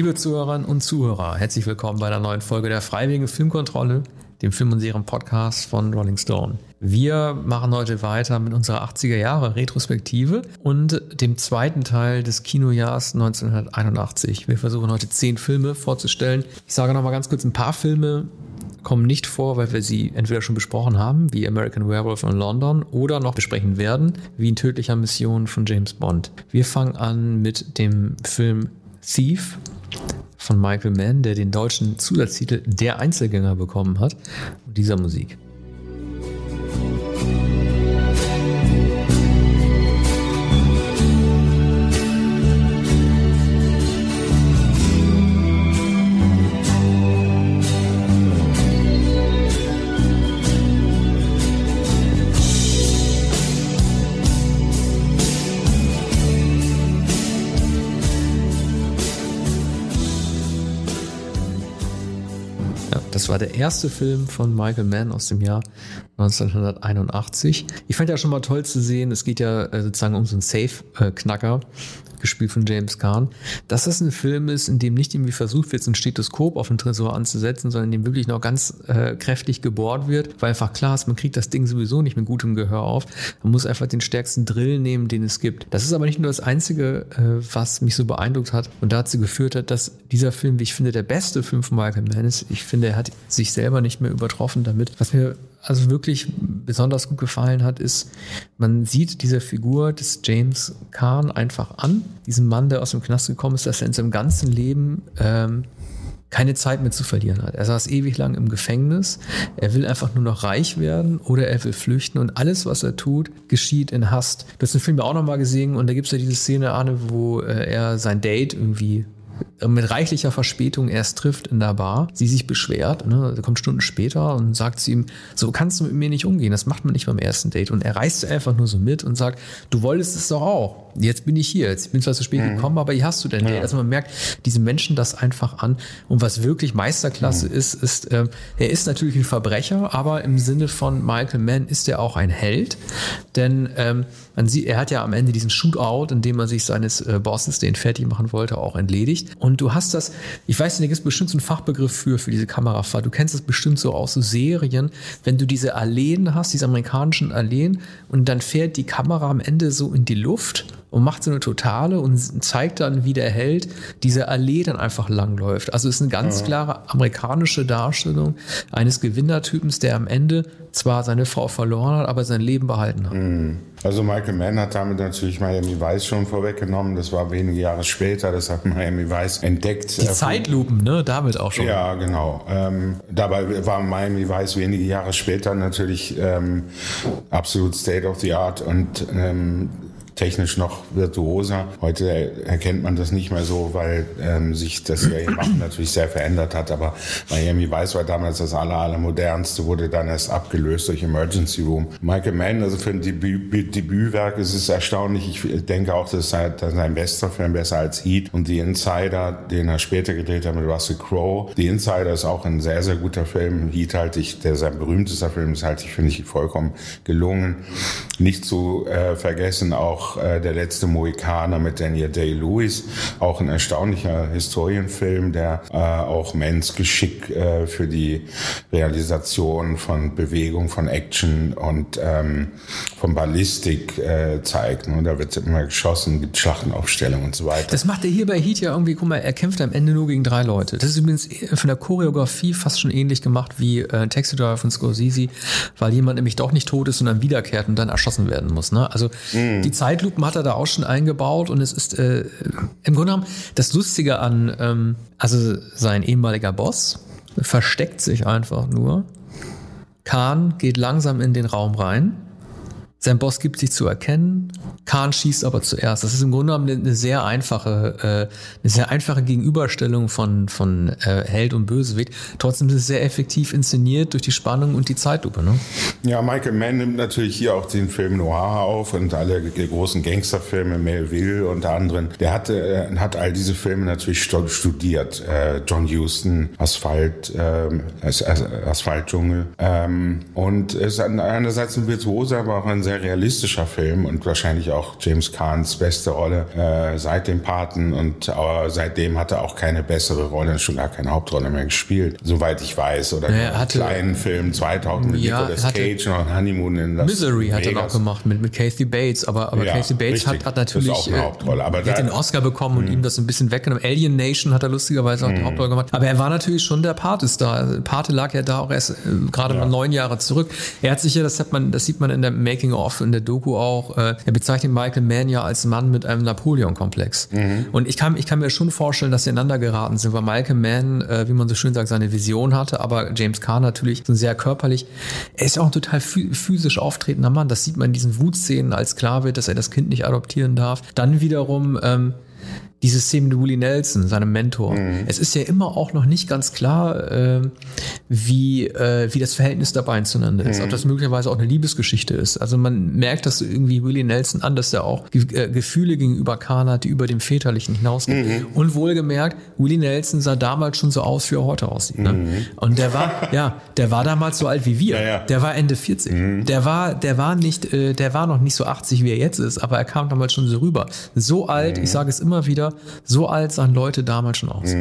Liebe Zuhörerinnen und Zuhörer, herzlich willkommen bei einer neuen Folge der Freiwilligen Filmkontrolle, dem Film- und Serien-Podcast von Rolling Stone. Wir machen heute weiter mit unserer 80er Jahre Retrospektive und dem zweiten Teil des Kinojahrs 1981. Wir versuchen heute zehn Filme vorzustellen. Ich sage noch mal ganz kurz ein paar Filme, kommen nicht vor, weil wir sie entweder schon besprochen haben, wie American Werewolf in London, oder noch besprechen werden, wie in tödlicher Mission von James Bond. Wir fangen an mit dem Film Thief von Michael Mann, der den deutschen Zusatztitel Der Einzelgänger bekommen hat, dieser Musik. Das war der erste Film von Michael Mann aus dem Jahr 1981. Ich fand ja schon mal toll zu sehen, es geht ja äh, sozusagen um so einen Safe-Knacker, gespielt von James Caan, dass das ein Film ist, in dem nicht irgendwie versucht wird, so ein Stethoskop auf den Tresor anzusetzen, sondern in dem wirklich noch ganz äh, kräftig gebohrt wird, weil einfach klar ist, man kriegt das Ding sowieso nicht mit gutem Gehör auf. Man muss einfach den stärksten Drill nehmen, den es gibt. Das ist aber nicht nur das Einzige, äh, was mich so beeindruckt hat und dazu geführt hat, dass dieser Film, wie ich finde, der beste Film von Michael Mann ist. Ich finde, er hat sich selber nicht mehr übertroffen damit. Was mir also wirklich besonders gut gefallen hat, ist, man sieht diese Figur des James Kahn einfach an, diesen Mann, der aus dem Knast gekommen ist, dass er in seinem ganzen Leben ähm, keine Zeit mehr zu verlieren hat. Er saß ewig lang im Gefängnis. Er will einfach nur noch reich werden oder er will flüchten und alles, was er tut, geschieht in Hast. Du hast den Film ja auch nochmal gesehen und da gibt es ja diese Szene, Arne, wo äh, er sein Date irgendwie mit reichlicher Verspätung erst trifft in der Bar, sie sich beschwert, ne, kommt Stunden später und sagt zu ihm, so kannst du mit mir nicht umgehen, das macht man nicht beim ersten Date. Und er reißt einfach nur so mit und sagt, du wolltest es doch auch jetzt bin ich hier, jetzt bin ich zwar zu spät mhm. gekommen, aber hier hast du denn ja. Also man merkt diese Menschen das einfach an. Und was wirklich Meisterklasse mhm. ist, ist, ähm, er ist natürlich ein Verbrecher, aber im Sinne von Michael Mann ist er auch ein Held. Denn ähm, man sieht, er hat ja am Ende diesen Shootout, in dem er sich seines äh, Bosses, den fertig machen wollte, auch entledigt. Und du hast das, ich weiß nicht, da gibt es bestimmt so einen Fachbegriff für, für diese Kamerafahrt. Du kennst das bestimmt so aus so Serien, wenn du diese Alleen hast, diese amerikanischen Alleen, und dann fährt die Kamera am Ende so in die Luft und macht so eine totale und zeigt dann, wie der Held diese Allee dann einfach langläuft. Also es ist eine ganz ja. klare amerikanische Darstellung eines Gewinnertypens, der am Ende zwar seine Frau verloren hat, aber sein Leben behalten hat. Mhm. Also Michael Mann hat damit natürlich Miami Vice schon vorweggenommen. Das war wenige Jahre später. Das hat Miami Vice entdeckt. Die Zeitlupen, ne? Damit auch schon. Ja, genau. Ähm, dabei war Miami Vice wenige Jahre später natürlich ähm, absolut State of the Art und ähm, technisch noch virtuoser. Heute erkennt man das nicht mehr so, weil ähm, sich das Serienmachen natürlich sehr verändert hat. Aber Miami Vice war damals das aller, allermodernste, wurde dann erst abgelöst durch Emergency Room. Michael Mann, also für ein Debüt, Debütwerk ist es erstaunlich. Ich denke auch, das ist sein bester Film, besser als Heat. Und The Insider, den er später gedreht hat mit Russell Crowe. The Insider ist auch ein sehr, sehr guter Film. Heat halte ich, der sein berühmtester Film ist, halte ich, finde ich, vollkommen gelungen. Nicht zu äh, vergessen auch äh, Der letzte Mohikaner mit Daniel Day-Lewis, auch ein erstaunlicher Historienfilm, der äh, auch Mens Geschick äh, für die Realisation von Bewegung, von Action und ähm, von Ballistik äh, zeigt. Und da wird immer geschossen, gibt Schlachtenaufstellung und so weiter. Das macht er hier bei Heat ja irgendwie, guck mal, er kämpft am Ende nur gegen drei Leute. Das ist übrigens von der Choreografie fast schon ähnlich gemacht wie äh, Taxi Driver von Scorsese, weil jemand nämlich doch nicht tot ist und dann wiederkehrt und dann erschossen werden muss. Ne? Also mm. die Zeit Zeitlupen hat er da auch schon eingebaut und es ist äh, im Grunde genommen das Lustige an, ähm, also sein ehemaliger Boss versteckt sich einfach nur. Khan geht langsam in den Raum rein. Sein Boss gibt sich zu erkennen. Khan schießt aber zuerst. Das ist im Grunde genommen eine sehr einfache, äh, eine sehr einfache Gegenüberstellung von, von äh, Held und Bösewicht. Trotzdem ist es sehr effektiv inszeniert durch die Spannung und die Zeitlupe. Ne? Ja, Michael Mann nimmt natürlich hier auch den Film Noir auf und alle großen Gangsterfilme, Melville unter anderem. Der hatte, äh, hat all diese Filme natürlich studiert. John Huston, Asphalt, äh, Asphaltdschungel. Ähm, und ist einerseits ein Virtuose, aber auch ein sehr sehr realistischer Film und wahrscheinlich auch James Kahns beste Rolle äh, seit dem Paten und aber seitdem hat er auch keine bessere Rolle, schon gar keine Hauptrolle mehr gespielt, soweit ich weiß. Oder naja, hatte, einen kleinen Film 2000 mit ja, Nicolas Cage und Honeymoon in Las Misery hat er Vegas. auch gemacht mit, mit Kathy Bates, aber, aber Ja, Kathy Bates hat, richtig. hat natürlich auch eine Hauptrolle, aber äh, da- hat den Oscar bekommen und ihm das ein bisschen weggenommen. Alien Nation hat er lustigerweise auch die Hauptrolle gemacht. Aber er war natürlich schon der Pate-Star. Pate lag ja da auch erst äh, gerade mal neun Jahre zurück. Er hat sich ja, das hat man, das sieht man in der Making-of, in der Doku auch, äh, er bezeichnet Michael Mann ja als Mann mit einem Napoleon-Komplex. Und ich kann, ich kann mir schon vorstellen, dass sie ineinander geraten sind, weil Michael Mann, äh, wie man so schön sagt, seine Vision hatte, aber James Caan natürlich so sehr körperlich. Er ist ja auch ein total phys- physisch auftretender Mann. Das sieht man in diesen Wutszenen, als klar wird, dass er das Kind nicht adoptieren darf. Dann wiederum ähm, diese Szene mit Willie Nelson, seinem Mentor. Es ist ja immer auch noch nicht ganz klar, ähm, wie, äh, wie das Verhältnis beiden zueinander ist. Ob das möglicherweise auch eine Liebesgeschichte ist. Also man merkt das irgendwie Willie Nelson an, dass er auch Ge äh, Gefühle gegenüber Khan hat, die über dem Väterlichen hinausgehen. Und wohlgemerkt, Willie Nelson sah damals schon so aus, wie er heute aussieht. Ne? Und der war, ja, der war damals so alt wie wir. Ja, ja. Der war Ende 40. Der war, der war nicht, äh, der war noch nicht so 80, wie er jetzt ist, aber er kam damals schon so rüber. So alt, ich sage es immer wieder, so alt sahen Leute damals schon aus.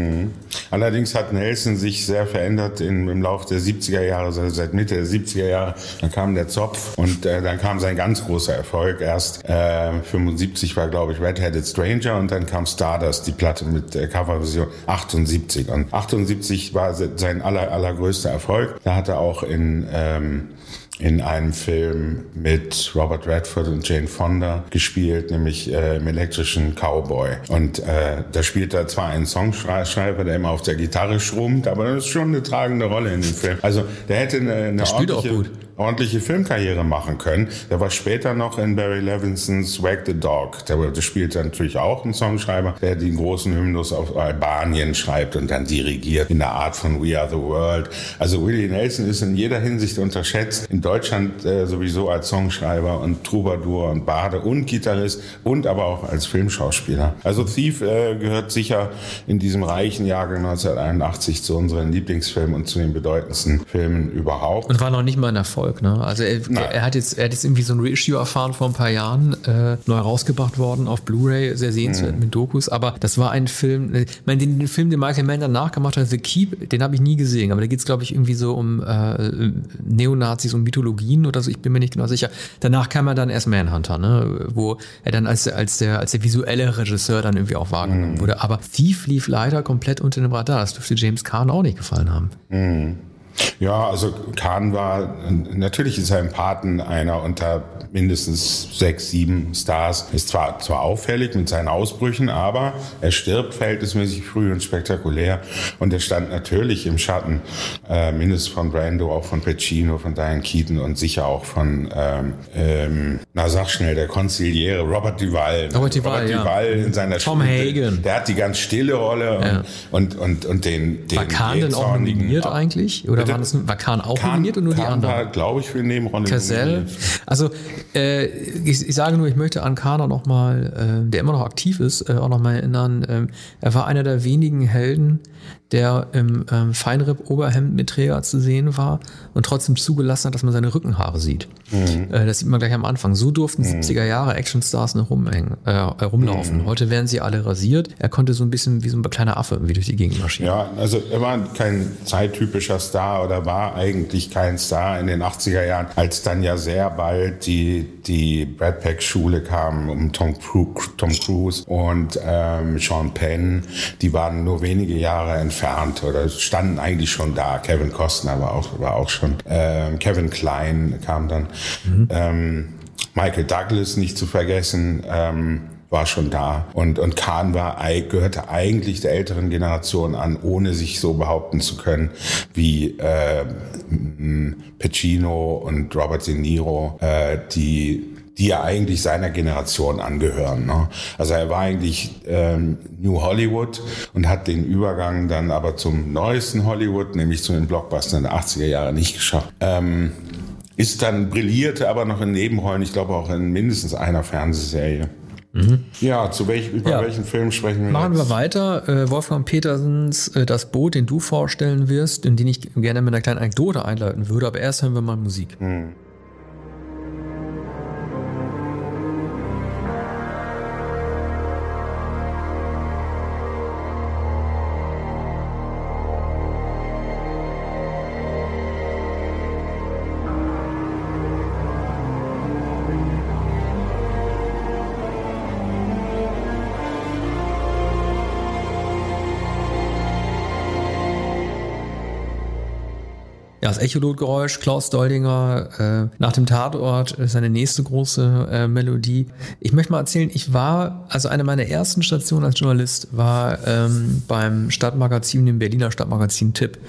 Allerdings hat Nelson sich sehr verändert in, im Laufe der 70er Jahre, also seit Mitte der 70er Jahre. Dann kam der Zopf und äh, dann kam sein ganz großer Erfolg. Erst äh, 75 war, glaube ich, Red-Headed Stranger und dann kam Stardust, die Platte mit äh, Coverversion 78. Und 78 war se- sein aller, allergrößter Erfolg. Da hat er auch in... Ähm, in einem Film mit Robert Redford und Jane Fonda gespielt, nämlich äh, im elektrischen Cowboy. Und äh, da spielt er zwar einen Songschreiber, der immer auf der Gitarre schrummt, aber das ist schon eine tragende Rolle in dem Film. Also der hätte eine, eine spielt auch gut. Ordentliche Filmkarriere machen können. Der war später noch in Barry Levinsons Wag the Dog. Der, der spielte natürlich auch einen Songschreiber, der den großen Hymnus auf Albanien schreibt und dann dirigiert in der Art von We Are the World. Also Willie Nelson ist in jeder Hinsicht unterschätzt. In Deutschland äh, sowieso als Songschreiber und Troubadour und Bade und Gitarrist und aber auch als Filmschauspieler. Also Thief äh, gehört sicher in diesem reichen Jahrgang 1981 zu unseren Lieblingsfilmen und zu den bedeutendsten Filmen überhaupt. Und war noch nicht mal ein Erfolg, ne? Also er, er hat jetzt, er hat jetzt irgendwie so ein Reissue erfahren vor ein paar Jahren, äh, neu rausgebracht worden auf Blu-ray, sehr sehenswert Mhm. mit Dokus, aber das war ein Film, äh, ich meine, den, den Film, den Michael Mann danach gemacht hat, The Keep, den habe ich nie gesehen, aber da geht es, glaube ich, irgendwie so um äh, Neonazis und Mythologien oder so, ich bin mir nicht genau sicher. Danach kam er dann erst Manhunter, ne? Wo er dann als, als der, als der visuelle Regisseur dann irgendwie auch wahrgenommen Mhm. wurde. Aber Thief lief leider komplett unter dem Radar. Das dürfte James Caan auch nicht gefallen haben. Ja, also Kahn war, natürlich ist er im Paten einer unter mindestens sechs, sieben Stars. Ist zwar, zwar auffällig mit seinen Ausbrüchen, aber er stirbt verhältnismäßig früh und spektakulär. Und er stand natürlich im Schatten, äh, mindestens von Brando, auch von Pacino, von Diane Keaton und sicher auch von, ähm, ähm, na sag schnell, der Konziliere, Robert Duval. Robert Duvall, ja. Duvall in seiner Tom Stimme. Hagen. Der hat die ganz stille Rolle Ja. und, und, und, und den, den War Kahn denn auch nominiert eigentlich? Oder Bitte? war, das, war Kahn auch Kahn, nominiert und nur die Kahn anderen? war, glaube ich, Nebenrolle. Cassell. nominiert. Also äh, ich, ich sage nur, ich möchte an Kana nochmal, äh, der immer noch aktiv ist, äh, auch nochmal erinnern. Ähm, er war einer der wenigen Helden, der im ähm, Feinripp-Oberhemd mit Träger zu sehen war und trotzdem zugelassen hat, dass man seine Rückenhaare sieht. Äh, das sieht man gleich am Anfang. So durften 70er Jahre Actionstars noch rumhängen, äh, rumlaufen. Heute werden sie alle rasiert. Er konnte so ein bisschen wie so ein kleiner Affe irgendwie durch die Gegend marschieren. Ja, also er war kein zeittypischer Star oder war eigentlich kein Star in den 80er Jahren, als dann ja sehr bald die, die Brad Pack Schule kam um Tom, Tom Cruise und ähm, Sean Penn. Die waren nur wenige Jahre entfernt oder standen eigentlich schon da. Kevin Costner war auch, war auch schon. Ähm, Kevin Klein kam dann. Ähm, Michael Douglas nicht zu vergessen. Ähm, war schon da und und Kahn war gehörte eigentlich der älteren Generation an, ohne sich so behaupten zu können wie äh, Pacino und Robert De Niro, äh, die die ja eigentlich seiner Generation angehören. Ne? Also er war eigentlich ähm, New Hollywood und hat den Übergang dann aber zum neuesten Hollywood, nämlich zu den Blockbustern der 80er Jahre nicht geschafft. Ähm, ist dann brillierte aber noch in Nebenrollen, ich glaube auch in mindestens einer Fernsehserie. Ja, zu welch, über Ja. welchen Film sprechen wir Machen jetzt? wir weiter. Äh, Wolfgang Petersens äh, Das Boot, den du vorstellen wirst, in den ich gerne mit einer kleinen Anekdote einleiten würde, aber erst hören wir mal Musik. Das Echolotgeräusch, Klaus Doldinger, äh, nach dem Tatort ist seine nächste große äh, Melodie. Ich möchte mal erzählen, ich war, also eine meiner ersten Stationen als Journalist war ähm, beim Stadtmagazin, dem Berliner Stadtmagazin Tipp.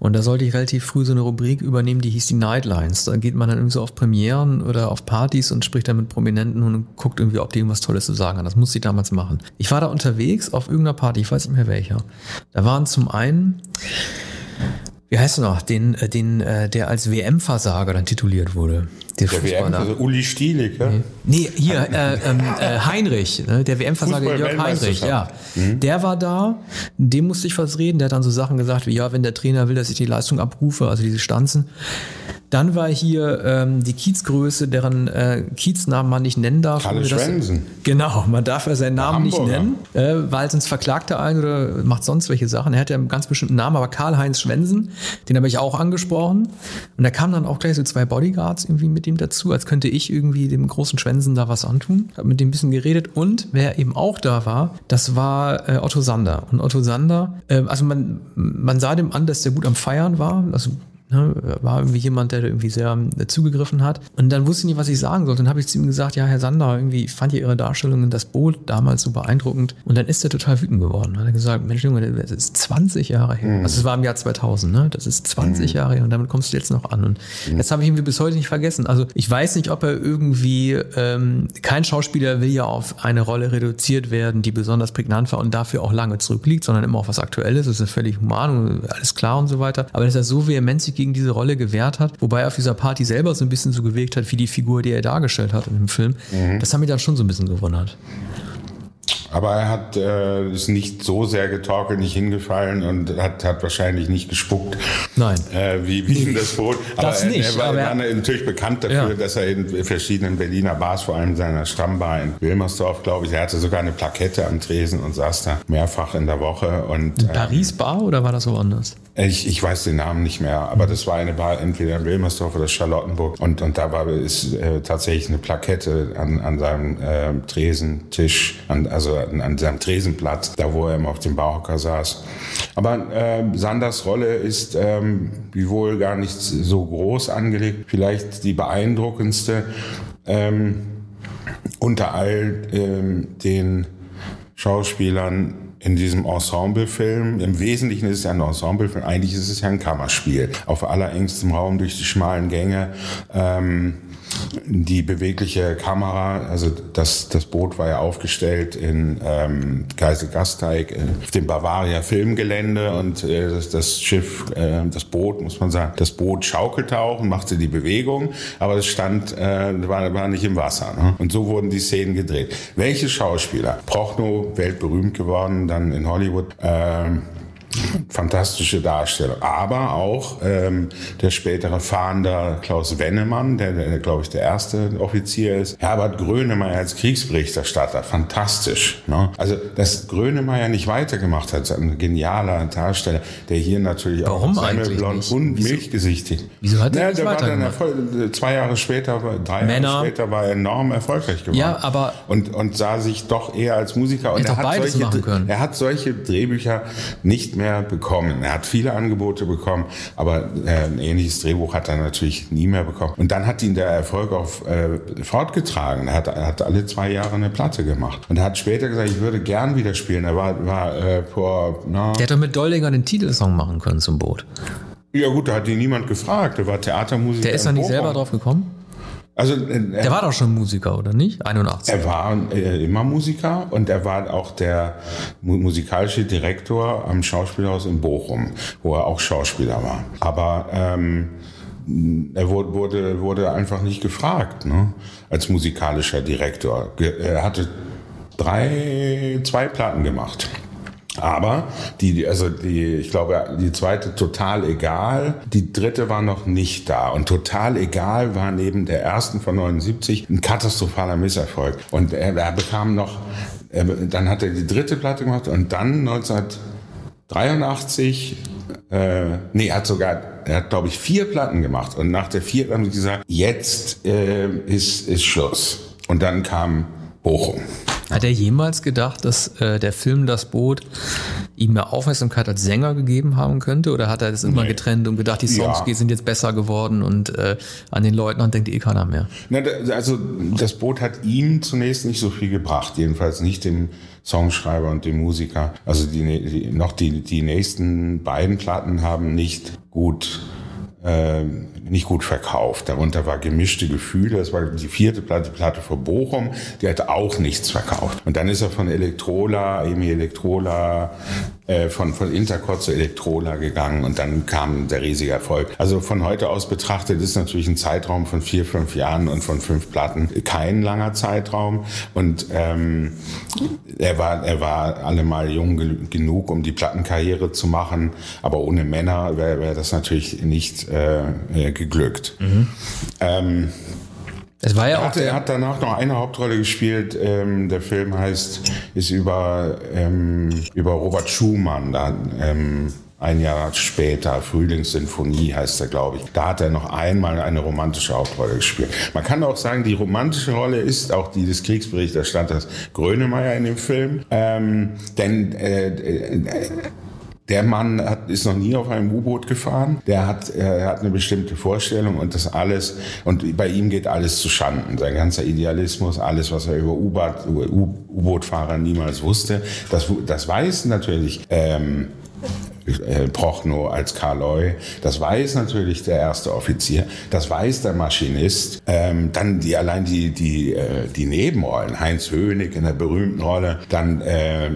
Und da sollte ich relativ früh so eine Rubrik übernehmen, die hieß die Nightlines. Da geht man dann irgendwie so auf Premieren oder auf Partys und spricht dann mit Prominenten und guckt irgendwie, ob die irgendwas Tolles zu sagen haben. Das musste ich damals machen. Ich war da unterwegs auf irgendeiner Party, ich weiß nicht mehr welcher. Da waren zum einen wie heißt er noch, den, äh, den, äh, der als WM-Versager dann tituliert wurde. Der, WM, also Uli Stielik, ja? Nee, hier, äh, ähm, äh, Heinrich, ne? der WM-Versager Jörg Heinrich, ja. Mhm. Der war da, dem musste ich was reden, der hat dann so Sachen gesagt wie, ja, wenn der Trainer will, dass ich die Leistung abrufe, also diese Stanzen, dann war hier ähm, die Kiezgröße, deren äh, Kieznamen man nicht nennen darf. Kalle Schwensen. Genau, man darf ja seinen Namen nicht nennen, äh, weil sonst verklagt er einen oder macht sonst welche Sachen. Er hat ja einen ganz bestimmten Namen, aber Karl-Heinz Schwensen, den habe ich auch angesprochen. Und da kamen dann auch gleich so zwei Bodyguards irgendwie mit ihm dazu, als könnte ich irgendwie dem großen Schwensen da was antun. Habe mit dem ein bisschen geredet. Und wer eben auch da war, das war äh, Otto Sander. Und Otto Sander, äh, also man, man sah dem an, dass der gut am Feiern war. Also Ne, war irgendwie jemand, der irgendwie sehr äh, zugegriffen hat. Und dann wusste ich nicht, was ich sagen sollte. Dann habe ich zu ihm gesagt, ja, Herr Sander, irgendwie fand ihr Ihre Darstellung in das Boot damals so beeindruckend. Und dann ist er total wütend geworden. Dann hat er gesagt, Mensch, Junge, das ist 20 Jahre her. Mhm. Also es war im Jahr 2000, ne? Das ist 20 mhm. Jahre her und damit kommst du jetzt noch an. Und mhm. das habe ich irgendwie bis heute nicht vergessen. Also ich weiß nicht, ob er irgendwie, ähm, kein Schauspieler will ja auf eine Rolle reduziert werden, die besonders prägnant war und dafür auch lange zurückliegt, sondern immer auf was Aktuelles. Das ist ja völlig human und alles klar und so weiter. Aber dass er so vehement sich gegen diese Rolle gewehrt hat, wobei er auf dieser Party selber so ein bisschen so gewirkt hat wie die Figur, die er dargestellt hat in dem Film. Mhm. Das hat mich dann schon so ein bisschen gewundert. Aber er hat äh, ist nicht so sehr getorkelt, nicht hingefallen und hat, hat wahrscheinlich nicht gespuckt. Nein. Äh, wie, wie in das Boot. Aber das nicht, er, war, aber er war natürlich bekannt dafür, ja. dass er in verschiedenen Berliner Bars, vor allem seiner Stammbar in Wilmersdorf, glaube ich, er hatte sogar eine Plakette am Tresen und saß da mehrfach in der Woche. Und, in Paris Bar oder war das woanders? Ich, ich weiß den Namen nicht mehr, aber das war eine Bar entweder in Wilmersdorf oder Charlottenburg und, und da war ist äh, tatsächlich eine Plakette an, an seinem äh, Tresentisch, an, also an, an seinem Tresenplatz, da wo er immer auf dem Bauhocker saß. Aber äh, Sanders Rolle ist ähm, wohl gar nicht so groß angelegt, vielleicht die beeindruckendste ähm, unter all ähm, den Schauspielern in diesem Ensemblefilm. Im Wesentlichen ist es ja ein Ensemblefilm, eigentlich ist es ja ein Kammerspiel. Auf allerengstem Raum durch die schmalen Gänge. Ähm, die bewegliche Kamera, also das, das Boot war ja aufgestellt in ähm, Gasteig äh, auf dem Bavaria Filmgelände und äh, das, das Schiff, äh, das Boot, muss man sagen, das Boot schaukelte auch und machte die Bewegung, aber es stand, äh, war, war nicht im Wasser. Ne? Und so wurden die Szenen gedreht. Welche Schauspieler? Prochnow, weltberühmt geworden, dann in Hollywood, äh, fantastische Darstellung. Aber auch ähm, der spätere Fahnder Klaus Wennemann, der, der glaube ich der erste Offizier ist. Herbert Grönemeyer als Kriegsberichterstatter, fantastisch. Ne? Also dass Grönemeyer nicht weitergemacht hat, ein genialer Darsteller, der hier natürlich Warum auch Semmelblond und Wieso? milchgesichtig. Wieso hat er naja, nicht weitergemacht? zwei Jahre später, drei Männer. Jahre später war er enorm erfolgreich geworden. Ja, aber und und sah sich doch eher als Musiker und er hat solche, er hat solche Drehbücher nicht mehr mehr bekommen. Er hat viele Angebote bekommen, aber äh, ein ähnliches Drehbuch hat er natürlich nie mehr bekommen. Und dann hat ihn der Erfolg auch äh, fortgetragen. Er hat, er hat alle zwei Jahre eine Platte gemacht. Und er hat später gesagt, ich würde gern wieder spielen. Er war, war äh, vor... Na, der doch mit Dollinger den Titelsong machen können zum Boot. Ja gut, da hat ihn niemand gefragt. Er war Theatermusiker. Der ist doch nicht selber drauf gekommen? Also, äh, der war doch schon Musiker, oder nicht? 81. Er war äh, immer Musiker und er war auch der musikalische Direktor am Schauspielhaus in Bochum, wo er auch Schauspieler war. Aber ähm, er wurde, wurde einfach nicht gefragt ne? als musikalischer Direktor. Er hatte drei, zwei Platten gemacht. Aber die, also die, ich glaube, die zweite total egal, die dritte war noch nicht da. Und total egal war neben der ersten von 79 ein katastrophaler Misserfolg. Und er, er bekam noch, er, dann hat er die dritte Platte gemacht und dann 1983, äh, nee, er hat sogar, er hat glaube ich vier Platten gemacht. Und nach der vierten haben sie gesagt, jetzt äh, ist, ist Schluss. Und dann kam Bochum. Hat er jemals gedacht, dass äh, der Film Das Boot ihm mehr Aufmerksamkeit als Sänger gegeben haben könnte? Oder hat er das immer nee. getrennt und gedacht, die Songs ja. sind jetzt besser geworden und äh, an den Leutnant denkt eh keiner mehr? Na, also das Boot hat ihm zunächst nicht so viel gebracht, jedenfalls nicht dem Songschreiber und dem Musiker. Also die, die noch die, die nächsten beiden Platten haben nicht gut nicht gut verkauft. Darunter war gemischte Gefühle. Das war die vierte Platte, die Platte von Bochum. Die hat auch nichts verkauft. Und dann ist er von Elektrola, Emi Elektrola, äh, von, von Intercot zu Elektrola gegangen und dann kam der riesige Erfolg. Also von heute aus betrachtet ist natürlich ein Zeitraum von vier, fünf Jahren und von fünf Platten kein langer Zeitraum. Und ähm, er war, er war allemal jung genug, um die Plattenkarriere zu machen, aber ohne Männer wäre wär das natürlich nicht äh, äh geglückt. Mhm. Ähm, es war ja er, hat, er hat danach noch eine Hauptrolle gespielt. Ähm, der Film heißt, ist über, ähm, über Robert Schumann. Da, ähm, ein Jahr später, Frühlingssinfonie heißt er, glaube ich. Da hat er noch einmal eine romantische Hauptrolle gespielt. Man kann auch sagen, die romantische Rolle ist auch die des Kriegsberichterstatters Grönemeyer in dem Film. Ähm, denn äh, äh, der Mann hat, ist noch nie auf einem U-Boot gefahren. Der hat, er hat eine bestimmte Vorstellung und das alles, und bei ihm geht alles zu Schanden. Sein ganzer Idealismus, alles, was er über U-Boot-Fahrer niemals wusste, das, das weiß natürlich, ähm, äh, Prochnow als Karloy. Das weiß natürlich der erste Offizier, das weiß der Maschinist. Ähm, dann die allein die die äh, die Nebenrollen, Heinz Hönig in der berühmten Rolle, dann äh,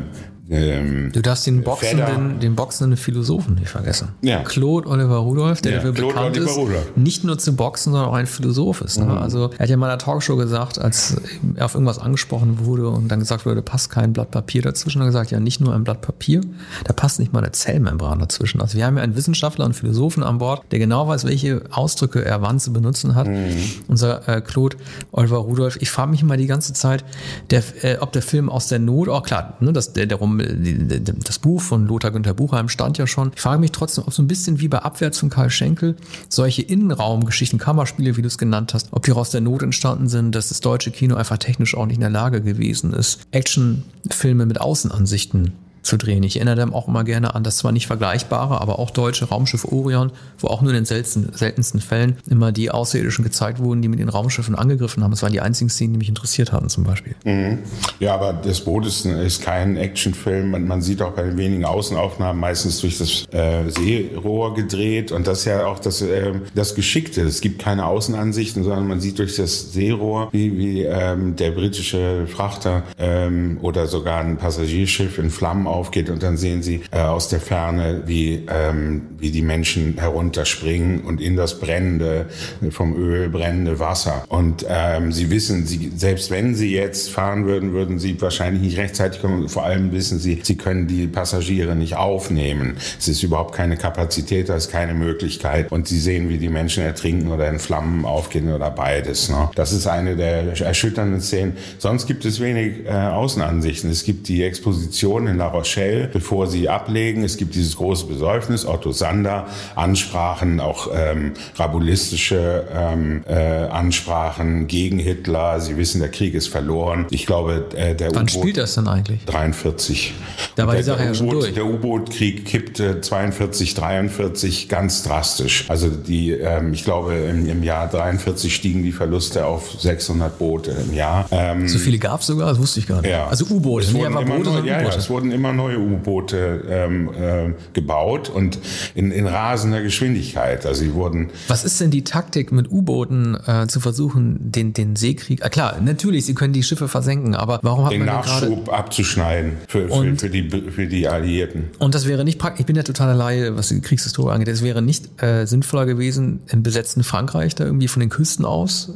ähm, du darfst den boxenden, den boxenden Philosophen nicht vergessen. Ja. Claude Oliver Rudolph, der ja, dafür Claude bekannt Oliver ist, Rudolph. nicht nur zu boxen, sondern auch ein Philosoph ist. Ne? Mhm. Also er hat ja mal in einer Talkshow gesagt, als er auf irgendwas angesprochen wurde und dann gesagt wurde, passt kein Blatt Papier dazwischen, hat er gesagt, ja nicht nur ein Blatt Papier, da passt nicht mal eine Zellmembran dazwischen. Also wir haben ja einen Wissenschaftler und Philosophen an Bord, der genau weiß, welche Ausdrücke er wann zu benutzen hat. Mhm. Unser äh, Claude Oliver Rudolph. Ich frage mich immer die ganze Zeit, der, äh, ob der Film aus der Not, auch oh klar, ne, das, der, der Rum das Buch von Lothar Günther Buchheim stand ja schon. Ich frage mich trotzdem, ob so ein bisschen wie bei Abwärts von Karl Schenkel solche Innenraumgeschichten, Kammerspiele, wie du es genannt hast, ob die aus der Not entstanden sind, dass das deutsche Kino einfach technisch auch nicht in der Lage gewesen ist, Actionfilme mit Außenansichten zu drehen. Ich erinnere dann auch immer gerne an das zwar nicht vergleichbare, aber auch deutsche Raumschiff Orion, wo auch nur in den seltensten, seltensten Fällen immer die Außerirdischen gezeigt wurden, die mit den Raumschiffen angegriffen haben. Das waren die einzigen Szenen, die mich interessiert hatten zum Beispiel. Mhm. Ja, aber das Boot ist, ist kein Actionfilm. Man, man, sieht auch bei den wenigen Außenaufnahmen meistens durch das äh, Seerohr gedreht und das ist ja auch das, äh, das Geschickte. Es gibt keine Außenansichten, sondern man sieht durch das Seerohr, wie, wie ähm, der britische Frachter ähm, oder sogar ein Passagierschiff in Flammen aufgeht und dann sehen sie äh, aus der Ferne, wie, ähm, wie die Menschen herunterspringen und in das brennende, vom Öl brennende Wasser. Und ähm, sie wissen, sie, selbst wenn sie jetzt fahren würden, würden sie wahrscheinlich nicht rechtzeitig kommen. Vor allem wissen sie, sie können die Passagiere nicht aufnehmen. Es ist überhaupt keine Kapazität, da ist keine Möglichkeit. Und sie sehen, wie die Menschen ertrinken oder in Flammen aufgehen oder beides. Ne? Das ist eine der erschütternden Szenen. Sonst gibt es wenig äh, Außenansichten. Es gibt die Exposition in La Roche Rochelle, bevor sie ablegen. Es gibt dieses große Besäufnis, Otto Sander, Ansprachen, auch ähm, rabulistische ähm, äh, Ansprachen gegen Hitler. Sie wissen, der Krieg ist verloren. Ich glaube, äh, der Wann spielt das denn eigentlich? 43. Da war die Sache ja schon durch. Der U-Boot-Krieg kippte 42, 43 ganz drastisch. Also die, ähm, ich glaube, im, im Jahr 43 stiegen die Verluste auf 600 Boote im Jahr. Ähm, so viele gab es sogar? Das wusste ich gar nicht. Ja. Also U-Boote. Es, wurden immer, Boote, ja, ja, es wurden immer neue U-Boote ähm, äh, gebaut und in, in rasender Geschwindigkeit. Also sie wurden. Was ist denn die Taktik mit U-Booten äh, zu versuchen, den, den Seekrieg? Ah, klar, natürlich, sie können die Schiffe versenken, aber warum hat den man Nachschub grade... abzuschneiden für, für, für, die, für die Alliierten? Und das wäre nicht praktisch. Ich bin ja totaler Laie, was die Kriegshistorie angeht. Es wäre nicht äh, sinnvoller gewesen, im besetzten Frankreich da irgendwie von den Küsten aus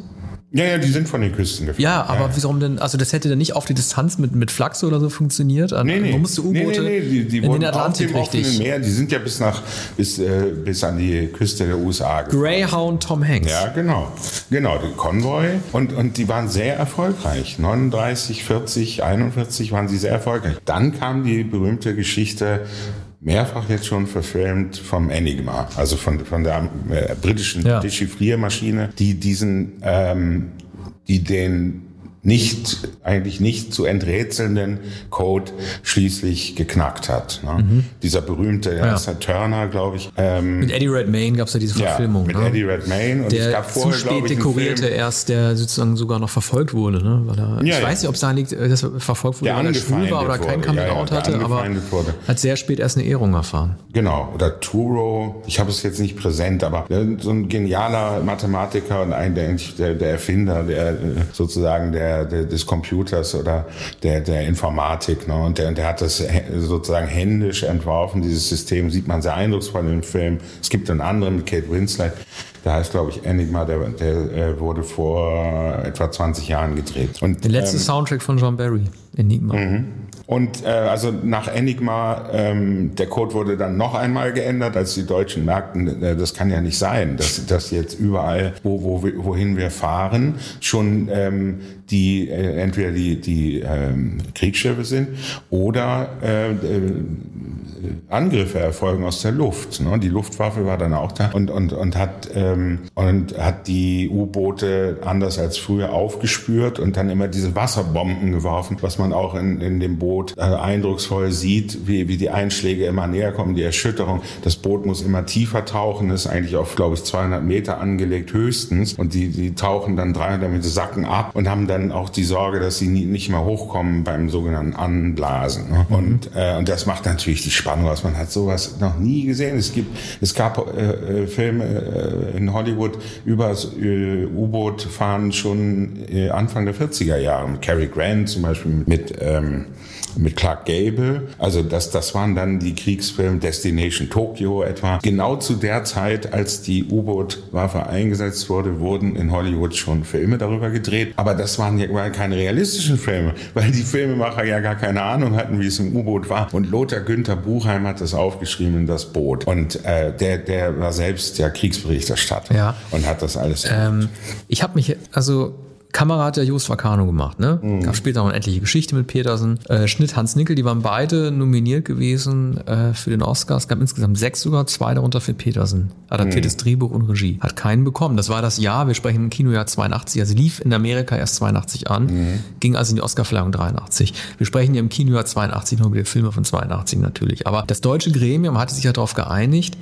ja, ja, die sind von den Küsten gefahren. Ja, aber ja. warum denn, also das hätte dann nicht auf die Distanz mit, mit Flachse oder so funktioniert? Nee, nee. Man musste U-Boote nee, nee, nee, die, die in den Atlantik richtig. Meer, die sind ja bis nach, bis, äh, bis an die Küste der USA gefahren. Greyhound Tom Hanks. Ja, genau. Genau, den Konvoi. Und, und die waren sehr erfolgreich. 39, 40, 41 waren sie sehr erfolgreich. Dann kam die berühmte Geschichte mehrfach jetzt schon verfilmt vom Enigma, also von, von der äh, britischen ja. Dechiffriermaschine, die diesen, ähm, die den nicht, eigentlich nicht zu enträtselnden Code schließlich geknackt hat. Ne? Mhm. Dieser berühmte, ja. ist Turner, glaube ich. Ähm, mit Eddie Redmayne gab es ja diese Verfilmung. Ja, mit ne? Eddie Redmayne. Und der es gab vorher, zu spät dekorierte erst, der sozusagen sogar noch verfolgt wurde. Ne? Weil er, ja, ich ja. weiß nicht, ob es daran liegt, dass er verfolgt wurde, weil er schwul war oder kein Coming-out hatte, aber wurde. hat sehr spät erst eine Ehrung erfahren. Genau. Oder Turo, ich habe es jetzt nicht präsent, aber so ein genialer Mathematiker und ein der, der Erfinder, der äh, sozusagen der der, des Computers oder der, der Informatik. Ne? Und der, der hat das sozusagen händisch entworfen. Dieses System sieht man sehr eindrucksvoll im Film. Es gibt einen anderen mit Kate Winslet. Der heißt, glaube ich, Enigma, der, der äh, wurde vor etwa 20 Jahren gedreht. Und, der letzte ähm, Soundtrack von John Barry, Enigma. Mhm. Und äh, also nach Enigma, ähm, der Code wurde dann noch einmal geändert, als die Deutschen merkten, äh, das kann ja nicht sein, dass, dass jetzt überall, wo, wo, wohin wir fahren, schon ähm, die äh, entweder die, die ähm, Kriegsschiffe sind oder äh, äh, Angriffe erfolgen aus der Luft. Ne? Die Luftwaffe war dann auch da und, und, und, hat, ähm, und hat die U-Boote anders als früher aufgespürt und dann immer diese Wasserbomben geworfen, was man auch in, in dem Boot äh, eindrucksvoll sieht, wie, wie die Einschläge immer näher kommen, die Erschütterung. Das Boot muss immer tiefer tauchen, ist eigentlich auf, glaube ich, 200 Meter angelegt höchstens. Und die, die tauchen dann 300 Meter, sacken ab und haben dann auch die Sorge, dass sie nie, nicht mehr hochkommen beim sogenannten Anblasen. Ne? Und, äh, und das macht natürlich die Spannung aus. Man hat sowas noch nie gesehen. Es gibt, es gab äh, äh Filme äh, in Hollywood über das äh, U-Boot fahren schon äh, Anfang der 40er Jahre. Cary Grant zum Beispiel mit ähm, mit Clark Gable. Also das, das waren dann die Kriegsfilme Destination Tokyo etwa. Genau zu der Zeit, als die U-Boot-Waffe eingesetzt wurde, wurden in Hollywood schon Filme darüber gedreht. Aber das waren ja keine realistischen Filme, weil die Filmemacher ja gar keine Ahnung hatten, wie es im U-Boot war. Und Lothar Günther Buchheim hat das aufgeschrieben in das Boot. Und äh, der, der war selbst ja Kriegsberichterstatter ja. und hat das alles. Ähm, ich habe mich, also Kamera hat ja Jos Vacano gemacht, ne? Mhm. Gab später auch eine endliche Geschichte mit Petersen. Äh, Schnitt Hans Nickel, die waren beide nominiert gewesen äh, für den Oscar. Es gab insgesamt sechs sogar, zwei darunter für Petersen. Adaptiertes mhm. Drehbuch und Regie. Hat keinen bekommen. Das war das Jahr, wir sprechen im Kinojahr 82, also lief in Amerika erst 82 an, mhm. ging also in die Oscarverleihung 83. Wir sprechen ja im Kinojahr 82 noch über die Filme von 82 natürlich. Aber das deutsche Gremium hatte sich ja darauf geeinigt,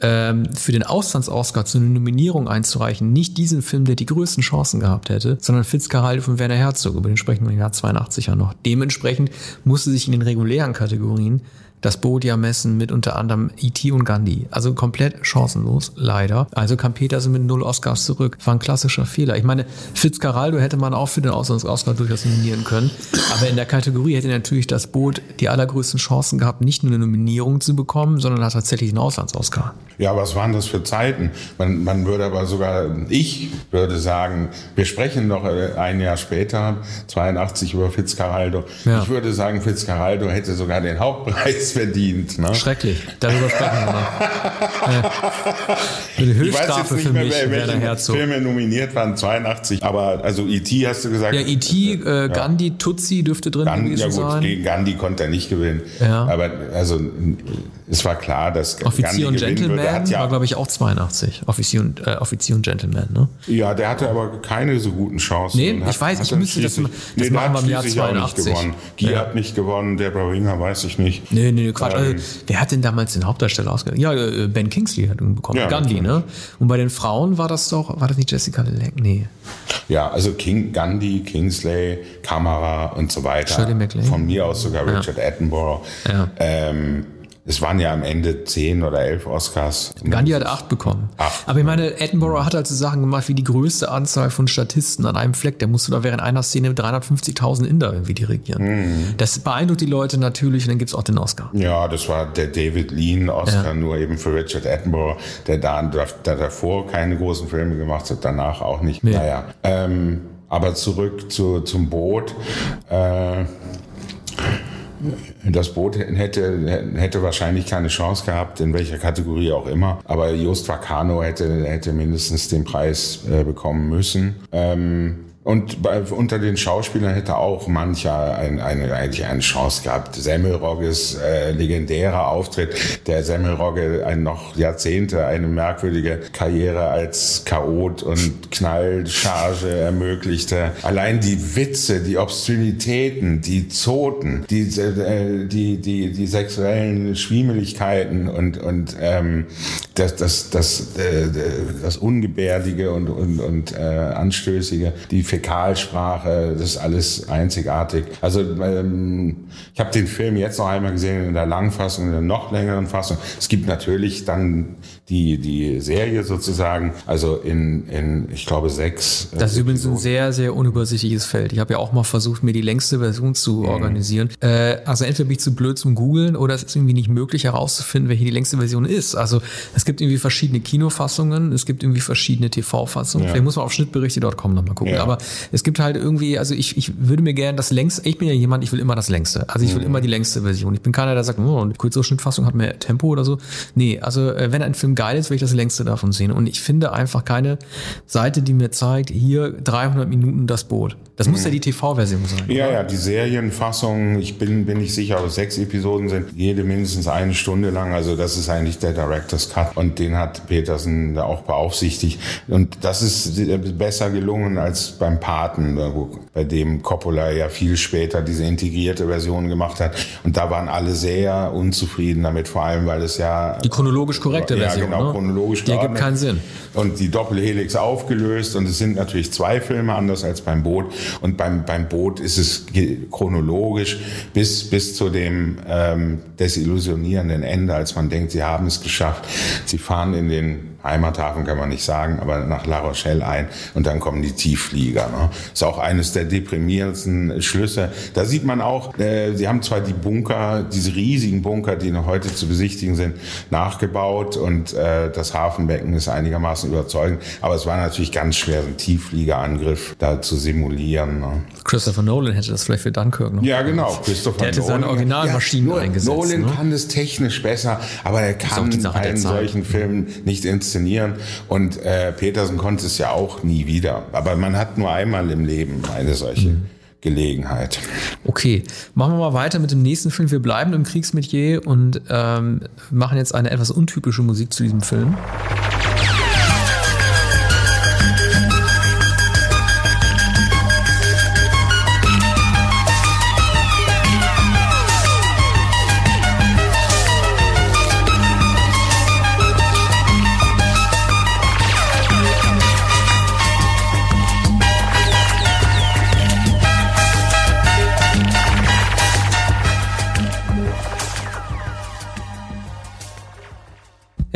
für den Auslands-Oscar zu einer Nominierung einzureichen, nicht diesen Film, der die größten Chancen gehabt hätte, sondern Fitzcarraldo von Werner Herzog, über den sprechen wir im Jahr 82 ja noch. Dementsprechend musste sich in den regulären Kategorien das Bodia messen mit unter anderem E.T. und Gandhi. Also komplett chancenlos, leider. Also kam Petersen mit null Oscars zurück. War ein klassischer Fehler. Ich meine, Fitzcarraldo hätte man auch für den Auslands-Oscar durchaus nominieren können. Aber in der Kategorie hätte natürlich das Boot die allergrößten Chancen gehabt, nicht nur eine Nominierung zu bekommen, sondern hat tatsächlich einen Auslands-Oscar. Ja, was waren das für Zeiten? Man, man würde aber sogar, ich würde sagen, wir sprechen noch ein Jahr später, 82 über Fitzcarraldo. Ja. Ich würde sagen, Fitzcarraldo hätte sogar den Hauptpreis verdient. Ne? Schrecklich, darüber sprechen wir noch. Äh, eine Höchststrafe für mich, mehr, welche Herzog. Filme nominiert waren, 82, aber also E.T. hast du gesagt? Ja, E.T., äh, Gandhi. Tutsi dürfte drin Gandhi, gewesen ja gut, sein. gegen Gandhi konnte er nicht gewinnen. Ja. Aber also es war klar, dass Offizier Gandhi und Gentleman ja, war, glaube ich, auch 82. Offizier und, äh, Offizier und Gentleman, ne? Ja, der hatte aber keine so guten Chancen. Nee, ich weiß, ich müsste das, das nee, machen wir im Jahr 82. Auch nicht gewonnen. Gier ja. hat nicht gewonnen, Deborah Ringer weiß ich nicht. Nee, nee, Quatsch. Ähm, also, wer hat denn damals den Hauptdarsteller ausgewählt? Ja, äh, Ben Kingsley hat ihn bekommen. Ja, Gandhi, ne? Und bei den Frauen war das doch, war das nicht Jessica Lange? Nee. Ja, also King, Gandhi, Kingsley, Kamera und so weiter. Shirley MacLaine. Von mir aus sogar Richard. Attenborough. Ja. Ähm, es waren ja am Ende zehn oder elf Oscars. Gandhi hat acht bekommen. Acht. Aber ich meine, Attenborough hat halt so Sachen gemacht wie die größte Anzahl von Statisten an einem Fleck. Der musste da während einer Szene 350.000 Inder irgendwie dirigieren. Mhm. Das beeindruckt die Leute natürlich und dann gibt's auch den Oscar. Ja, das war der David Lean Oscar, ja. nur eben für Richard Attenborough, der da der davor keine großen Filme gemacht hat, danach auch nicht. Nee. Naja, ähm, aber zurück zu, zum Boot. Äh, das Boot hätte, hätte wahrscheinlich keine Chance gehabt, in welcher Kategorie auch immer. Aber Just Vacano hätte, hätte mindestens den Preis äh, bekommen müssen. Ähm, Und bei, unter den Schauspielern hätte auch mancher ein, eine, eigentlich eine Chance gehabt. Semmelrogges äh, legendärer Auftritt, der Semmelrogge ein noch Jahrzehnte eine merkwürdige Karriere als Chaot und Knallcharge ermöglichte. Allein die Witze, die Obszönitäten, die Zoten, die, äh, die, die, die sexuellen Schwiemeligkeiten und, und ähm, das, das, das, äh, das Ungebärdige und, und, und äh, Anstößige, die Fäkalsprache, das ist alles einzigartig. Also ähm, ich habe den Film jetzt noch einmal gesehen in der Langfassung, in der noch längeren Fassung. Es gibt natürlich dann die, die Serie sozusagen, also in, in ich glaube, sechs. Äh, das ist übrigens ein sehr, sehr unübersichtliches Feld. Ich habe ja auch mal versucht, mir die längste Version zu mhm. organisieren. Äh, also entweder bin ich zu blöd zum Googeln oder es ist irgendwie nicht möglich herauszufinden, welche die längste Version ist. Also es gibt irgendwie verschiedene Kinofassungen, es gibt irgendwie verschiedene TV-Fassungen. Ja. Vielleicht muss man auf schnittberichte.com nochmal gucken. Ja. Aber es gibt halt irgendwie, also ich, ich würde mir gerne das längste, ich bin ja jemand, ich will immer das längste. Also ich will mhm. immer die längste Version. Ich bin keiner, der sagt, oh, eine kürzere Schnittfassung hat mehr Tempo oder so. Nee, also äh, wenn ein Film geil ist, will ich das längste davon sehen. Und ich finde einfach keine Seite, die mir zeigt, hier 300 Minuten das Boot. Das muss ja die TV-Version sein. Ja, oder? ja, die Serienfassung, ich bin, bin nicht sicher, aber sechs Episoden sind jede mindestens eine Stunde lang. Also das ist eigentlich der Director's Cut und den hat Petersen da auch beaufsichtigt. Und das ist besser gelungen als beim Paten, bei dem Coppola ja viel später diese integrierte Version gemacht hat. Und da waren alle sehr unzufrieden damit, vor allem weil es ja... Die chronologisch korrekte Version, Ja, genau, ne? chronologisch Die ergibt keinen Sinn. Und die Doppelhelix aufgelöst und es sind natürlich zwei Filme, anders als beim Boot. Und beim, beim Boot ist es chronologisch bis, bis zu dem ähm, desillusionierenden Ende, als man denkt, sie haben es geschafft. Sie fahren in den Heimathafen kann man nicht sagen, aber nach La Rochelle ein und dann kommen die Tiefflieger. Ne? Ist auch eines der deprimierendsten Schlüsse. Da sieht man auch, äh, sie haben zwar die Bunker, diese riesigen Bunker, die noch heute zu besichtigen sind, nachgebaut und äh, das Hafenbecken ist einigermaßen überzeugend, aber es war natürlich ganz schwer, einen Tieffliegerangriff da zu simulieren. Ne? Christopher Nolan hätte das vielleicht für Dunkirk noch. Ja, genau. Christopher Der hätte Nolan. seine Originalmaschinen ja, eingesetzt. Nolan ne? kann es technisch besser, aber er kann einen solchen Film nicht inszenieren. Und äh, Petersen konnte es ja auch nie wieder. Aber man hat nur einmal im Leben eine solche. Mhm. Gelegenheit. Okay, machen wir mal weiter mit dem nächsten Film. Wir bleiben im Kriegsmetier und ähm, machen jetzt eine etwas untypische Musik zu diesem Film.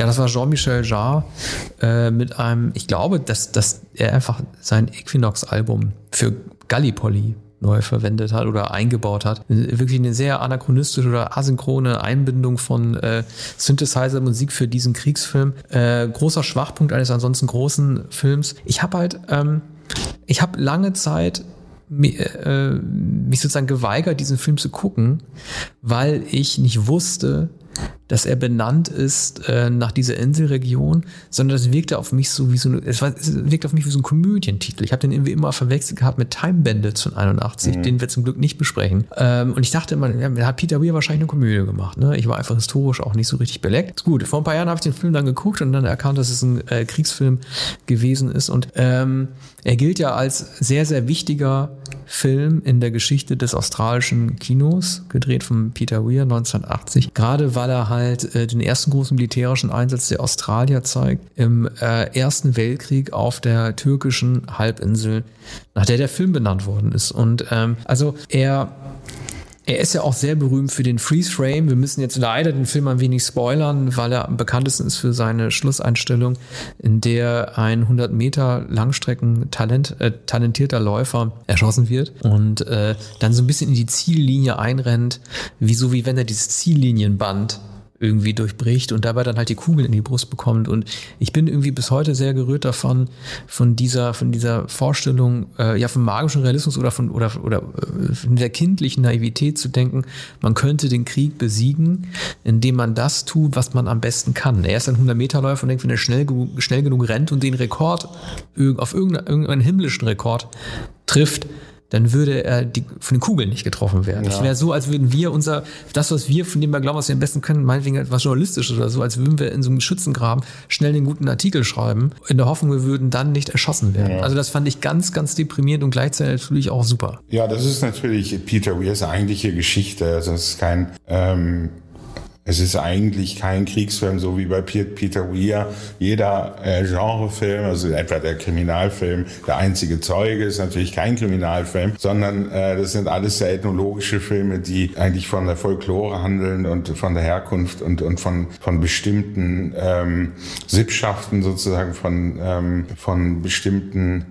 Ja, das war Jean-Michel Jarre äh, mit einem, ich glaube, dass, dass er einfach sein Equinox-Album für Gallipoli neu verwendet hat oder eingebaut hat. Wirklich eine sehr anachronistische oder asynchrone Einbindung von äh, Synthesizer-Musik für diesen Kriegsfilm. Äh, großer Schwachpunkt eines ansonsten großen Films. Ich habe halt, ähm, ich habe lange Zeit äh, mich sozusagen geweigert, diesen Film zu gucken, weil ich nicht wusste, dass er benannt ist äh, nach dieser Inselregion, sondern das wirkte auf mich so wie so eine, es, war, es wirkte auf mich wie so ein Komödientitel. Ich habe den irgendwie immer verwechselt gehabt mit Time Bandits von 81, mhm. den wir zum Glück nicht besprechen. Ähm, und ich dachte immer, ja, hat Peter Weir wahrscheinlich eine Komödie gemacht. Ne? Ich war einfach historisch auch nicht so richtig beleckt. Gut, vor ein paar Jahren habe ich den Film dann geguckt und dann erkannt, dass es ein äh, Kriegsfilm gewesen ist. Und ähm, er gilt ja als sehr, sehr wichtiger Film in der Geschichte des australischen Kinos, gedreht von Peter Weir 1980. Gerade weil er halt äh, den ersten großen militärischen Einsatz der Australier zeigt im äh, Ersten Weltkrieg auf der türkischen Halbinsel, nach der der Film benannt worden ist. Und ähm, also er er ist ja auch sehr berühmt für den Freeze Frame. Wir müssen jetzt leider den Film ein wenig spoilern, weil er am bekanntesten ist für seine Schlusseinstellung, in der ein 100 Meter Langstrecken Talent, äh, talentierter Läufer erschossen wird und äh, dann so ein bisschen in die Ziellinie einrennt, wie so wie wenn er dieses Ziellinienband irgendwie durchbricht und dabei dann halt die Kugel in die Brust bekommt. Und ich bin irgendwie bis heute sehr gerührt davon, von dieser, von dieser Vorstellung, äh, ja, vom magischen Realismus oder von, oder, oder äh, von der kindlichen Naivität zu denken, man könnte den Krieg besiegen, indem man das tut, was man am besten kann. Er ist ein 100-Meter-Läufer und denkt, wenn er schnell, schnell genug rennt und den Rekord auf irgendeinen, irgendeinen himmlischen Rekord trifft, dann würde er die, von den Kugeln nicht getroffen werden. Es Ja. wäre so, als würden wir unser, das, was wir, von dem wir glauben, was wir am besten können, meinetwegen etwas Journalistisches oder so, als würden wir in so einem Schützengraben schnell den guten Artikel schreiben, in der Hoffnung, wir würden dann nicht erschossen werden. Also das fand ich ganz, ganz deprimierend und gleichzeitig natürlich auch super. Ja, das ist natürlich Peter Weirs eigentliche Geschichte. Also es ist kein, ähm, es ist eigentlich kein Kriegsfilm, so wie bei Pe- Peter Weir. Jeder äh, Genrefilm, also etwa der Kriminalfilm, der einzige Zeuge ist natürlich kein Kriminalfilm, sondern äh, das sind alles sehr ethnologische Filme, die eigentlich von der Folklore handeln und von der Herkunft und, und von, von bestimmten ähm, Sippschaften sozusagen, von, ähm, von bestimmten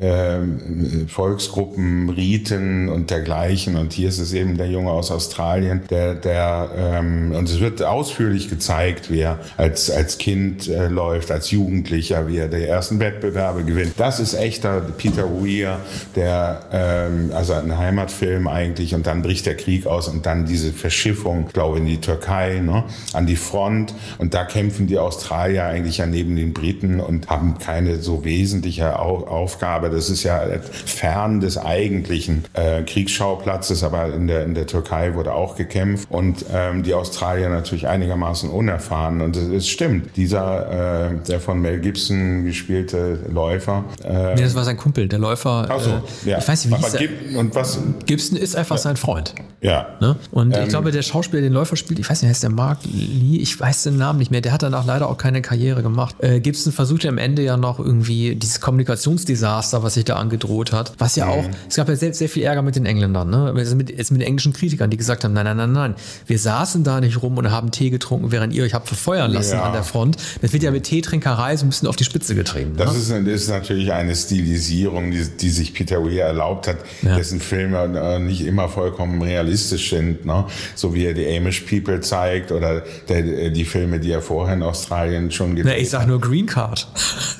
ähm, Volksgruppen, Riten und dergleichen. Und hier ist es eben der Junge aus Australien, der, der ähm, und es wird ausführlich gezeigt, wie er als, als Kind äh, läuft, als Jugendlicher, wie er die ersten Wettbewerbe gewinnt. Das ist echter Peter Weir, der ähm, also ein Heimatfilm eigentlich und dann bricht der Krieg aus und dann diese Verschiffung, glaube in die Türkei, ne, an die Front und da kämpfen die Australier eigentlich ja neben den Briten und haben keine so wesentliche Au Aufgabe. Das ist ja fern des eigentlichen äh, Kriegsschauplatzes, aber in der, in der Türkei wurde auch gekämpft und ähm, die Australier natürlich einigermaßen unerfahren. Und es, stimmt, dieser, äh, der von Mel Gibson gespielte Läufer. Äh, Nee, das war sein Kumpel, der Läufer. ach so, äh, ja. Ich weiß nicht, wie aber er? Gib, und was? Gibson ist einfach sein Freund. Ja. Ne? Und Ähm. ich glaube, der Schauspieler, den Läufer spielt, ich weiß nicht, heißt der Mark Lee, ich weiß den Namen nicht mehr, der hat danach leider auch keine Karriere gemacht. Äh, Gibson versuchte am Ende ja noch irgendwie dieses Kommunikationsdesaster, was sich da angedroht hat, was ja auch, es gab ja sehr, sehr viel Ärger mit den Engländern, ne? Also mit, jetzt mit den englischen Kritikern, die gesagt haben, nein, nein, nein, nein, wir saßen da nicht rum und haben Tee getrunken, während ihr euch habt verfeuern lassen Ja. an der Front. Das wird ja mit Teetrinkerei so ein bisschen auf die Spitze getrieben. Das ne? ist, das ist natürlich eine Stilisierung, die, die sich Peter Weir erlaubt hat, Ja. dessen Filme äh, nicht immer vollkommen realistisch sind, ne? so wie er die Amish People zeigt oder der, die Filme, die er vorher in Australien schon gedreht Na, ich sag nur Green Card.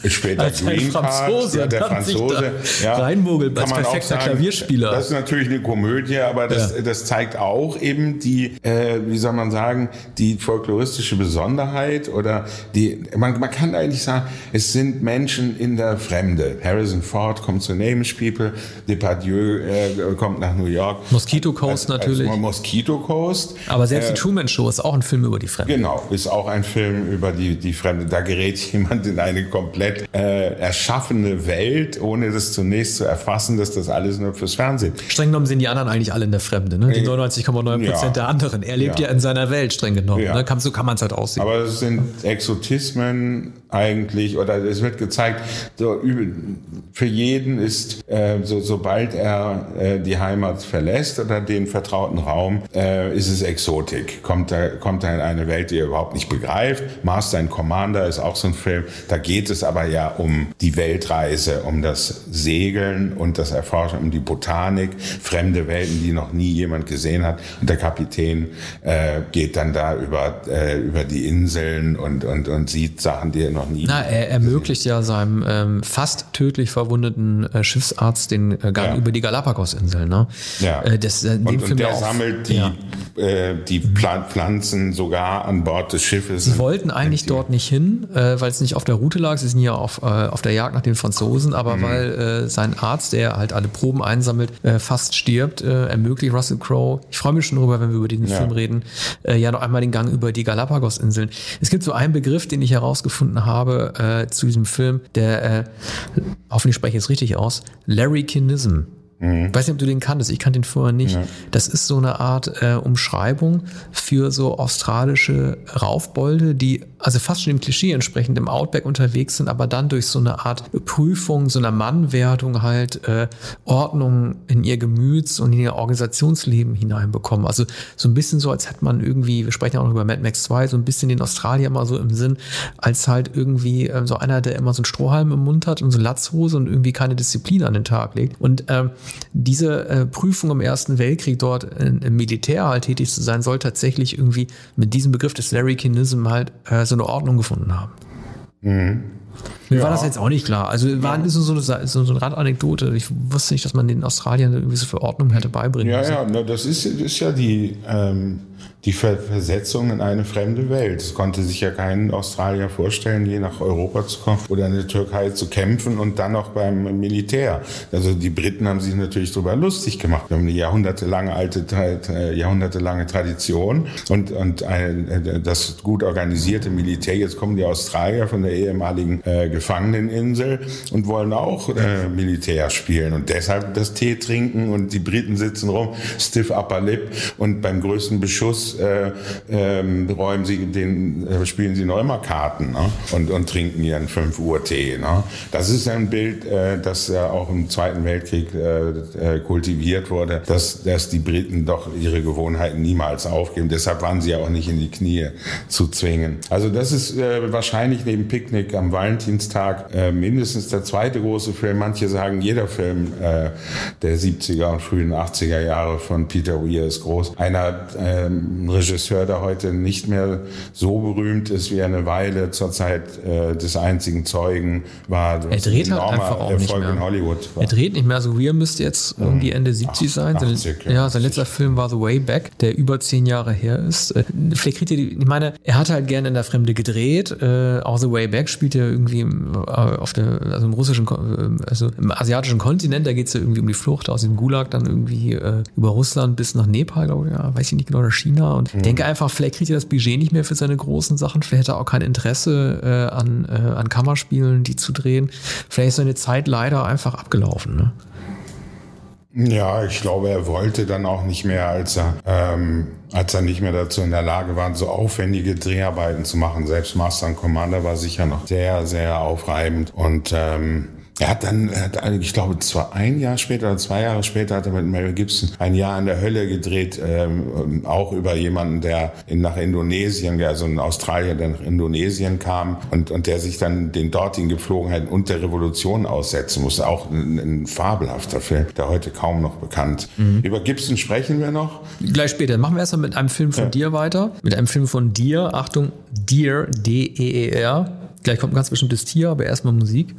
Später Als Green Card, Franzose, ja, der Franzose, da ja, reinmogeln als perfekter sagen, Klavierspieler. Das ist natürlich eine Komödie, aber das, Ja. das zeigt auch eben die, äh, wie soll man sagen, die folkloristische Besonderheit oder die, man, man kann eigentlich sagen, es sind Menschen in der Fremde. Harrison Ford kommt zu Amish People, Depardieu äh, kommt nach New York. Mosquito Coast natürlich. Als Mosquito Coast. Aber selbst Äh, die Truman Show ist auch ein Film über die Fremden. Genau, ist auch ein Film über die, die Fremde. Da gerät jemand in eine komplett äh, erschaffene Welt, ohne das zunächst zu erfassen, dass das alles nur fürs Fernsehen. Streng genommen sind die anderen eigentlich alle in der Fremde, ne? Die Äh, 99,9 ja. Prozent der anderen. Er lebt ja. Ja. in seiner Welt, streng genommen. Ja. Ne? So kann man es halt aussehen. Aber es sind Exotismen eigentlich, oder es wird gezeigt, so, für jeden ist, äh, so, sobald er äh, die Heimat verlässt oder den vertrauten Raum, äh, ist es Exotik. Kommt er, kommt er in eine Welt, die er überhaupt nicht begreift. Master and Commander ist auch so ein Film. Da geht es aber ja um die Weltreise, um das Segeln und das Erforschen, um die Botanik, fremde Welten, die noch nie jemand gesehen hat. Und der Kapitän äh, geht dann da über, äh, über die Inseln und, und, und sieht Sachen, die er noch nie. Na, er ermöglicht ja seinem ähm, fast tödlich verwundeten äh, Schiffsarzt den äh, Gang Ja. über die Galapagos-Inseln. Ne? Ja. Äh, das, äh, und, und der auch- sammelt die, Ja. äh, die Pflanzen sogar an Bord des Schiffes. Sie wollten eigentlich dort nicht hin, äh, weil es nicht auf der Route lag. Sie sind ja auf, äh, auf der Jagd nach den Franzosen, aber Mhm. weil äh, sein Arzt, der halt alle Proben einsammelt, äh, fast stirbt, äh, ermöglicht Russell Crowe. Ich freue mich schon drüber, wenn wir über diesen Ja. Film reden. Äh, ja, noch einmal den Gang über die Galapagos-Inseln. Es gibt so einen Begriff, den ich herausgefunden habe äh, zu diesem Film, der, äh, hoffentlich spreche ich es richtig aus, Larrykinism. Ich weiß nicht, ob du den kanntest. Ich kannte den vorher nicht. Das ist so eine Art äh, Umschreibung für so australische Raufbolde, die also fast schon dem Klischee entsprechend im Outback unterwegs sind, aber dann durch so eine Art Prüfung, so einer Mannwertung halt äh, Ordnung in ihr Gemüts- und in ihr Organisationsleben hineinbekommen. Also so ein bisschen so, als hätte man irgendwie, wir sprechen ja auch noch über Mad Max 2, so ein bisschen den Australier mal so im Sinn, als halt irgendwie ähm, so einer, der immer so einen Strohhalm im Mund hat und so eine Latzhose und irgendwie keine Disziplin an den Tag legt. Und ähm, diese äh, Prüfung im Ersten Weltkrieg dort in, im Militär halt tätig zu sein, soll tatsächlich irgendwie mit diesem Begriff des Larrykinism halt äh, so eine Ordnung gefunden haben. Mir ja. war das jetzt auch nicht klar. Also war ja. so, eine, so, so eine Randanekdote. Ich wusste nicht, dass man den Australiern eine gewisse Verordnung hätte beibringen ja, müssen. Ja, ja, das ist, ist ja die, ähm, die Versetzung in eine fremde Welt. Es konnte sich ja kein Australier vorstellen, je nach Europa zu kommen oder in der Türkei zu kämpfen und dann noch beim Militär. Also die Briten haben sich natürlich darüber lustig gemacht. Wir haben eine jahrhundertelange alte, äh, jahrhundertelange Tradition und, und ein, äh, das gut organisierte Militär. Jetzt kommen die Australier von der ehemaligen äh, Gefangeneninsel und wollen auch äh, Militär spielen und deshalb das Tee trinken und die Briten sitzen rum, stiff upper lip und beim größten Beschuss äh, ähm, räumen sie den, äh, spielen sie noch immer Karten ne? und, und trinken ihren 5 Uhr Tee. Ne? Das ist ein Bild, äh, das auch im Zweiten Weltkrieg äh, äh, kultiviert wurde, dass, dass die Briten doch ihre Gewohnheiten niemals aufgeben. Deshalb waren sie ja auch nicht in die Knie zu zwingen. Also das ist äh, wahrscheinlich neben Picknick am Valentinstag äh, mindestens der zweite große Film. Manche sagen, jeder Film äh, der 70er und frühen 80er Jahre von Peter Weir ist groß. Einer ähm, Regisseur, der heute nicht mehr so berühmt ist, wie er eine Weile zur Zeit äh, des einzigen Zeugen war. Er dreht halt einfach auch Erfolg nicht mehr. in Hollywood war. Er dreht nicht mehr. Also Weir müsste jetzt irgendwie Ende 70 sein. 80, ja, sein letzter Film war The Way Back, der über zehn Jahre her ist. Äh, vielleicht kriegt ihr die, ich meine, er hat halt gerne in der Fremde gedreht. Äh, auch The Way Back spielt ja irgendwie im, äh, auf der, also im russischen, äh, also im asiatischen Kontinent, da geht es ja irgendwie um die Flucht aus dem Gulag dann irgendwie äh, über Russland bis nach Nepal, glaube ich, ja, weiß ich nicht genau, oder China und mhm. denke einfach, vielleicht kriegt er das Budget nicht mehr für seine großen Sachen. Vielleicht hat er auch kein Interesse äh, an, äh, an Kammerspielen, die zu drehen. Vielleicht ist seine Zeit leider einfach abgelaufen. Ne? Ja, ich glaube, er wollte dann auch nicht mehr, als er, ähm, als er nicht mehr dazu in der Lage war, so aufwendige Dreharbeiten zu machen. Selbst Master and Commander war sicher noch sehr, sehr aufreibend und ähm, er hat dann, er hat, ich glaube, zwar ein Jahr später oder zwei Jahre später hat er mit Mel Gibson ein Jahr in der Hölle gedreht, ähm, auch über jemanden, der in, nach Indonesien, der also ein Australier, der nach Indonesien kam und, und der sich dann den dortigen Gepflogenheiten und der Revolution aussetzen musste. Auch ein, ein fabelhafter Film, der heute kaum noch bekannt. Mhm. Über Gibson sprechen wir noch. Gleich später. Machen wir erstmal mit einem Film von ja. dir weiter. Mit einem Film von dir. Achtung, Deer, D-E-E-R. Gleich kommt ein ganz bestimmtes Tier, aber erstmal Musik.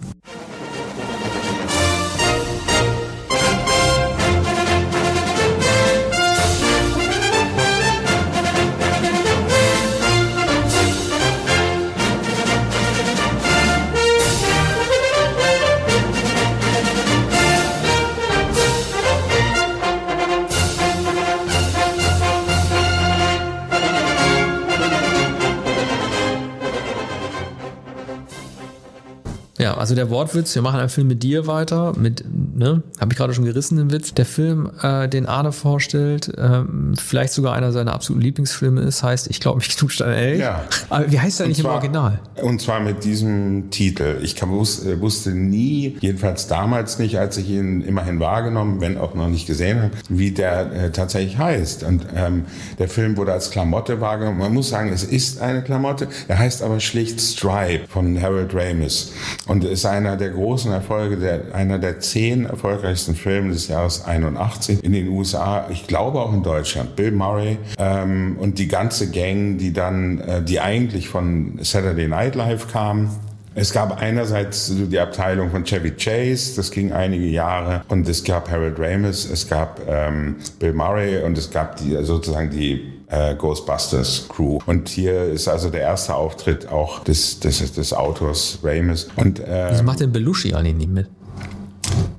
Also der Wortwitz, wir machen einen Film mit dir weiter, mit, ne, habe ich gerade schon gerissen, den Witz. Der Film, äh, den Arne vorstellt, ähm, vielleicht sogar einer seiner absoluten Lieblingsfilme ist, heißt Ich glaube, mich knutscht ein Elch. Ja. Aber wie heißt der nicht zwar, im Original? Und zwar mit diesem Titel. Ich kann, wusste, wusste nie, jedenfalls damals nicht, als ich ihn immerhin wahrgenommen, wenn auch noch nicht gesehen habe, wie der äh, tatsächlich heißt. Und ähm, der Film wurde als Klamotte wahrgenommen. Man muss sagen, es ist eine Klamotte. Er heißt aber schlicht Stripe von Harold Ramis. Und ist einer der großen Erfolge, der, einer der zehn erfolgreichsten Filme des Jahres 81 in den USA, ich glaube auch in Deutschland. Bill Murray ähm, und die ganze Gang, die dann, äh, die eigentlich von Saturday Night Live kam, es gab einerseits die Abteilung von Chevy Chase, das ging einige Jahre, und es gab Harold Ramis, es gab ähm, Bill Murray und es gab die sozusagen die äh, Ghostbusters Crew. Und hier ist also der erste Auftritt auch des, des, des Autors Ramis. Und, äh, Was macht denn Belushi eigentlich nicht mit?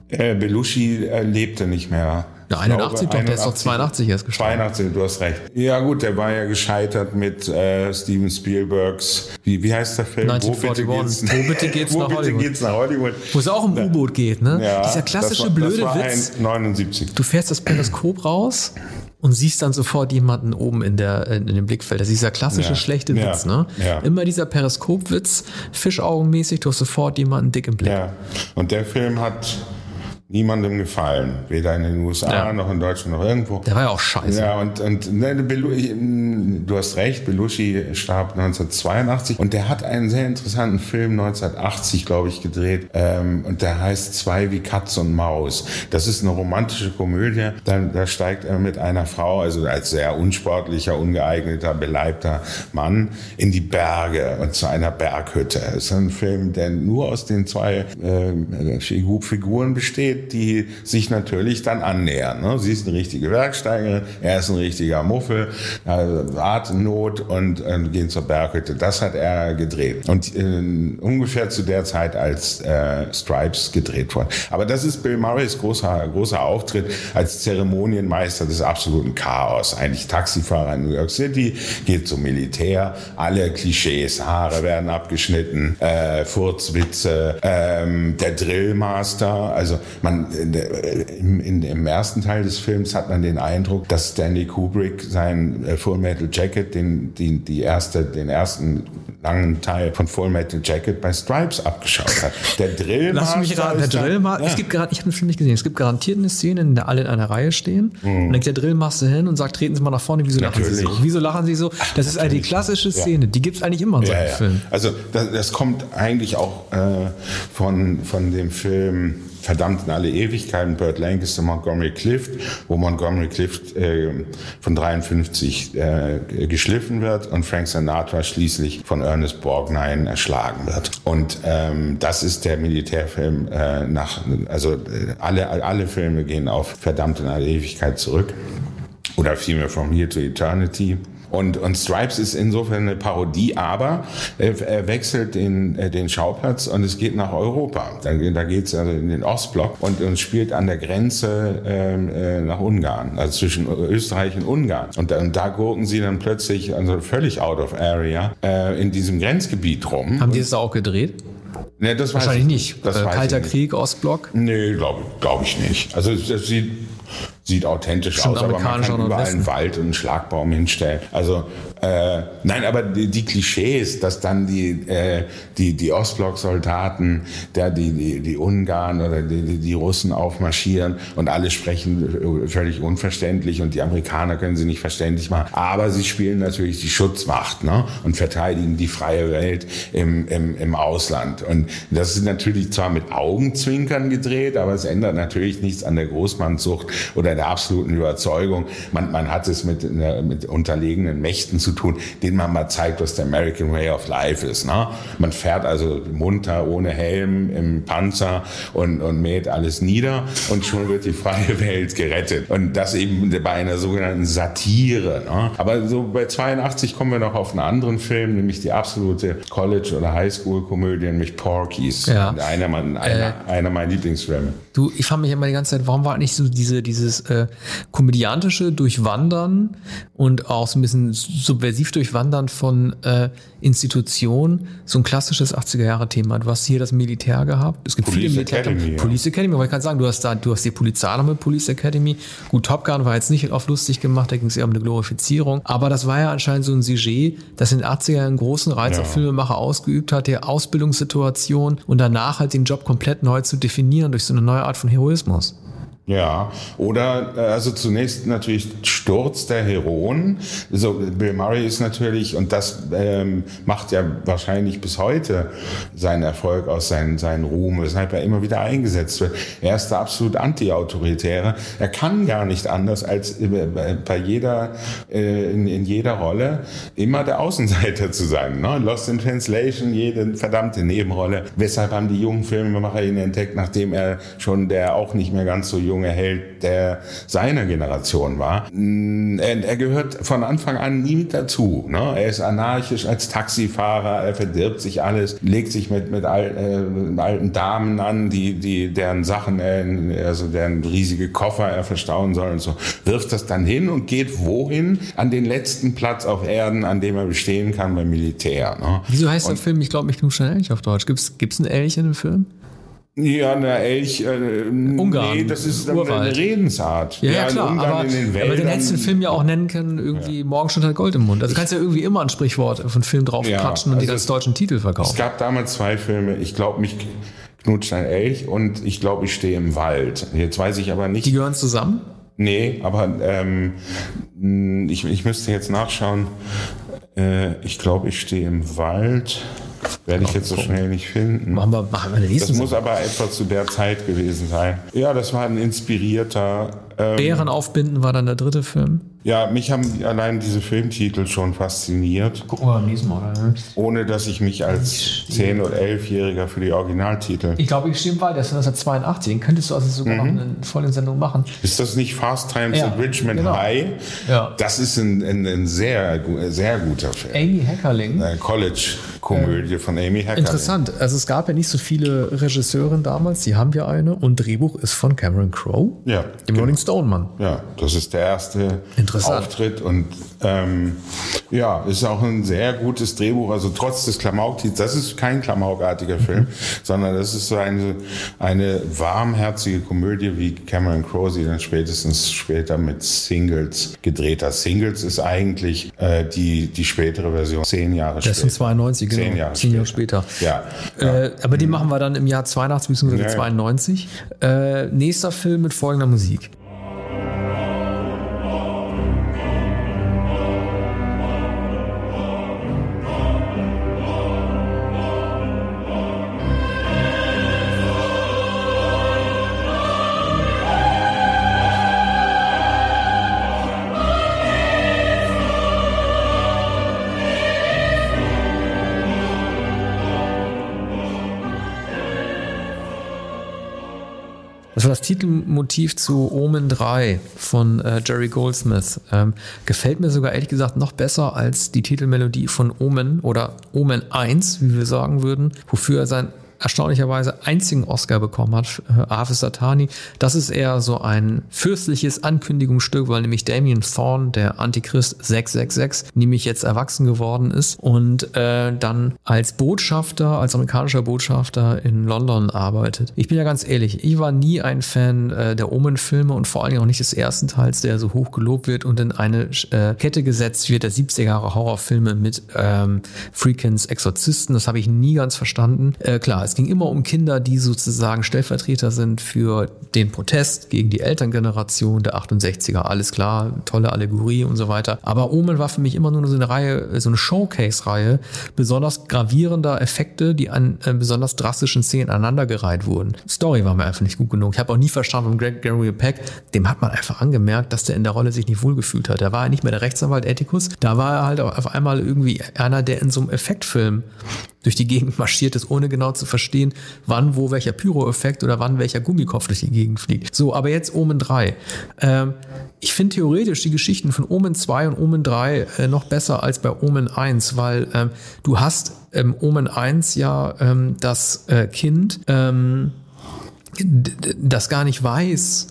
Äh, Belushi äh, lebte nicht mehr. Ja, 81 glaube, doch, der ist doch 82 erst gestorben. 82, du hast recht. Ja gut, der war ja gescheitert mit äh, Steven Spielbergs, wie, wie heißt der Film? 1941. Wo bitte geht's, Wo nach, bitte geht's nach Hollywood? Wo es auch um U-Boot geht, ne? Ja, Dieser klassische war, blöde das war Witz. 79. Du fährst das Periskop raus und siehst dann sofort jemanden oben in der in, dem Blickfeld. Das ist dieser klassische ja. schlechte ja. Witz, ne? Ja. Immer dieser Periskopwitz, Fischaugenmäßig, du hast sofort jemanden dick im Blick. Ja. Und der Film hat niemandem gefallen. Weder in den USA Ja. noch in Deutschland noch irgendwo. Der war ja auch scheiße. Ja, und, und ne, Belushi, du hast recht, Belushi starb 1982 und der hat einen sehr interessanten Film 1980, glaube ich, gedreht ähm, und der heißt Zwei wie Katz und Maus. Das ist eine romantische Komödie, da, da steigt er mit einer Frau, also als sehr unsportlicher, ungeeigneter, beleibter Mann, in die Berge und zu einer Berghütte. Es ist ein Film, der nur aus den zwei äh, Figu- Figuren besteht, die sich natürlich dann annähern. Ne? Sie ist eine richtige Werksteigerin, er ist ein richtiger Muffel, äh, Atemnot und äh, gehen zur Berghütte. Das hat er gedreht. Und äh, ungefähr zu der Zeit, als äh, Stripes gedreht wurde. Aber das ist Bill Murrays großer, großer Auftritt als Zeremonienmeister des absoluten Chaos. Eigentlich Taxifahrer in New York City, geht zum Militär, alle Klischees, Haare werden abgeschnitten, äh, Furzwitze, ähm, der Drillmaster. Also man in der, im, in, im ersten Teil des Films hat man den Eindruck, dass Stanley Kubrick sein äh, Full Metal Jacket, den, die, die erste, den ersten langen Teil von Full Metal Jacket bei Stripes abgeschaut hat. Der Drillmaster. Lass mich raten, der Drillmaster, ja. es gibt gerade, ich habe den Film nicht gesehen, es gibt garantiert eine Szene, in der alle in einer Reihe stehen Mhm. und dann geht der Drillmaster hin und sagt, treten Sie mal nach vorne, wieso lachen Sie Natürlich. so? Wieso lachen Sie so? Das ist eine die klassische Szene, die gibt's eigentlich immer in solchen Ja, ja. Filmen. Also das, das kommt eigentlich auch äh, von, von dem Film Verdammt in alle Ewigkeiten, Burt Lancaster, Montgomery Clift, wo Montgomery Clift äh, von 53 äh, geschliffen wird und Frank Sinatra schließlich von Ernest Borgnine erschlagen wird. Und ähm, das ist der Militärfilm äh, nach, also äh, alle, alle Filme gehen auf Verdammt in alle Ewigkeit zurück oder vielmehr From Here to Eternity. Und, und Stripes ist insofern eine Parodie, aber er, wechselt den, äh, den Schauplatz und es geht nach Europa. Da, da geht es also in den Ostblock und, und spielt an der Grenze ähm, äh, nach Ungarn, also zwischen Österreich und Ungarn. Und, da- und da gurken sie dann plötzlich, also völlig out of area, äh, in diesem Grenzgebiet rum. Haben die das da auch gedreht? Ne, das Wahrscheinlich ich nicht. Das äh, Kalter. Krieg, Ostblock. Nee, glaube glaub ich nicht. Also das sieht, sieht authentisch Bestimmt aus, aber man kann überall einen. Wald und einen Schlagbaum hinstellen. Also äh, nein, aber die, die Klischees, dass dann die, äh, die, die Ostblock-Soldaten, da die, die, die Ungarn oder die, die, Russen aufmarschieren und alle sprechen äh, völlig unverständlich und die Amerikaner können sie nicht verständlich machen. Aber sie spielen natürlich die Schutzmacht ne? und verteidigen die freie Welt im, im, im Ausland. Und das ist natürlich zwar mit Augenzwinkern gedreht, aber es ändert natürlich nichts an der Großmannsucht oder der absoluten Überzeugung. Man, man hat es mit, einer- mit unterlegenen Mächten zu tun, denen man mal zeigt, was der American Way of Life ist. Ne? Man fährt also munter, ohne Helm, im Panzer und, und mäht alles nieder und schon wird die freie Welt gerettet. Und das eben bei einer sogenannten Satire. Ne? Aber so bei 82 kommen wir noch auf einen anderen Film, nämlich die absolute College- oder Highschool-Komödie, nämlich Porky's. Ja. Einer, meiner- einer, einer meiner Lieblingsfilme. Du, ich frage mich immer die ganze Zeit, warum war nicht so diese, dieses äh, komödiantische Durchwandern und auch so ein bisschen subversiv Durchwandern von äh, Institutionen so ein klassisches 80er-Jahre-Thema. Du hast hier das Militär gehabt. Es gibt Police viele Militär Academy, ja. Police Academy, wollte ich gerade sagen, du hast da, du hast die Polizei noch mit Police Academy. Gut, Top Gun war jetzt nicht auf lustig gemacht, da ging es eher um eine Glorifizierung. Aber das war ja anscheinend so ein Sujet, das in den 80er einen großen Reiz Ja. auf Filmemacher ausgeübt hat, der Ausbildungssituation und danach halt den Job komplett neu zu definieren durch so eine neue Art von Heroismus. Ja, oder äh, also zunächst natürlich Sturz der Heroen. So, Bill Murray ist natürlich, und das ähm, macht ja wahrscheinlich bis heute seinen Erfolg aus, seinen, seinen Ruhm, weshalb er immer wieder eingesetzt wird. Er ist der absolut Anti-Autoritäre. Er kann gar nicht anders, als äh, bei jeder, äh, in, in jeder Rolle immer der Außenseiter zu sein. Ne? Lost in Translation, jede verdammte Nebenrolle. Weshalb haben die jungen Filmemacher ihn entdeckt, nachdem er schon der auch nicht mehr ganz so junge Held der seiner Generation war. Mm, Er, er gehört von Anfang an nie mit dazu. Ne? Er ist anarchisch als Taxifahrer, er verdirbt sich alles, legt sich mit, mit, al, äh, mit alten Damen an, die, die deren Sachen, äh, also deren riesige Koffer er verstauen soll und so, wirft das dann hin und geht wohin? An den letzten Platz auf Erden, an dem er bestehen kann beim Militär. Ne? Wieso heißt der Film, ich glaube, mich knuscht ein Elch auf Deutsch? Gibt's, gibt's einen Elch in dem Film? Ja, eine Elch. Äh, Ungarn, Nee, das ist eine. Redensart. Ja, ja, in klar, aber, aber den hättest du den Film ja auch nennen können, irgendwie Morgenstund hat Gold im Mund. Also du kannst ja irgendwie immer ein Sprichwort von Film draufklatschen Ja, und die also als deutschen Titel Es verkaufen. gab damals zwei Filme. Ich glaube, mich knutscht ein Elch und ich glaube, ich stehe im Wald. Jetzt weiß ich aber nicht. Die gehören zusammen? Nee, aber ähm, ich, ich müsste jetzt nachschauen. Äh, ich glaube, ich stehe im Wald. Werde ich jetzt so schnell nicht finden. Machen wir, machen wir eine Das muss aber etwa zu der Zeit gewesen sein. Ja, das war ein inspirierter. Ähm, Bären aufbinden war dann der dritte Film. Ja, mich haben allein diese Filmtitel schon fasziniert. Guck mal beim nächsten Mal, oder? Ohne dass ich mich als 10- oder 11-Jähriger für die Originaltitel. Ich glaube, ich im Wald, das ist 1982. Den könntest du also sogar mhm. noch eine volle Sendung machen. Ist das nicht Fast Times ja, at Richmond genau. High? Ja. Das ist ein, ein, ein sehr, sehr guter Film. Amy Heckerling. Eine College-Komödie äh, von Amy Heckerling. Interessant. Also es gab ja nicht so viele Regisseure damals. Die haben wir eine. Und Drehbuch ist von Cameron Crowe. Ja. Dem genau. Rolling Stone Mann. Ja, das ist der erste Auftritt und ähm, ja, ist auch ein sehr gutes Drehbuch. Also trotz des Klamauktitels, das ist kein klamaukartiger Film, mhm. sondern das ist so eine, eine warmherzige Komödie, wie Cameron Crowe sie dann spätestens später mit Singles gedreht hat. Singles ist eigentlich äh, die, die spätere Version, zehn Jahre das später. Das ist 92, genau. Zehn Jahre, zehn Jahre später. Ja. Äh, aber mhm. den machen wir dann im Jahr 82 bzw. Ja. 92. Äh, nächster Film mit folgender Musik. Das Titelmotiv zu Omen 3 von äh, Jerry Goldsmith. Ähm, gefällt mir sogar ehrlich gesagt noch besser als die Titelmelodie von Omen oder Omen 1, wie wir sagen würden, wofür er sein erstaunlicherweise einzigen Oscar bekommen hat, äh, Ave Satani. Das ist eher so ein fürstliches Ankündigungsstück, weil nämlich Damien Thorne, der Antichrist 666, nämlich jetzt erwachsen geworden ist und äh, dann als Botschafter, als amerikanischer Botschafter in London arbeitet. Ich bin ja ganz ehrlich, ich war nie ein Fan äh, der Omen-Filme und vor allen Dingen auch nicht des ersten Teils, der so hoch gelobt wird und in eine äh, Kette gesetzt wird, der 70er Jahre Horrorfilme mit ähm, Freakins Exorzisten. Das habe ich nie ganz verstanden. Äh, klar, es ging immer um Kinder, die sozusagen Stellvertreter sind für den Protest gegen die Elterngeneration der 68er. Alles klar, tolle Allegorie und so weiter. Aber Omen war für mich immer nur so eine Reihe, so eine Showcase-Reihe besonders gravierender Effekte, die an äh, besonders drastischen Szenen aneinandergereiht wurden. Story war mir einfach nicht gut genug. Ich habe auch nie verstanden, warum Greg Gary Peck, dem hat man einfach angemerkt, dass der in der Rolle sich nicht wohlgefühlt hat. Da war er nicht mehr der Rechtsanwalt Ethicus, da war er halt auf einmal irgendwie einer, der in so einem Effektfilm durch die Gegend marschiert ist, ohne genau zu verstehen, wann, wo welcher Pyro-Effekt oder wann welcher Gummikopf durch die Gegend fliegt. So, aber jetzt Omen 3. Ähm, ich finde theoretisch die Geschichten von Omen 2 und Omen 3 äh, noch besser als bei Omen 1, weil ähm, du hast ähm, Omen 1 ja ähm, das äh, Kind, ähm, das gar nicht weiß,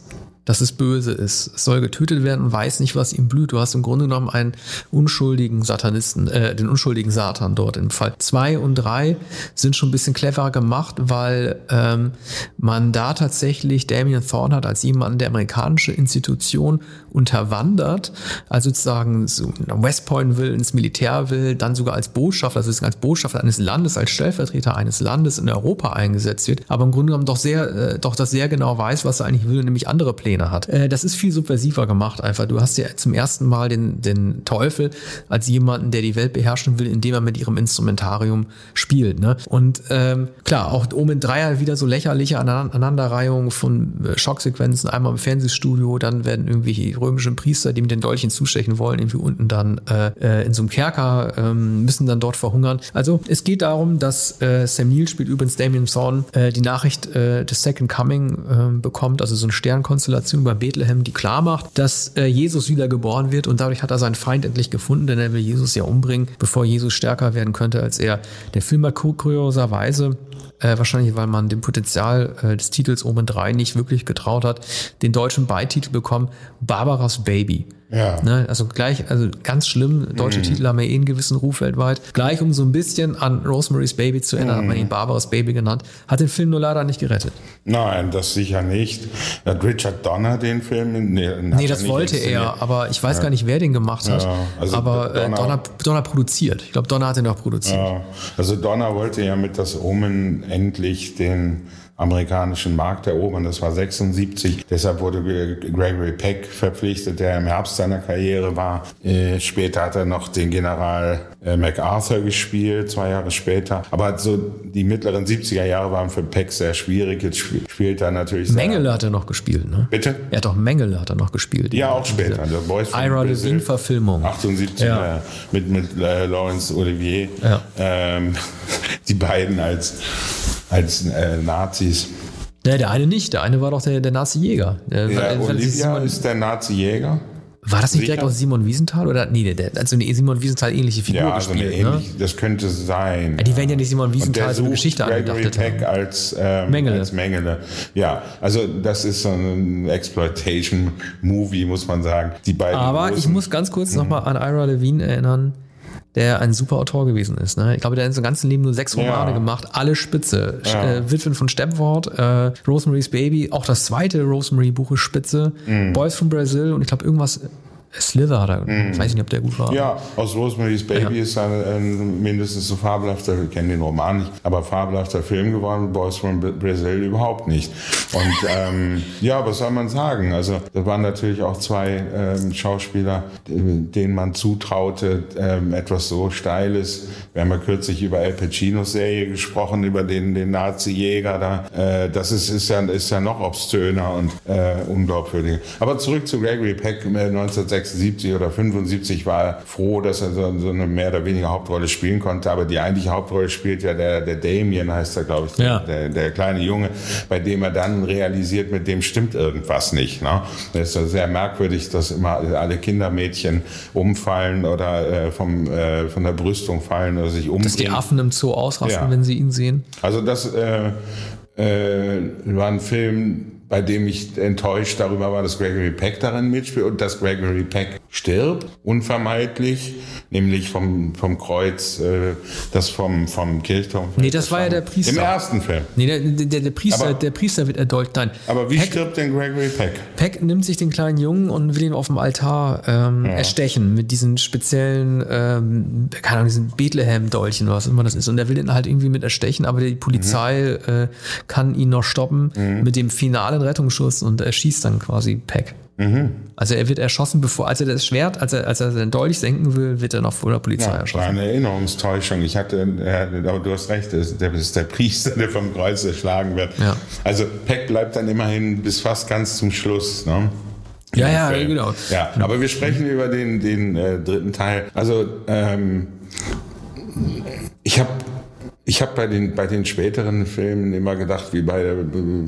dass es böse ist. Es soll getötet werden und weiß nicht, was ihm blüht. Du hast im Grunde genommen einen unschuldigen Satanisten, äh, den unschuldigen Satan dort im Fall. Zwei und drei sind schon ein bisschen cleverer gemacht, weil ähm, man da tatsächlich Damien Thorne hat als jemand, der amerikanische Institution unterwandert, also sozusagen so West Point will, ins Militär will, dann sogar als Botschafter, also als Botschafter eines Landes, als Stellvertreter eines Landes in Europa eingesetzt wird, aber im Grunde genommen doch sehr, äh, doch das sehr genau weiß, was er eigentlich will, nämlich andere Pläne Pläne hat. Äh, das ist viel subversiver gemacht einfach. Du hast ja zum ersten Mal den, den Teufel als jemanden, der die Welt beherrschen will, indem er mit ihrem Instrumentarium spielt. Ne? Und ähm, klar, auch Omen 3 halt wieder so lächerliche Aneinanderreihungen von äh, Schocksequenzen, einmal im Fernsehstudio, dann werden irgendwelche römischen Priester, die mit den Dolchen zustechen wollen, irgendwie unten dann äh, äh in so einem Kerker, ähm, müssen dann dort verhungern. Also es geht darum, dass äh, Sam Neill spielt übrigens Damien Thorne äh, die Nachricht äh, des Second Coming äh, bekommt, also so eine Sternkonstellation Situation bei Bethlehem, die klar macht, dass äh, Jesus wieder geboren wird und dadurch hat er seinen Feind endlich gefunden, denn er will Jesus ja umbringen, bevor Jesus stärker werden könnte als er. Der Film hat kurioserweise äh, wahrscheinlich weil man dem Potenzial äh, des Titels Omen 3 nicht wirklich getraut hat, den deutschen Beititel bekommen, Barbaras Baby. Ja. Ne? Also gleich, also ganz schlimm, deutsche Mhm. Titel haben ja eh einen gewissen Ruf weltweit. Gleich um so ein bisschen an Rosemary's Baby zu erinnern, hat Mhm. man ihn Barbaras Baby genannt, hat den Film nur leider nicht gerettet. Nein, das sicher nicht. Hat Richard Donner den Film? Nee, Nee, das wollte er, aber ich weiß gar nicht, wer den gemacht hat. Ja, also aber äh, Donner- Donner, Donner produziert. Ich glaube, Donner hat den auch produziert. Ja, also Donner wollte ja mit das Omen endlich den amerikanischen Markt erobern. Das war 76. Deshalb wurde Gregory Peck verpflichtet, der im Herbst seiner Karriere war. Äh, später hat er noch den General äh, MacArthur gespielt, zwei Jahre später. Aber so die mittleren 70er Jahre waren für Peck sehr schwierig. Jetzt sp spielt er natürlich Mengele hat er noch gespielt, ne? Bitte? Er hat auch Mengele hat er noch gespielt. Ja, auch später. The Boys from Ira Brazil. Levine Verfilmung. 78 Ja. äh, mit, mit äh, Laurence Olivier. Ja. Ähm, die beiden als, als äh, Nazis. Nee, der eine nicht. Der eine war doch der, der Nazi-Jäger. Der- Ja, Olivia ist der Nazi-Jäger. war das nicht direkt sicher? aus Simon Wiesenthal? Oder nee, der, also eine Simon Wiesenthal ähnliche Figur Ja, also eine gespielt. ne? ähnliche, das könnte sein. Ja, die werden ja nicht Simon Wiesenthal so eine Geschichte Gregory haben. als, ähm, Mengele. als Mengele. Ja, also das ist so ein Exploitation-Movie, muss man sagen. Die beiden Aber ich großen- muss ganz Mhm. kurz nochmal an Ira Levine erinnern, der ein super Autor gewesen ist. Ne? Ich glaube, der hat in seinem ganzen Leben nur sechs Romane Ja. gemacht, alle spitze. Ja. Äh, Witwen von Stepford, äh, Rosemary's Baby, auch das zweite Rosemary-Buch ist spitze, Mhm. Boys from Brazil und ich glaube irgendwas, Slither hat er, ich weiß nicht, ob der gut war. Mhm. Ja, aus Rosemary's Baby ist ein, ein mindestens so fabelhafter, wir kennen den Roman nicht, aber fabelhafter Film geworden, Boys from Bra- Brazil überhaupt nicht. Und ähm, ja, was soll man sagen? Also da waren natürlich auch zwei ähm, Schauspieler, denen man zutraute, ähm, etwas so Steiles. Wir haben ja kürzlich über Al Pacinos Serie gesprochen, über den, den Nazi-Jäger da. Äh, das ist, ist, ja, ist ja noch obszöner und äh, unglaubwürdiger. Aber zurück zu Gregory Peck. äh, 1976 oder 75 war er froh, dass er so, so eine mehr oder weniger Hauptrolle spielen konnte. Aber die eigentliche Hauptrolle spielt ja der, der Damien, heißt er, glaube ich, Ja. der, der kleine Junge, bei dem er dann realisiert, mit dem stimmt irgendwas nicht. Ne? Das ist ja sehr merkwürdig, dass immer alle Kindermädchen umfallen oder äh, vom, äh, von der Brüstung fallen oder sich umbringen. Dass die Affen im Zoo ausrasten, Ja. wenn sie ihn sehen. Also das äh, äh, war ein Film, bei dem ich enttäuscht darüber war, dass Gregory Peck darin mitspielt und dass Gregory Peck stirbt, unvermeidlich, nämlich vom, vom Kreuz, äh, das vom, vom Kirchturm. Nee, das war ja der Priester. Im ersten Film. Nee, der, der, der, Priester, Aber- der Priester wird erdolcht. Nein. Aber wie Peck, stirbt denn Gregory Peck? Peck nimmt sich den kleinen Jungen und will ihn auf dem Altar ähm, erstechen mit diesen speziellen, ähm, keine Ahnung, diesen Bethlehem-Dolchen oder was immer das ist. Und er will ihn halt irgendwie mit erstechen, aber die Polizei äh, kann ihn noch stoppen mit dem finalen Rettungsschuss und er schießt dann quasi Peck. Also er wird erschossen, bevor, als er das Schwert, als er, als er den Dolch senken will, wird er noch vor der Polizei Ja, war erschossen. eine Erinnerungstäuschung. Ich hatte, äh, aber du hast recht, das ist der, das ist der Priester, der vom Kreuz erschlagen wird. Ja. Also Peck bleibt dann immerhin bis fast ganz zum Schluss. Ne? Ja, ja, Film. genau. Ja, aber wir sprechen über den, den äh, dritten Teil. Also ähm, ich habe ich habe bei den bei den späteren Filmen immer gedacht, wie bei äh,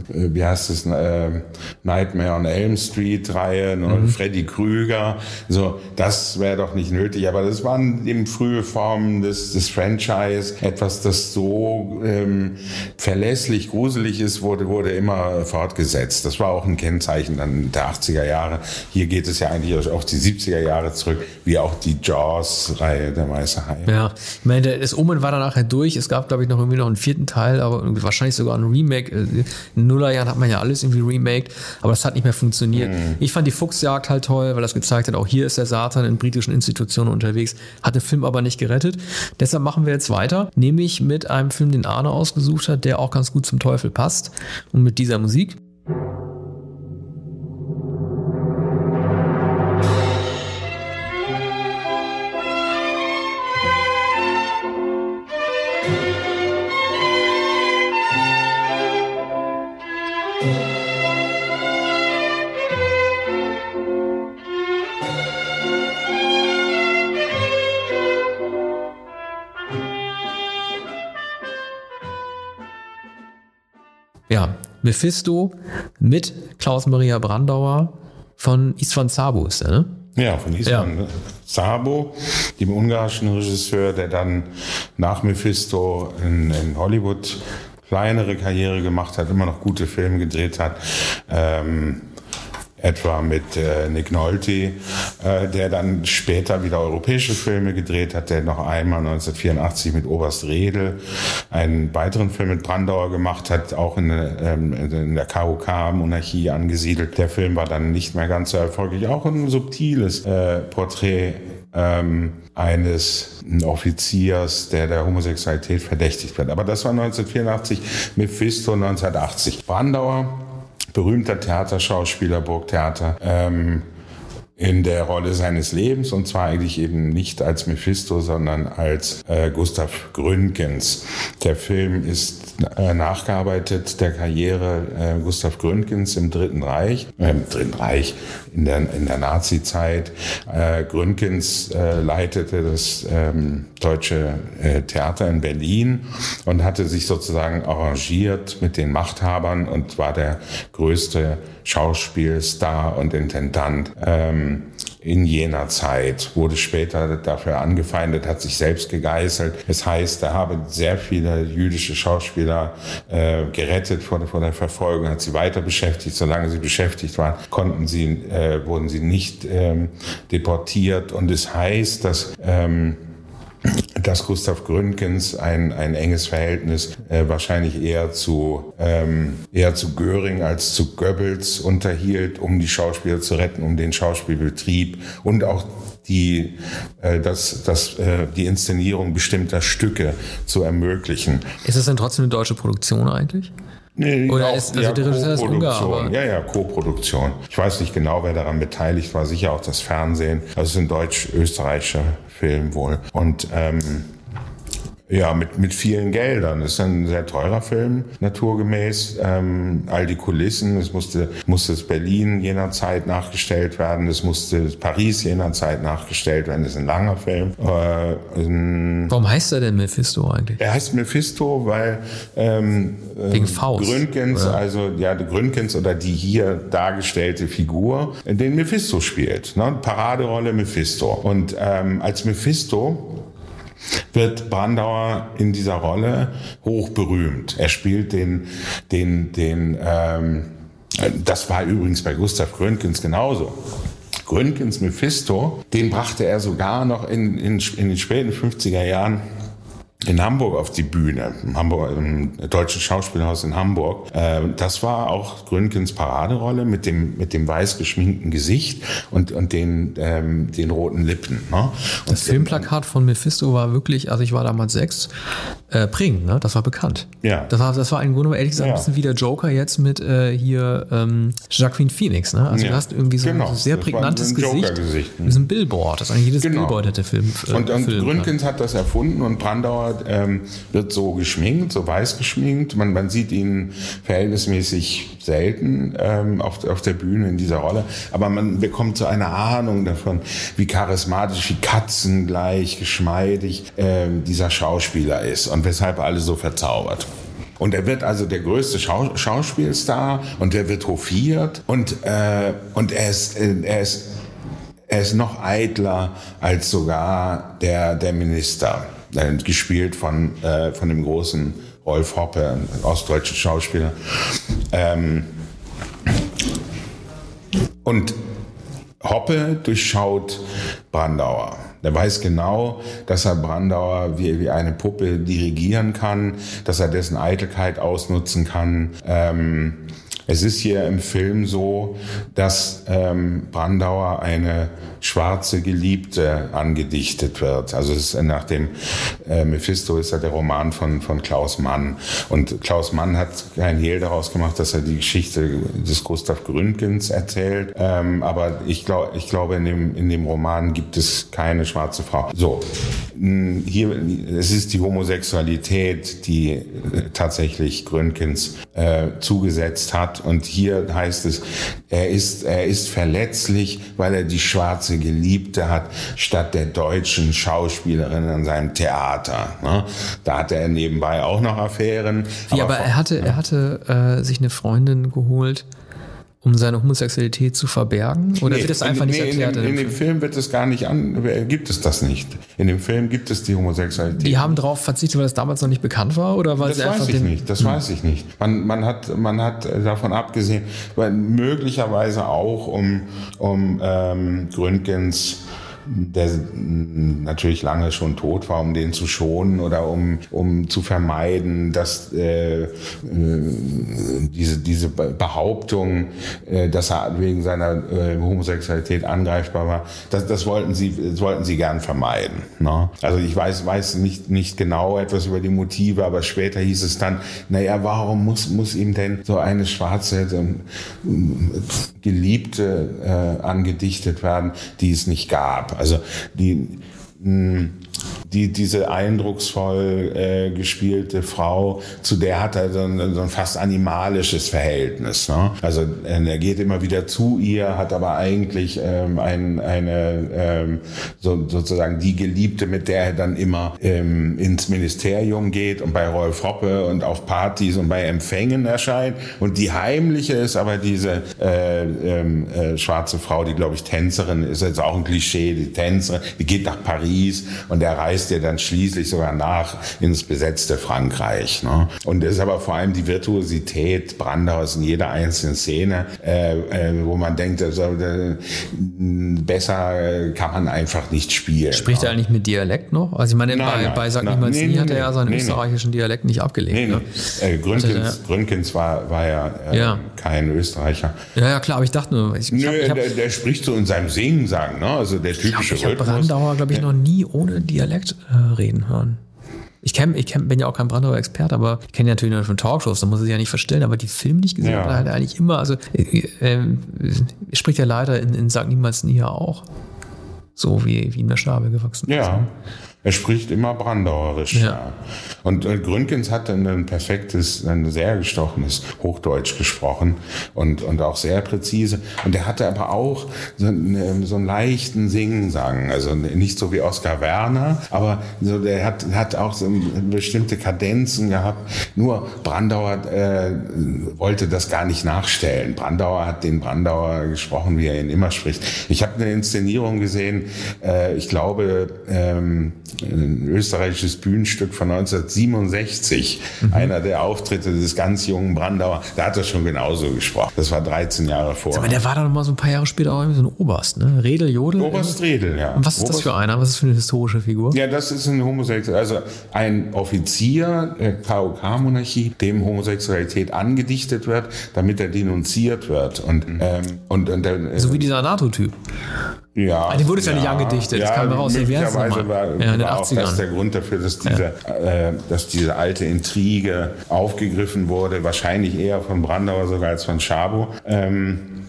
wie heißt es, äh, Nightmare on Elm Street Reihe und Mhm. Freddy Krüger, so das wäre doch nicht nötig. Aber das waren eben frühe Formen des, des Franchise, etwas, das so ähm, verlässlich gruselig ist, wurde wurde immer fortgesetzt. Das war auch ein Kennzeichen dann der 80er Jahre. Hier geht es ja eigentlich auch die 70er Jahre zurück, wie auch die Jaws Reihe der Weiße Hai. Ja, ich meine, das Omen war dann nachher durch. Es gab, glaube ich, noch irgendwie noch einen vierten Teil, aber wahrscheinlich sogar ein Remake. Äh, In den Nullerjahren hat man ja alles irgendwie remaked, aber das hat nicht mehr funktioniert. Ich fand die Fuchsjagd halt toll, weil das gezeigt hat, auch hier ist der Satan in britischen Institutionen unterwegs, hat den Film aber nicht gerettet. Deshalb machen wir jetzt weiter, nämlich mit einem Film, den Arne ausgesucht hat, der auch ganz gut zum Teufel passt und mit dieser Musik. Mephisto mit Klaus-Maria Brandauer von Istvan Sabo ist er, ne? Ja, von Isman Sabo, dem ungarischen Regisseur, der dann nach Mephisto in, in Hollywood kleinere Karriere gemacht hat, immer noch gute Filme gedreht hat. Ähm, etwa mit äh, Nick Nolte, äh, der dann später wieder europäische Filme gedreht hat, der noch einmal 1984 mit Oberst Redel einen weiteren Film mit Brandauer gemacht hat, auch in, ähm, in der KOK-Monarchie angesiedelt. Der Film war dann nicht mehr ganz so erfolgreich, auch ein subtiles äh, Porträt ähm, eines Offiziers, der der Homosexualität verdächtigt wird. Aber das war 1984, Mephisto 1980. Brandauer, berühmter Theaterschauspieler, Burgtheater, ähm, in der Rolle seines Lebens und zwar eigentlich eben nicht als Mephisto, sondern als äh, Gustav Gründgens. Der Film ist äh, nachgearbeitet der Karriere äh, Gustav Gründgens im Dritten Reich, äh, im Dritten Reich in der, in der Nazi-Zeit. Gründgens leitete das ähm, deutsche Theater in Berlin und hatte sich sozusagen arrangiert mit den Machthabern und war der größte Schauspielstar und Intendant ähm, in jener Zeit, wurde später dafür angefeindet, hat sich selbst gegeißelt. Es heißt, er habe sehr viele jüdische Schauspieler äh, gerettet vor, vor der Verfolgung, hat sie weiter beschäftigt. Solange sie beschäftigt waren, konnten sie, äh, wurden sie nicht ähm, deportiert. Und es heißt, dass ähm, dass Gustav Gründgens ein, ein enges Verhältnis äh, wahrscheinlich eher zu, ähm, eher zu Göring als zu Goebbels unterhielt, um die Schauspieler zu retten, um den Schauspielbetrieb und auch die, äh, das, das, äh, die Inszenierung bestimmter Stücke zu ermöglichen. Ist es denn trotzdem eine deutsche Produktion eigentlich? Nee, Oder auch, ist, also ja, der Regisseur ist Ungar, Ja, ja, Co-Produktion. Ich weiß nicht genau, wer daran beteiligt war. Sicher auch das Fernsehen. Also es ist ein deutsch-österreichischer Film wohl. Und ähm, ja, mit, mit vielen Geldern. Das ist ein sehr teurer Film, naturgemäß. Ähm, all die Kulissen, es musste, musste es Berlin jener Zeit nachgestellt werden, es musste Paris jener Zeit nachgestellt werden. Das ist ein langer Film. Äh, ein, Warum heißt er denn Mephisto eigentlich? Er heißt Mephisto, weil ähm, Wegen Faust, Gründgens, oder? also ja, Gründgens oder die hier dargestellte Figur, den Mephisto spielt. Ne? Paraderolle Mephisto. Und ähm, als Mephisto wird Brandauer in dieser Rolle hoch berühmt. Er spielt den, den, den, ähm, das war übrigens bei Gustav Gründgens genauso. Gründgens Mephisto, den brachte er sogar noch in, in, in den späten 50er Jahren in Hamburg auf die Bühne, im, Hamburg, im Deutschen Schauspielhaus in Hamburg. Äh, das war auch Gründgens Paraderolle mit dem, mit dem weiß geschminkten Gesicht und, und den, ähm, den roten Lippen. Ne? Das Filmplakat von Mephisto war wirklich, also ich war damals sechs, äh, prägend, ne? das war bekannt. Ja. Das war, das war im Grunde ehrlich gesagt ja. ein bisschen wie der Joker jetzt mit äh, hier ähm, Jacqueline Phoenix. Ne? Also ja. du hast irgendwie so genau. ein sehr prägnantes ein Gesicht. Wie so ein Billboard. Das ist eigentlich jedes genau. Billboard hätte Film. Äh, und, und Film, Gründgens hat das erfunden und Brandauer ähm, wird so geschminkt, so weiß geschminkt. Man, man sieht ihn verhältnismäßig selten ähm, auf, auf der Bühne in dieser Rolle, aber man bekommt so eine Ahnung davon, wie charismatisch, wie katzengleich, geschmeidig ähm, dieser Schauspieler ist und weshalb alle so verzaubert. Und er wird also der größte Schau Schauspielstar und er wird hofiert und, äh, und er ist, äh, er ist er ist noch eitler als sogar der, der Minister äh, gespielt von, äh, von dem großen Rolf Hoppe, ein ostdeutscher Schauspieler. Ähm, und Hoppe durchschaut Brandauer. Der weiß genau, dass er Brandauer wie, wie eine Puppe dirigieren kann, dass er dessen Eitelkeit ausnutzen kann. Ähm, es ist hier im Film so, dass ähm, Brandauer eine schwarze Geliebte angedichtet wird. Also es ist nach dem äh, Mephisto ist ja der Roman von, von Klaus Mann. Und Klaus Mann hat kein Hehl daraus gemacht, dass er die Geschichte des Gustav Gründgens erzählt. Ähm, aber ich, glaube, ich glaube, in dem, in dem Roman gibt es keine schwarze Frau. So, hier, es ist die Homosexualität, die äh, tatsächlich Gründgens äh, zugesetzt hat. Und hier heißt es, er ist, er ist verletzlich, weil er die schwarze Geliebte hat, statt der deutschen Schauspielerin an seinem Theater. Ne? Da hatte er nebenbei auch noch Affären. Wie, aber, aber er hatte, er hatte äh, sich eine Freundin geholt, um seine Homosexualität zu verbergen? Oder nee, wird das einfach in, nicht nee, erklärt? In, in, in, dem Film wird es gar nicht an, gibt es das nicht. In dem Film gibt es die Homosexualität. Die haben darauf verzichtet, weil das damals noch nicht bekannt war? Oder weil das sie weiß einfach ich nicht, das hm. weiß ich nicht. Man, man, hat, man hat davon abgesehen, weil möglicherweise auch um, um ähm, Gründgens der natürlich lange schon tot war, um den zu schonen oder um, um zu vermeiden, dass äh, äh, diese, diese Behauptung, äh, dass er wegen seiner äh, Homosexualität angreifbar war, das, das, wollten sie, das wollten sie gern vermeiden. Ne? Also ich weiß, weiß nicht, nicht genau etwas über die Motive, aber später hieß es dann, naja, warum muss, muss ihm denn so eine schwarze so, Geliebte äh, angedichtet werden, die es nicht gab? Also die, mh, die, diese eindrucksvoll äh, gespielte Frau, zu der hat er so ein, so ein fast animalisches Verhältnis. Ne? Also äh, er geht immer wieder zu ihr, hat aber eigentlich ähm, ein, eine ähm, so, sozusagen die Geliebte, mit der er dann immer ähm, ins Ministerium geht und bei Rolf Hoppe und auf Partys und bei Empfängen erscheint. Und die heimliche ist aber diese äh, ähm, äh, schwarze Frau, die glaube ich Tänzerin ist, jetzt auch ein Klischee, die Tänzerin, die geht nach Paris und der reist ja dann schließlich sogar nach ins besetzte Frankreich. Ne? Und es ist aber vor allem die Virtuosität Brandhaus in jeder einzelnen Szene, äh, äh, wo man denkt, also, äh, besser kann man einfach nicht spielen. Spricht ne? er eigentlich mit Dialekt noch? Also ich meine, nein, bei, nein, bei Sag niemals nee, nie hat er ja seinen nee, österreichischen nee. Dialekt nicht abgelegt. Nee, ne? äh, Gründgens, also, Gründgens war, war ja, äh, ja, kein Österreicher. Ja, ja, klar, aber ich dachte nur, ich, Nö, hab, ich hab, der, der, spricht so in seinem Singen sagen, ne? also der typische ich glaub, ich Rhythmus. Brandauer, glaube ich, noch nie ohne Dialekt äh, reden hören. Ich, kenn, ich kenn, bin ja auch kein Brandauer Experte, aber ich kenne natürlich nur von Talkshows, da muss ich ja nicht verstellen, aber die Filme, die ich gesehen ja. habe, halt eigentlich immer, also äh, äh, spricht ja leider in, in Sag Niemals Nie ja auch. So wie, wie in der Schwabe gewachsen ja. ist. Ja. Er spricht immer brandauerisch. Ja. ja. Und äh, Gründgens hat ein perfektes, ein sehr gestochenes Hochdeutsch gesprochen und, und auch sehr präzise. Und er hatte aber auch so, einen, so einen leichten Singen-Sang. Also nicht so wie Oskar Werner, aber so, der hat, hat auch so bestimmte Kadenzen gehabt. Nur Brandauer äh, wollte das gar nicht nachstellen. Brandauer hat den Brandauer gesprochen, wie er ihn immer spricht. Ich habe eine Inszenierung gesehen, äh, ich glaube, ähm, ein österreichisches Bühnenstück von 1967, mhm. einer der Auftritte des ganz jungen Brandauer, da hat er schon genauso gesprochen. Das war 13 Jahre vor. Aber der war dann noch mal so ein paar Jahre später auch irgendwie so ein Oberst, ne? Redel, Jodel? Oberst Redel, ja. Und was ist Oberst, das für einer? Was ist das für eine historische Figur? Ja, das ist ein Homosexuell, also ein Offizier der KOK-Monarchie, dem Homosexualität angedichtet wird, damit er denunziert wird. Und, mhm. ähm, und, und der, so wie dieser NATO-Typ. Ja. Also, die wurde es ja, ja, nicht angedichtet, ja, das kam raus. Möglicherweise war, ja, war auch das der Grund dafür, dass diese, ja. äh, dass diese alte Intrige aufgegriffen wurde. Wahrscheinlich eher von Brandauer sogar als von Schabo. Ähm,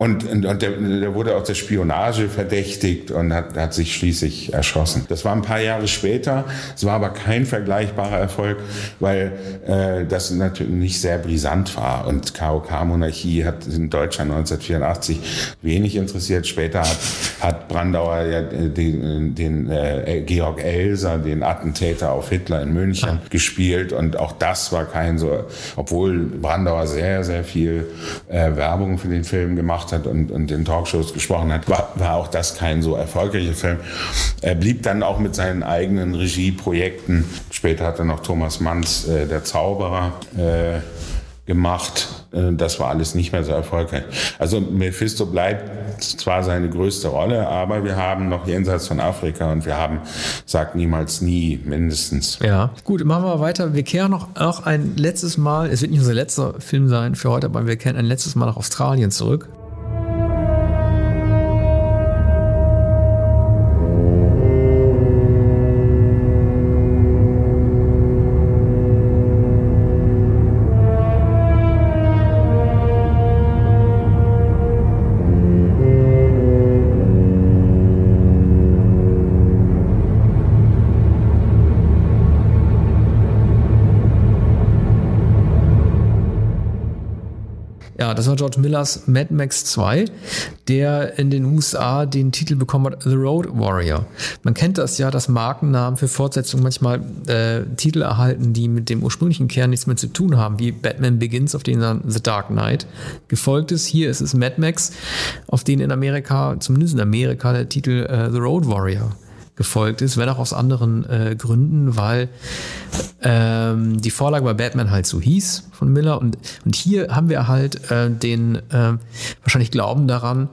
und, und, und der, der wurde auch der Spionage verdächtigt und hat, hat sich schließlich erschossen. Das war ein paar Jahre später. Es war aber kein vergleichbarer Erfolg, weil äh, das natürlich nicht sehr brisant war. Und KOK-Monarchie hat in Deutschland 1984 wenig interessiert. Später hat, hat Brandauer ja den, den äh, Georg Elser, den Attentäter auf Hitler in München, gespielt. Und auch das war kein so, obwohl Brandauer sehr, sehr viel äh, Werbung für den Film gemacht gemacht hat und, und in Talkshows gesprochen hat, war, war auch das kein so erfolgreicher Film. Er blieb dann auch mit seinen eigenen Regieprojekten. Später hat er noch Thomas Manns, äh, der Zauberer, äh, gemacht. Äh, das war alles nicht mehr so erfolgreich. Also Mephisto bleibt zwar seine größte Rolle, aber wir haben noch jenseits von Afrika und wir haben, sagt niemals nie, mindestens. Ja, gut, machen wir weiter. Wir kehren noch, noch ein letztes Mal, es wird nicht unser letzter Film sein für heute, aber wir kehren ein letztes Mal nach Australien zurück. Millers Mad Max 2, der in den USA den Titel bekommen hat, The Road Warrior. Man kennt das ja, dass Markennamen für Fortsetzungen manchmal äh, Titel erhalten, die mit dem ursprünglichen Kern nichts mehr zu tun haben, wie Batman Begins, auf den dann The Dark Knight gefolgt ist. Hier ist es Mad Max, auf den in Amerika, zumindest in Amerika, der Titel äh, The Road Warrior gefolgt ist, wenn auch aus anderen äh, Gründen, weil ähm, die Vorlage bei Batman halt so hieß von Miller. Und, und hier haben wir halt äh, den äh, wahrscheinlich Glauben daran,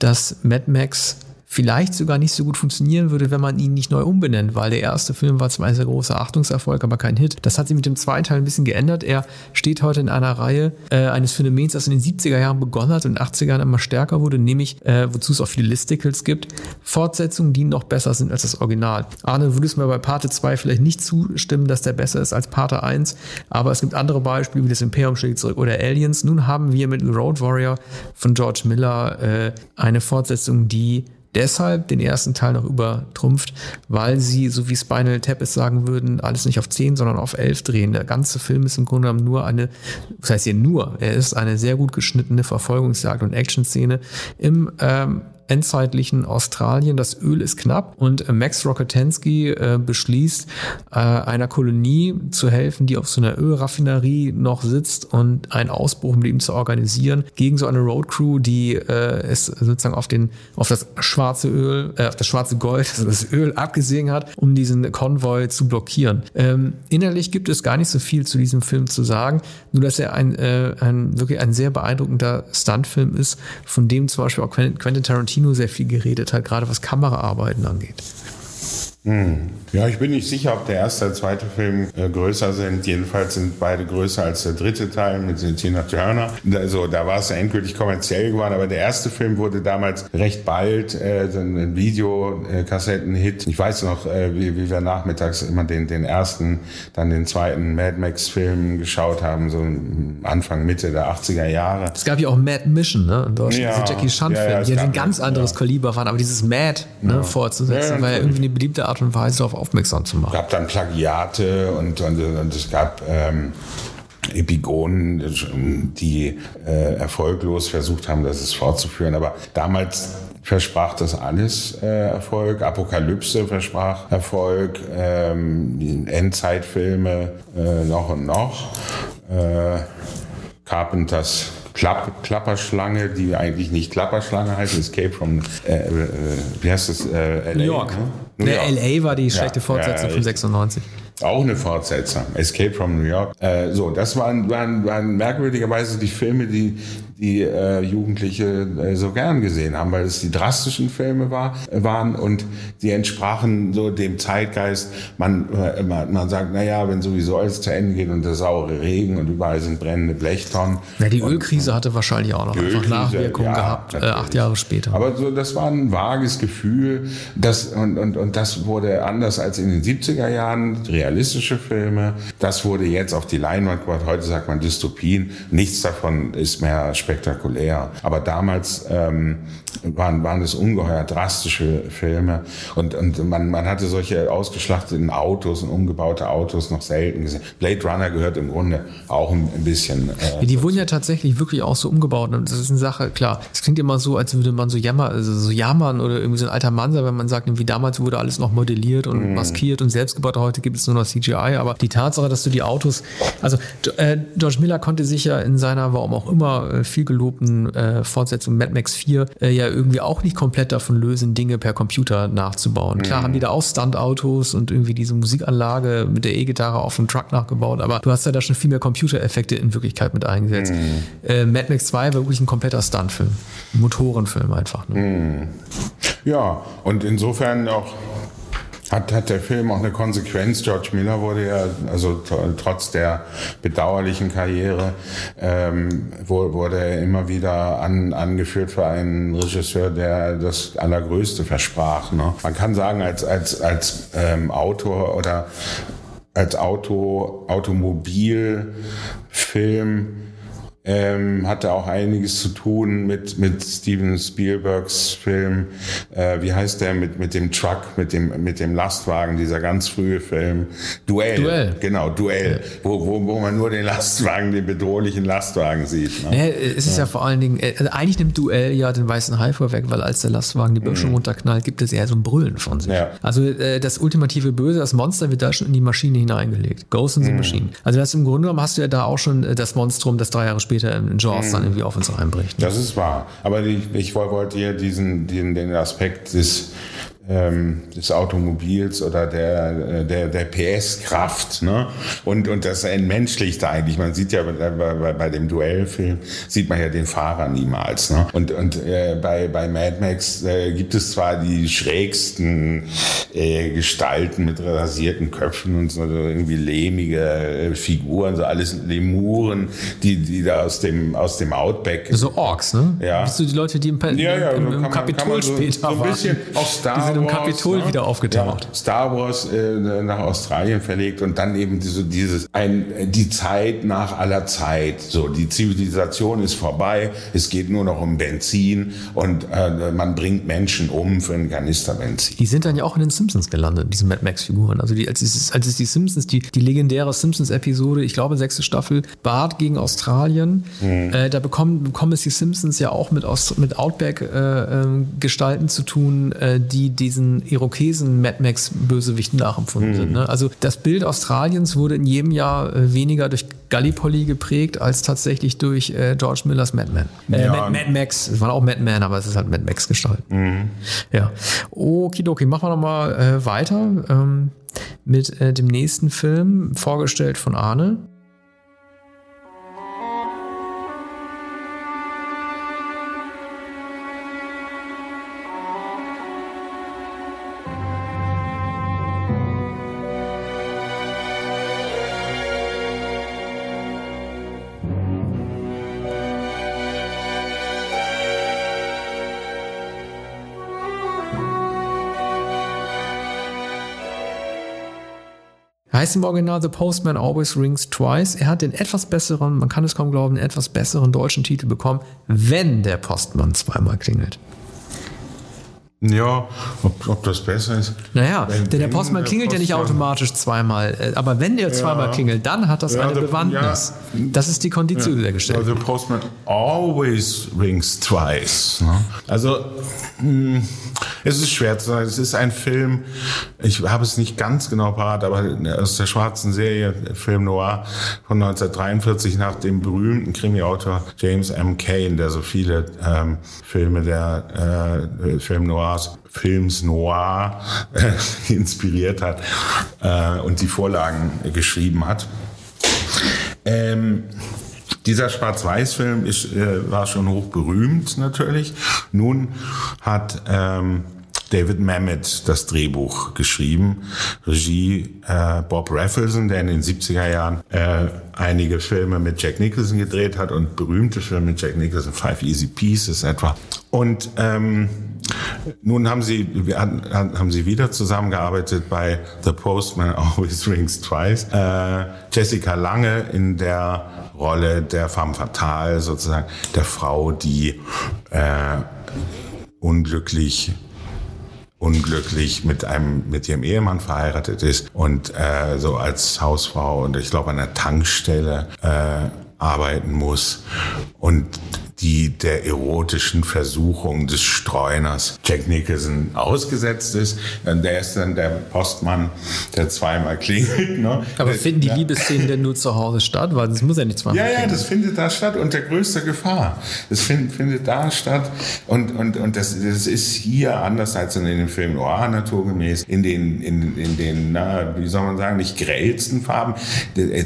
dass Mad Max vielleicht sogar nicht so gut funktionieren würde, wenn man ihn nicht neu umbenennt, weil der erste Film war zwar ein sehr großer Achtungserfolg, aber kein Hit. Das hat sich mit dem zweiten Teil ein bisschen geändert. Er steht heute in einer Reihe äh, eines Phänomens, das in den 70er Jahren begonnen hat und in den 80ern immer stärker wurde, nämlich, äh, wozu es auch viele Listicles gibt, Fortsetzungen, die noch besser sind als das Original. Arne, würdest du mir bei Pate 2 vielleicht nicht zustimmen, dass der besser ist als Pate 1, aber es gibt andere Beispiele, wie das Imperium schlägt zurück oder Aliens. Nun haben wir mit Road Warrior von George Miller äh, eine Fortsetzung, die deshalb den ersten Teil noch übertrumpft, weil sie, so wie Spinal Tap es sagen würden, alles nicht auf 10, sondern auf 11 drehen. Der ganze Film ist im Grunde genommen nur eine, das heißt hier nur, er ist eine sehr gut geschnittene Verfolgungsjagd und Actionszene im ähm, endzeitlichen Australien. Das Öl ist knapp und äh, Max Rokotensky äh, beschließt, äh, einer Kolonie zu helfen, die auf so einer Ölraffinerie noch sitzt und einen Ausbruch mit ihm zu organisieren gegen so eine Roadcrew, die äh, es sozusagen auf den auf das schwarze Öl, äh, auf das schwarze Gold, also das Öl abgesehen hat, um diesen Konvoi zu blockieren. Ähm, innerlich gibt es gar nicht so viel zu diesem Film zu sagen, nur dass er ein, äh, ein wirklich ein sehr beeindruckender Stuntfilm ist, von dem zum Beispiel auch Quentin Tarantino Kino sehr viel geredet hat, gerade was Kameraarbeiten angeht. Hm. Ja, ich bin nicht sicher, ob der erste und zweite Film äh, größer sind. Jedenfalls sind beide größer als der dritte Teil mit Tina Turner. Also da war es ja endgültig kommerziell geworden. Aber der erste Film wurde damals recht bald äh, ein Videokassetten-Hit. Ich weiß noch, äh, wie, wie wir nachmittags immer den, den ersten, dann den zweiten Mad Max-Film geschaut haben, so Anfang, Mitte der 80er Jahre. Es gab ja auch Mad Mission, ne? In Deutschland, ja, diese Jackie Chan-Film, ja, ja, die ein ganz anderes. Kaliber waren. Aber dieses Mad ne, fortzusetzen, war ja irgendwie eine beliebte Art und Weise darauf aufmerksam zu machen. Es gab dann Plagiate und, und, und es gab ähm, Epigonen, die äh, erfolglos versucht haben, das fortzuführen. Aber damals versprach das alles äh, Erfolg. Apokalypse versprach Erfolg. Ähm, Endzeitfilme äh, noch und noch. Äh, Carpenters Klapp, Klapperschlange, die eigentlich nicht Klapperschlange heißt, Escape from, äh, äh, wie heißt das? Äh, New York. Ne? New Der York. LA war die schlechte ja, Fortsetzung ja, von 96. Auch eine Fortsetzung, Escape from New York. Äh, so, das waren, waren, waren merkwürdigerweise die Filme, die die äh, Jugendliche äh, so gern gesehen haben, weil es die drastischen Filme war, waren und die entsprachen so dem Zeitgeist. Man, äh, man, man sagt, na ja, wenn sowieso alles zu Ende geht und der saure Regen und überall sind brennende Blechtonnen. Ja, die Ölkrise und, hatte wahrscheinlich auch noch einfach Nachwirkungen ja, gehabt, äh, acht Jahre später. Aber so, das war ein vages Gefühl, das, und, und, und das wurde anders als in den 70er Jahren, realistische Filme. Das wurde jetzt auf die Leinwand gebracht. Heute sagt man Dystopien. Nichts davon ist mehr spektakulär. Aber damals ähm, waren, waren es ungeheuer drastische Filme und, und man, man hatte solche ausgeschlachteten Autos und umgebaute Autos noch selten gesehen. Blade Runner gehört im Grunde auch ein, bisschen. Äh, die wurden ja tatsächlich wirklich auch so umgebaut. Und das ist eine Sache, klar, es klingt immer so, als würde man so jammer, also so jammern oder irgendwie so ein alter Mann sein, wenn man sagt, wie damals wurde alles noch modelliert und mm. maskiert und selbst gebaut. Heute gibt es nur noch CGI. Aber die Tatsache, dass du die Autos, also äh, George Miller konnte sich ja in seiner, warum auch immer, äh, viel gelobten äh, Fortsetzung Mad Max 4 äh, ja irgendwie auch nicht komplett davon lösen, Dinge per Computer nachzubauen. Mhm. Klar haben die da auch Stunt-Autos und irgendwie diese Musikanlage mit der E-Gitarre auf dem Truck nachgebaut, aber du hast ja da schon viel mehr Computereffekte in Wirklichkeit mit eingesetzt. Mhm. Äh, Mad Max 2 war wirklich ein kompletter Stuntfilm. Motorenfilm einfach. Ne? Mhm. Ja, und insofern auch hat, hat der Film auch eine Konsequenz? George Miller wurde ja, also trotz der bedauerlichen Karriere, ähm, wurde er immer wieder an, angeführt für einen Regisseur, der das Allergrößte versprach. Ne? Man kann sagen, als, als, als ähm, Autor oder als Auto, Automobilfilm ähm, hatte auch einiges zu tun mit, mit Steven Spielbergs Film, äh, wie heißt der, mit, mit dem Truck, mit dem, mit dem Lastwagen, dieser ganz frühe Film. Duell. Duell. Genau, Duell. Ja. Wo, wo, wo man nur den Lastwagen, den bedrohlichen Lastwagen sieht. Ne? Ja, es ist ja. ja. vor allen Dingen, äh, also eigentlich nimmt Duell ja den weißen Hai vorweg, weil als der Lastwagen die Böschung mhm. runterknallt, gibt es eher so ein Brüllen von sich. Ja. Also äh, das ultimative Böse, das Monster wird da schon in die Maschine hineingelegt. Ghost in the mhm. Machine. Also das im Grunde genommen hast du ja da auch schon äh, das Monstrum, das drei Jahre später später in Jaws mhm. dann irgendwie auf uns einbricht. Ne? Das ist wahr. Aber ich, ich wollte hier diesen, den, den Aspekt des ähm, des Automobils oder der, der, der PS-Kraft. Ne? Und, und das entmenschlicht eigentlich. Man sieht ja bei, bei, bei dem Duellfilm, sieht man ja den Fahrer niemals. Ne? Und, und äh, bei, bei Mad Max äh, gibt es zwar die schrägsten äh, Gestalten mit rasierten Köpfen und so irgendwie lehmige äh, Figuren, so alles Lemuren, die, die da aus dem, aus dem Outback. So Orks, ne? Ja. Bist du die Leute, die im, ja, ja, im, im Kapitol so, später so ein bisschen auf Star im Kapitol ne? wieder aufgetaucht. Ja, Star Wars äh, nach Australien verlegt und dann eben diese, dieses ein, die Zeit nach aller Zeit. So, die Zivilisation ist vorbei, es geht nur noch um Benzin und äh, man bringt Menschen um für einen Kanister Benzin. Die sind dann ja auch in den Simpsons gelandet, diese Mad Max-Figuren. Also die, als, es, als es die Simpsons, die, die legendäre Simpsons-Episode, ich glaube sechste Staffel, Bart gegen Australien, mhm. äh, da bekommen, bekommen es die Simpsons ja auch mit, mit Outback-Gestalten äh, ähm, zu tun, äh, die diesen Irokesen Mad Max Bösewichten nachempfunden mhm. sind. Ne? Also das Bild Australiens wurde in jedem Jahr äh, weniger durch Gallipoli geprägt als tatsächlich durch äh, George Millers Mad Men. Äh, ja. Mad, Mad, Max, es waren auch Mad Men, aber es ist halt Mad Max Gestalt. Mhm. Ja. Okidoki, machen wir nochmal äh, weiter ähm, mit äh, dem nächsten Film, vorgestellt von Arne. Heißt im Original The Postman Always Rings Twice. Er hat den etwas besseren, man kann es kaum glauben, etwas besseren deutschen Titel bekommen, wenn der Postmann zweimal klingelt. Ja, ob, ob das besser ist. Naja, wenn, denn der Postmann klingelt Postmann, ja nicht automatisch zweimal. Äh, aber wenn der zweimal ja, klingelt, dann hat das ja, eine Bewandtnis. Ja, das ist die Kondition, die der gestellt Also Postman always rings twice. Ne? Also, mh, hm, es ist schwer zu sagen. Es ist ein Film, ich habe es nicht ganz genau parat, aber aus der schwarzen Serie, Film Noir von 1943 nach dem berühmten Krimi-Autor James M. Cain, der so viele ähm, Filme der äh, Film Noir Noirs, Films Noir inspiriert hat äh, und die Vorlagen geschrieben hat. Ähm, dieser Schwarz-Weiß-Film äh, war schon hoch berühmt natürlich. Nun hat ähm, David Mamet das Drehbuch geschrieben. Regie äh, Bob Raffleson, der in den 70er Jahren äh, einige Filme mit Jack Nicholson gedreht hat und berühmte Filme mit Jack Nicholson, Five Easy Pieces etwa. Und ähm, nun haben sie, haben sie wieder zusammengearbeitet bei The Postman Always Rings Twice. Äh, Jessica Lange in der Rolle der femme fatale, sozusagen der Frau, die äh, unglücklich unglücklich mit einem mit ihrem Ehemann verheiratet ist und äh, so als Hausfrau und ich glaube an der Tankstelle äh, arbeiten muss und die der erotischen Versuchung des Streuners Jack Nicholson ausgesetzt ist. Der ist dann der Postmann, der zweimal klingelt. Ne? Aber finden die ja. Liebesszenen denn nur zu Hause statt? Weil das muss ja nicht zweimal Ja, ja, das findet da statt unter größter Gefahr. Das find, findet da statt und, und, und das, das ist hier anders als in den Filmen Noir naturgemäß, in den, in, in den, na, wie soll man sagen, nicht grellsten Farben.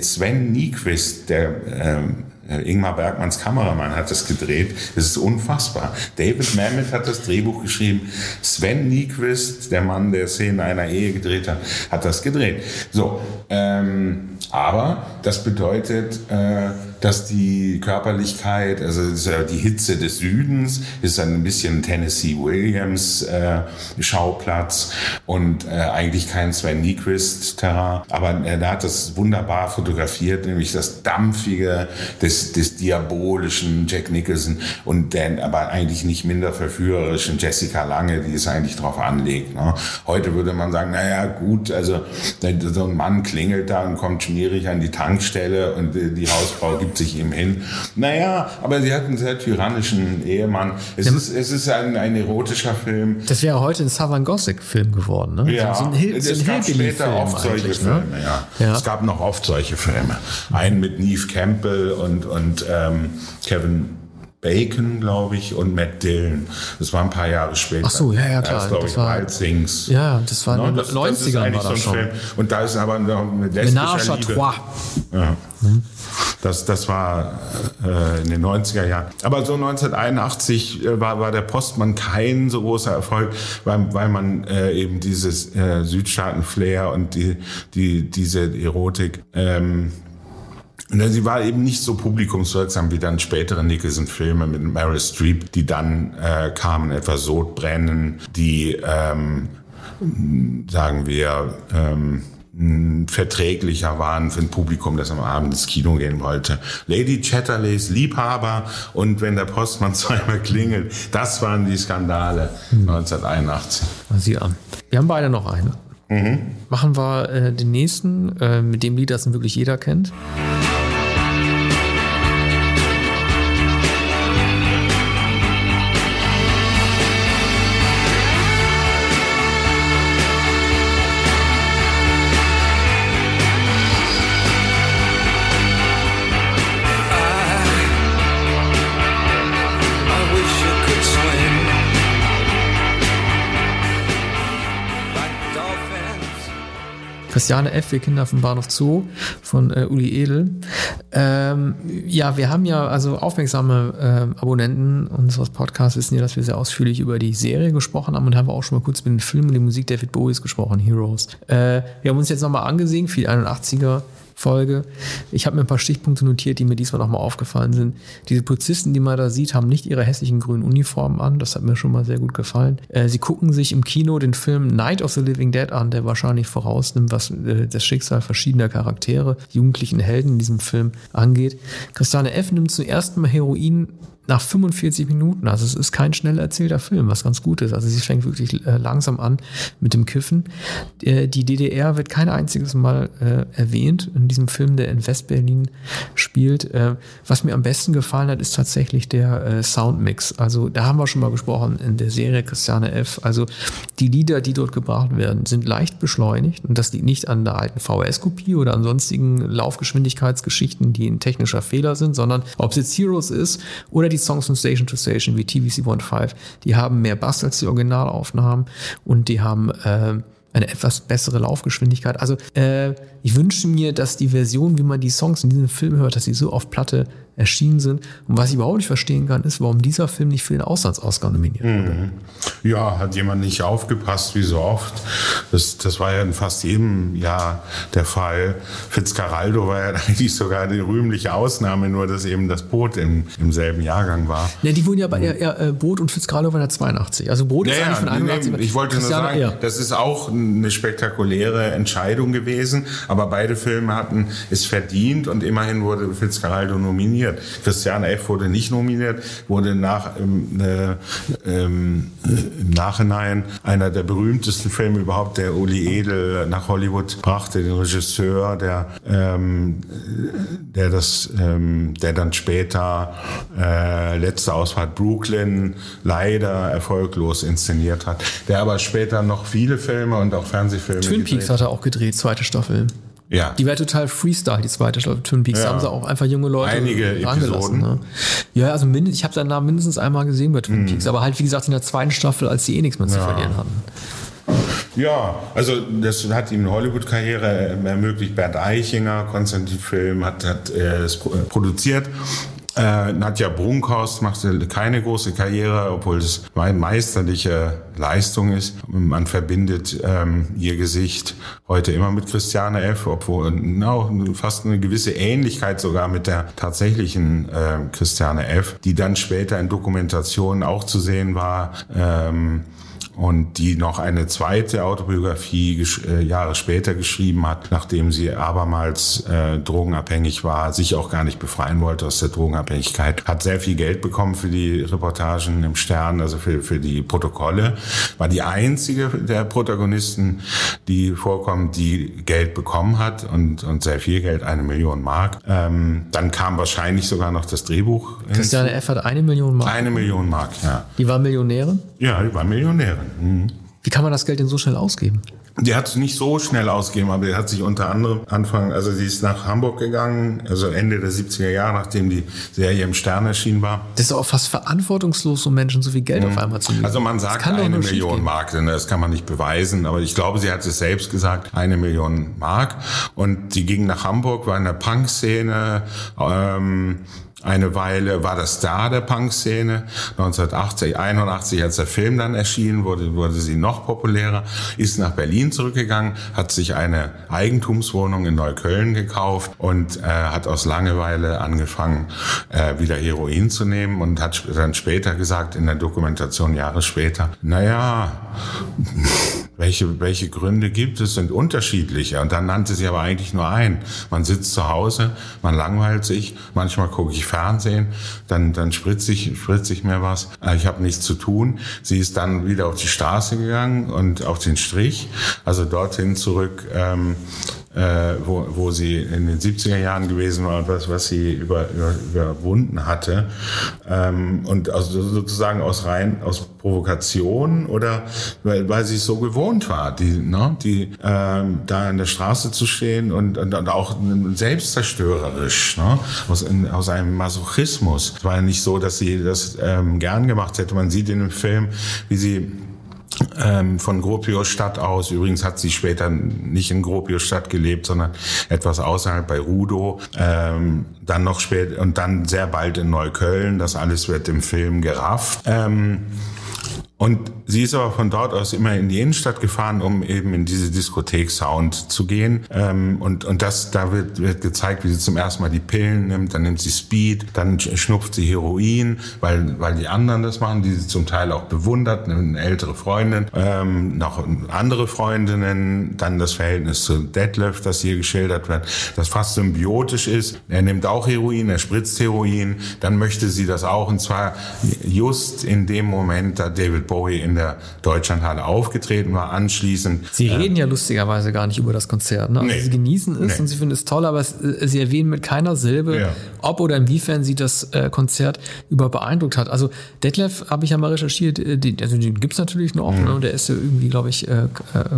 Sven Nyquist, der ähm, äh, Ingmar Bergmanns Kameramann hat das gedreht. Das ist unfassbar. David Mamet hat das Drehbuch geschrieben. Sven Nyquist, der Mann, der Szenen einer Ehe gedreht hat, hat das gedreht. So, ähm, aber das bedeutet, äh, dass die Körperlichkeit, also die Hitze des Südens, ist ein bisschen Tennessee Williams äh, Schauplatz und äh, eigentlich kein Sven Nyquist Terrain, aber er hat das wunderbar fotografiert, nämlich das dampfige des, des diabolischen Jack Nicholson und den aber eigentlich nicht minder verführerischen Jessica Lange, die es eigentlich drauf anlegt. Ne? Heute würde man sagen, naja gut, also so ein Mann klingelt da und kommt schmierig an die Tankstelle und die Hausfrau gibt sich ihm hin. Naja, aber sie hat einen sehr tyrannischen Ehemann. Es, ja, ist, es ist ein, ein erotischer Film. Das wäre heute ein Southern Gothic-Film geworden, ne? Ja, so ein, Hil so ein es gab später oft solche ne? Filme, ja. ja. Es gab noch oft solche Filme. Einen mit Neve Campbell und, und ähm, Kevin Bacon, glaube ich, und Matt Dillon. Das war ein paar Jahre später. Ach so, ja, ja, klar. Das, glaube ich, war, Wild Things. Ja, das war in den 90ern das war das schon. Film. Und da ist aber noch eine lesbische Liebe. Ja. Mhm. Das, das war äh, in den 90er Jahren. Aber so 1981 äh, war, war der Postmann kein so großer Erfolg, weil, weil man äh, eben dieses äh, Südstaaten-Flair und die, die, diese Erotik ähm, Sie war eben nicht so publikumswirksam wie dann spätere Nicholson-Filme mit Meryl Streep, die dann äh, kamen, etwa Sodbrennen, die, ähm, sagen wir, ähm, verträglicher waren für ein Publikum, das am Abend ins Kino gehen wollte. Lady Chatterleys Liebhaber und wenn der Postmann zweimal klingelt, das waren die Skandale hm. 1981. Sieh an. Wir haben beide noch eine. Mhm. Machen wir äh, den nächsten äh, mit dem Lied, das wirklich jeder kennt. Christiane F., wir Kinder vom Bahnhof Zoo von äh, Uli Edel. Ähm, ja, wir haben ja, also aufmerksame äh, Abonnenten unseres Podcasts wissen ja, dass wir sehr ausführlich über die Serie gesprochen haben und haben auch schon mal kurz mit den Filmen und der Musik David Bowies gesprochen, Heroes. Äh, wir haben uns jetzt nochmal angesehen, viel 81er Folge. Ich habe mir ein paar Stichpunkte notiert, die mir diesmal nochmal aufgefallen sind. Diese Polizisten, die man da sieht, haben nicht ihre hässlichen grünen Uniformen an. Das hat mir schon mal sehr gut gefallen. Äh, sie gucken sich im Kino den Film Night of the Living Dead an, der wahrscheinlich vorausnimmt, was äh, das Schicksal verschiedener Charaktere, jugendlichen Helden in diesem Film angeht. Christiane F. nimmt zum ersten Mal Heroin nach 45 Minuten. Also es ist kein schnell erzählter Film, was ganz gut ist. Also sie fängt wirklich äh, langsam an mit dem Kiffen. Äh, die DDR wird kein einziges Mal äh, erwähnt in diesem Film, der in Westberlin spielt. Äh, was mir am besten gefallen hat, ist tatsächlich der äh, Soundmix. Also da haben wir schon mal gesprochen in der Serie Christiane F. Also die Lieder, die dort gebracht werden, sind leicht beschleunigt und das liegt nicht an der alten VHS-Kopie oder an sonstigen Laufgeschwindigkeitsgeschichten, die ein technischer Fehler sind, sondern ob es jetzt Heroes ist oder die Songs von Station to Station wie TVC 15, die haben mehr Bass als die Originalaufnahmen und die haben äh, eine etwas bessere Laufgeschwindigkeit. Also äh, ich wünsche mir, dass die Version, wie man die Songs in diesem Film hört, dass sie so auf Platte erschienen sind. Und was ich überhaupt nicht verstehen kann, ist, warum dieser Film nicht für den Auslands-Oscar nominiert wurde. Mhm. Ja, hat jemand nicht aufgepasst, wie so oft. Das, das war ja in fast jedem Jahr der Fall. Fitzcarraldo war ja eigentlich sogar eine rühmliche Ausnahme, nur dass eben das Boot im, im selben Jahrgang war. Ja, die wurden ja bei mhm. ja, Boot und Fitzcarraldo waren ja 82. Also Boot ja, ist eigentlich von 81. Nee, ich wollte nur sagen, ja. das ist auch eine spektakuläre Entscheidung gewesen, aber beide Filme hatten es verdient und immerhin wurde Fitzcarraldo nominiert nominiert. Christian F. wurde nicht nominiert, wurde nach, im, äh, ähm, im Nachhinein einer der berühmtesten Filme überhaupt, der Uli Edel nach Hollywood brachte, den Regisseur, der, ähm, der das, ähm, der dann später äh, letzte Ausfahrt Brooklyn leider erfolglos inszeniert hat, der aber später noch viele Filme und auch Fernsehfilme Twin Peaks hat er auch gedreht, zweite Staffel. Ja. Die wäre total Freestyle, die zweite Staffel Twin Peaks. Ja. Da haben sie auch einfach junge Leute Einige angelassen. Ne? Ja, also ich habe seinen Namen mindestens einmal gesehen bei Twin mhm. Peaks, aber halt wie gesagt in der zweiten Staffel, als sie eh nichts mehr zu ja. verlieren hatten. Ja, also das hat ihm eine Hollywood-Karriere ermöglicht. Bernd Eichinger, Konstantin Film, hat, hat äh, es produziert Äh, Nadja Brunkhorst machte keine große Karriere, obwohl es meisterliche Leistung ist. Man verbindet ähm, ihr Gesicht heute immer mit Christiane F., obwohl no, fast eine gewisse Ähnlichkeit sogar mit der tatsächlichen äh, Christiane F., die dann später in Dokumentationen auch zu sehen war. Ähm, und die noch eine zweite Autobiografie äh, Jahre später geschrieben hat, nachdem sie abermals äh, drogenabhängig war, sich auch gar nicht befreien wollte aus der Drogenabhängigkeit, hat sehr viel Geld bekommen für die Reportagen im Stern, also für, für die Protokolle, war die einzige der Protagonisten, die vorkommen, die Geld bekommen hat und, und sehr viel Geld, eine Million Mark. Ähm, dann kam wahrscheinlich sogar noch das Drehbuch. Christiane F. hat eine Million Mark. Eine Million Mark, ja. Die war Millionärin? Ja, die war Millionärin. Mhm. Wie kann man das Geld denn so schnell ausgeben? Die hat es nicht so schnell ausgegeben, aber die hat sich unter anderem Anfang, also sie ist nach Hamburg gegangen, also Ende der 70er Jahre, nachdem die Serie im Stern erschienen war. Das ist auch fast verantwortungslos, um Menschen so viel Geld mhm. auf einmal zu geben. Also man sagt eine Million Mark, denn das kann man nicht beweisen, aber ich glaube, sie hat es selbst gesagt, eine Million Mark. Und die ging nach Hamburg, war in der Punk-Szene, ähm, eine Weile war das Star der Punk-Szene. 1980, 81, als der Film dann erschien, wurde, wurde sie noch populärer, ist nach Berlin zurückgegangen, hat sich eine Eigentumswohnung in Neukölln gekauft und äh, hat aus Langeweile angefangen, äh, wieder Heroin zu nehmen und hat dann später gesagt, in der Dokumentation Jahre später, naja, welche, welche Gründe gibt es, sind unterschiedliche. Und dann nannte sie aber eigentlich nur einen. Man sitzt zu Hause, man langweilt sich, manchmal gucke ich Fernsehen, dann, dann spritze ich, spritze ich mir was. Äh, ich habe nichts zu tun. Sie ist dann wieder auf die Straße gegangen und auf den Strich, also dorthin zurück, ähm, äh, wo, wo sie in den 70er Jahren gewesen war und was, was sie über, über, überwunden hatte. Ähm, und also sozusagen aus rein aus Provokation oder weil, weil sie es so gewohnt war, die, ne, die ähm, da in der Straße zu stehen und, und, und auch selbstzerstörerisch, ne, aus, in, aus einem Masochismus. Es war ja nicht so, dass sie das ähm, gern gemacht hätte. Man sieht in dem Film, wie sie ähm, von Gropiusstadt aus. Übrigens hat sie später nicht in Gropiusstadt gelebt, sondern etwas außerhalb bei Rudow. Ähm, dann noch später und dann sehr bald in Neukölln. Das alles wird im Film gerafft. Ähm, und sie ist aber von dort aus immer in die Innenstadt gefahren, um eben in diese Diskothek-Sound zu gehen. Ähm, und, und das, da wird, wird gezeigt, wie sie zum ersten Mal die Pillen nimmt, dann nimmt sie Speed, dann schnupft sie Heroin, weil, weil die anderen das machen, die sie zum Teil auch bewundert, eine ältere Freundin, ähm, noch andere Freundinnen, dann das Verhältnis zu Detlef, das hier geschildert wird, das fast symbiotisch ist. Er nimmt auch Heroin, er spritzt Heroin, dann möchte sie das auch, und zwar just in dem Moment, da David Bowie in der Deutschlandhalle aufgetreten war, anschließend. Sie äh, reden ja lustigerweise gar nicht über das Konzert. Ne? Also nee, sie genießen es nee. und sie finden es toll, aber es, äh, sie erwähnen mit keiner Silbe, ja. ob oder inwiefern sie das äh, Konzert über beeindruckt hat. Also Detlef habe ich ja mal recherchiert, äh, den, also den gibt's natürlich noch, mhm. ne? der ist ja irgendwie, glaube ich, äh,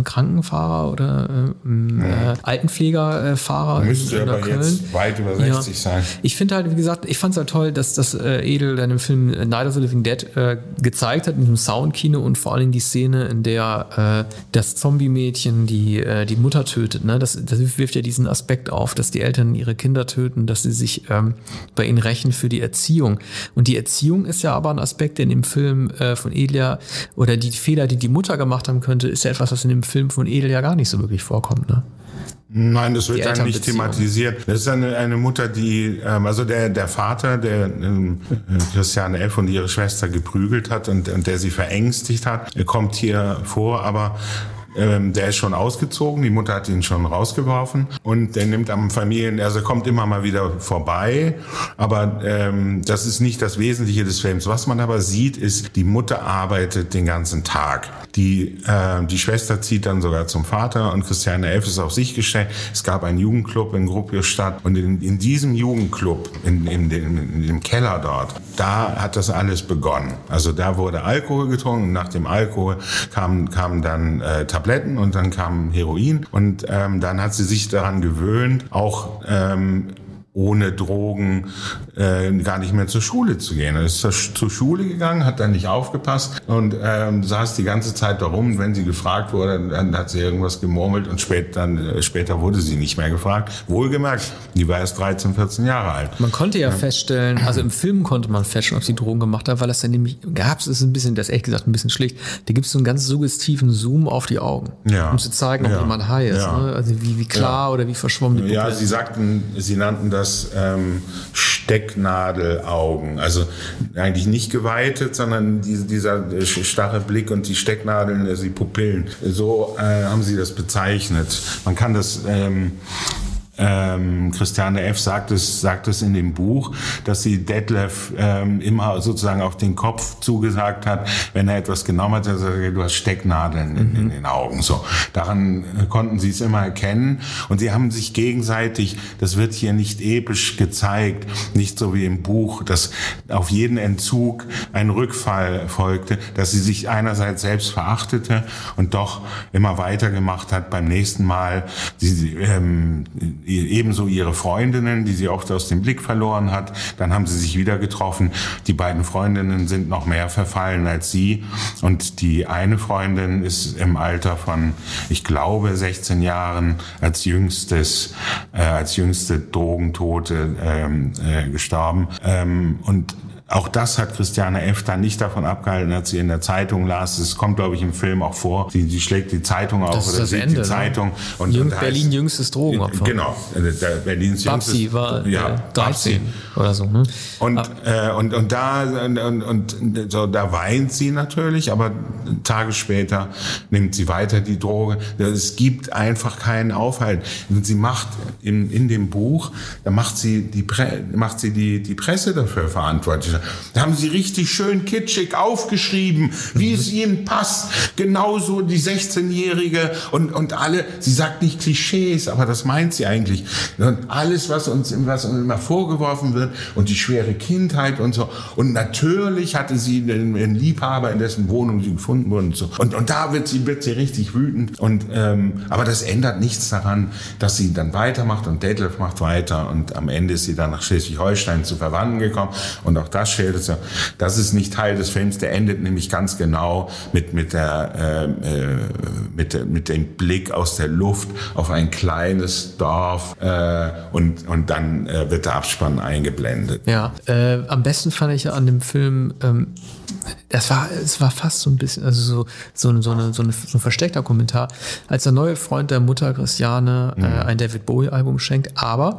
Krankenfahrer oder mhm. Altenpflegerfahrer. Müsste in, in aber Köln. jetzt weit über 60 ja. sein. Ich finde halt, wie gesagt, ich fand es halt toll, dass das Edel dann im Film Night of the Living Dead gezeigt hat, in diesem Sound Soundkino und vor allem die Szene, in der äh, das Zombie-Mädchen die, äh, die Mutter tötet. Ne? Das, das wirft ja diesen Aspekt auf, dass die Eltern ihre Kinder töten, dass sie sich ähm, bei ihnen rächen für die Erziehung. Und die Erziehung ist ja aber ein Aspekt, der in dem Film äh, von Elia oder die Fehler, die die Mutter gemacht haben könnte, ist ja etwas, was in dem Film von Edel ja gar nicht so wirklich vorkommt. Ne? Nein, das wird dann nicht thematisiert. Das ist eine, eine Mutter, die, ähm, also der, der Vater, der ähm, Christiane F. und ihre Schwester geprügelt hat und, und der sie verängstigt hat, kommt hier vor, aber ähm, der ist schon ausgezogen, die Mutter hat ihn schon rausgeworfen und der nimmt am Familien, also kommt immer mal wieder vorbei, aber ähm, das ist nicht das Wesentliche des Films. Was man aber sieht, ist, die Mutter arbeitet den ganzen Tag. Die, äh, die Schwester zieht dann sogar zum Vater und Christiane Elf ist auf sich gestellt. Es gab einen Jugendclub in Gropiusstadt und in, in diesem Jugendclub, in, in, dem, in dem Keller dort, da hat das alles begonnen. Also da wurde Alkohol getrunken und nach dem Alkohol kamen kam dann äh, Tabletten und dann kam Heroin. Und ähm, dann hat sie sich daran gewöhnt, auch ähm, ohne Drogen äh, gar nicht mehr zur Schule zu gehen. Er ist zur, zur Schule gegangen, hat dann nicht aufgepasst und ähm, saß die ganze Zeit darum. Wenn sie gefragt wurde, dann hat sie irgendwas gemurmelt und spät, dann, äh, später wurde sie nicht mehr gefragt. Wohlgemerkt, die war erst 13, 14 Jahre alt. Man konnte ja, ja. feststellen, also im Film konnte man feststellen, ob sie Drogen gemacht hat, weil das dann nämlich gab es, ist ein bisschen, das ist ehrlich gesagt ein bisschen schlicht. Da gibt es so einen ganz suggestiven Zoom auf die Augen, ja. um zu zeigen, ob ja. jemand high ist. Ne? Also wie, wie klar oder wie verschwommen die Puppe Ja, sie sagten, sie nannten das das ähm, Stecknadelaugen. Also eigentlich nicht geweitet, sondern diese, dieser starre Blick und die Stecknadeln, also die Pupillen. So äh, haben sie das bezeichnet. Man kann das ähm, ähm, Christiane F. sagt es, sagt es in dem Buch, dass sie Detlef ähm, immer sozusagen auf den Kopf zugesagt hat, wenn er etwas genommen hat, er sagte, du hast Stecknadeln in, in, den Augen. So, daran äh, konnten sie es immer erkennen und sie haben sich gegenseitig, das wird hier nicht episch gezeigt, nicht so wie im Buch, dass auf jeden Entzug ein Rückfall folgte, dass sie sich einerseits selbst verachtete und doch immer weitergemacht hat beim nächsten Mal. Sie, ähm, ebenso ihre Freundinnen, die sie oft aus dem Blick verloren hat. Dann haben sie sich wieder getroffen. Die beiden Freundinnen sind noch mehr verfallen als sie. Und die eine Freundin ist im Alter von, ich glaube, 16 Jahren als jüngstes, äh, als jüngste Drogentote ähm, äh, gestorben. Ähm, und auch das hat Christiane dann nicht davon abgehalten, als sie in der Zeitung las. Es kommt, glaube ich, im Film auch vor. Sie, sie schlägt die Zeitung auf das oder sieht Ende, die ne? Zeitung. Und, Jung, und Berlin heißt, jüngstes Drogenopfer. Genau, der Berlins Babsi jüngstes. war ja, 13 äh, Babsi. oder so. Ne? Und, äh, und, und da und, und, und so, da weint sie natürlich, aber Tage später nimmt sie weiter die Droge. Es gibt einfach keinen Aufhalt. Und sie macht in, in dem Buch, da macht sie die Pre macht sie die, die Presse dafür verantwortlich. Da haben sie richtig schön kitschig aufgeschrieben, wie es ihnen passt. Genauso die 16-Jährige und, und alle, sie sagt nicht Klischees, aber das meint sie eigentlich. Und alles, was uns, was uns immer vorgeworfen wird und die schwere Kindheit und so. Und natürlich hatte sie einen, einen Liebhaber, in dessen Wohnung sie gefunden wurde und so. Und, und da wird sie, wird sie richtig wütend. Und, ähm, aber das ändert nichts daran, dass sie dann weitermacht und Detlef macht weiter und am Ende ist sie dann nach Schleswig-Holstein zu Verwandten gekommen und auch das das schildert. Das ist nicht Teil des Films. Der endet nämlich ganz genau mit mit der äh, äh, mit mit dem Blick aus der Luft auf ein kleines Dorf äh, und und dann äh, wird der Abspann eingeblendet. Ja, äh, am besten fand ich an dem Film. Ähm das war, es war fast so ein bisschen, also so, so, so, eine, so, eine, so ein versteckter Kommentar, als der neue Freund der Mutter Christiane äh, mhm. ein David Bowie-Album schenkt, aber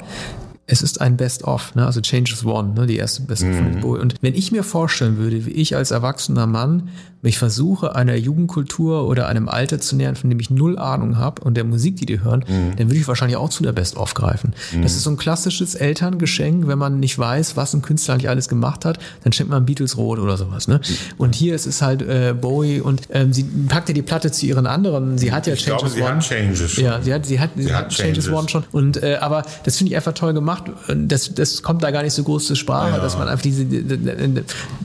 es ist ein Best-of, ne? also Changes One, ne? die erste Best-of mhm. von Und wenn ich mir vorstellen würde, wie ich als erwachsener Mann mich versuche, einer Jugendkultur oder einem Alter zu nähern, von dem ich null Ahnung habe und der Musik, die die hören, mhm. dann würde ich wahrscheinlich auch zu der Best-of greifen. Mhm. Das ist so ein klassisches Elterngeschenk, wenn man nicht weiß, was ein Künstler eigentlich alles gemacht hat, dann schenkt man Beatles Rot oder sowas. Ne? Mhm. Und hier ist es halt äh, Bowie und ähm, sie packt ja die Platte zu ihren anderen. Sie hat ja ich Changes glaube, sie One. Hat Changes schon. Ja, sie hat, sie hat, sie, sie hat, hat Changes, Changes One schon. Und äh, aber das finde ich einfach toll gemacht. Das, das kommt da gar nicht so groß zur Sprache, ja. dass man einfach diese,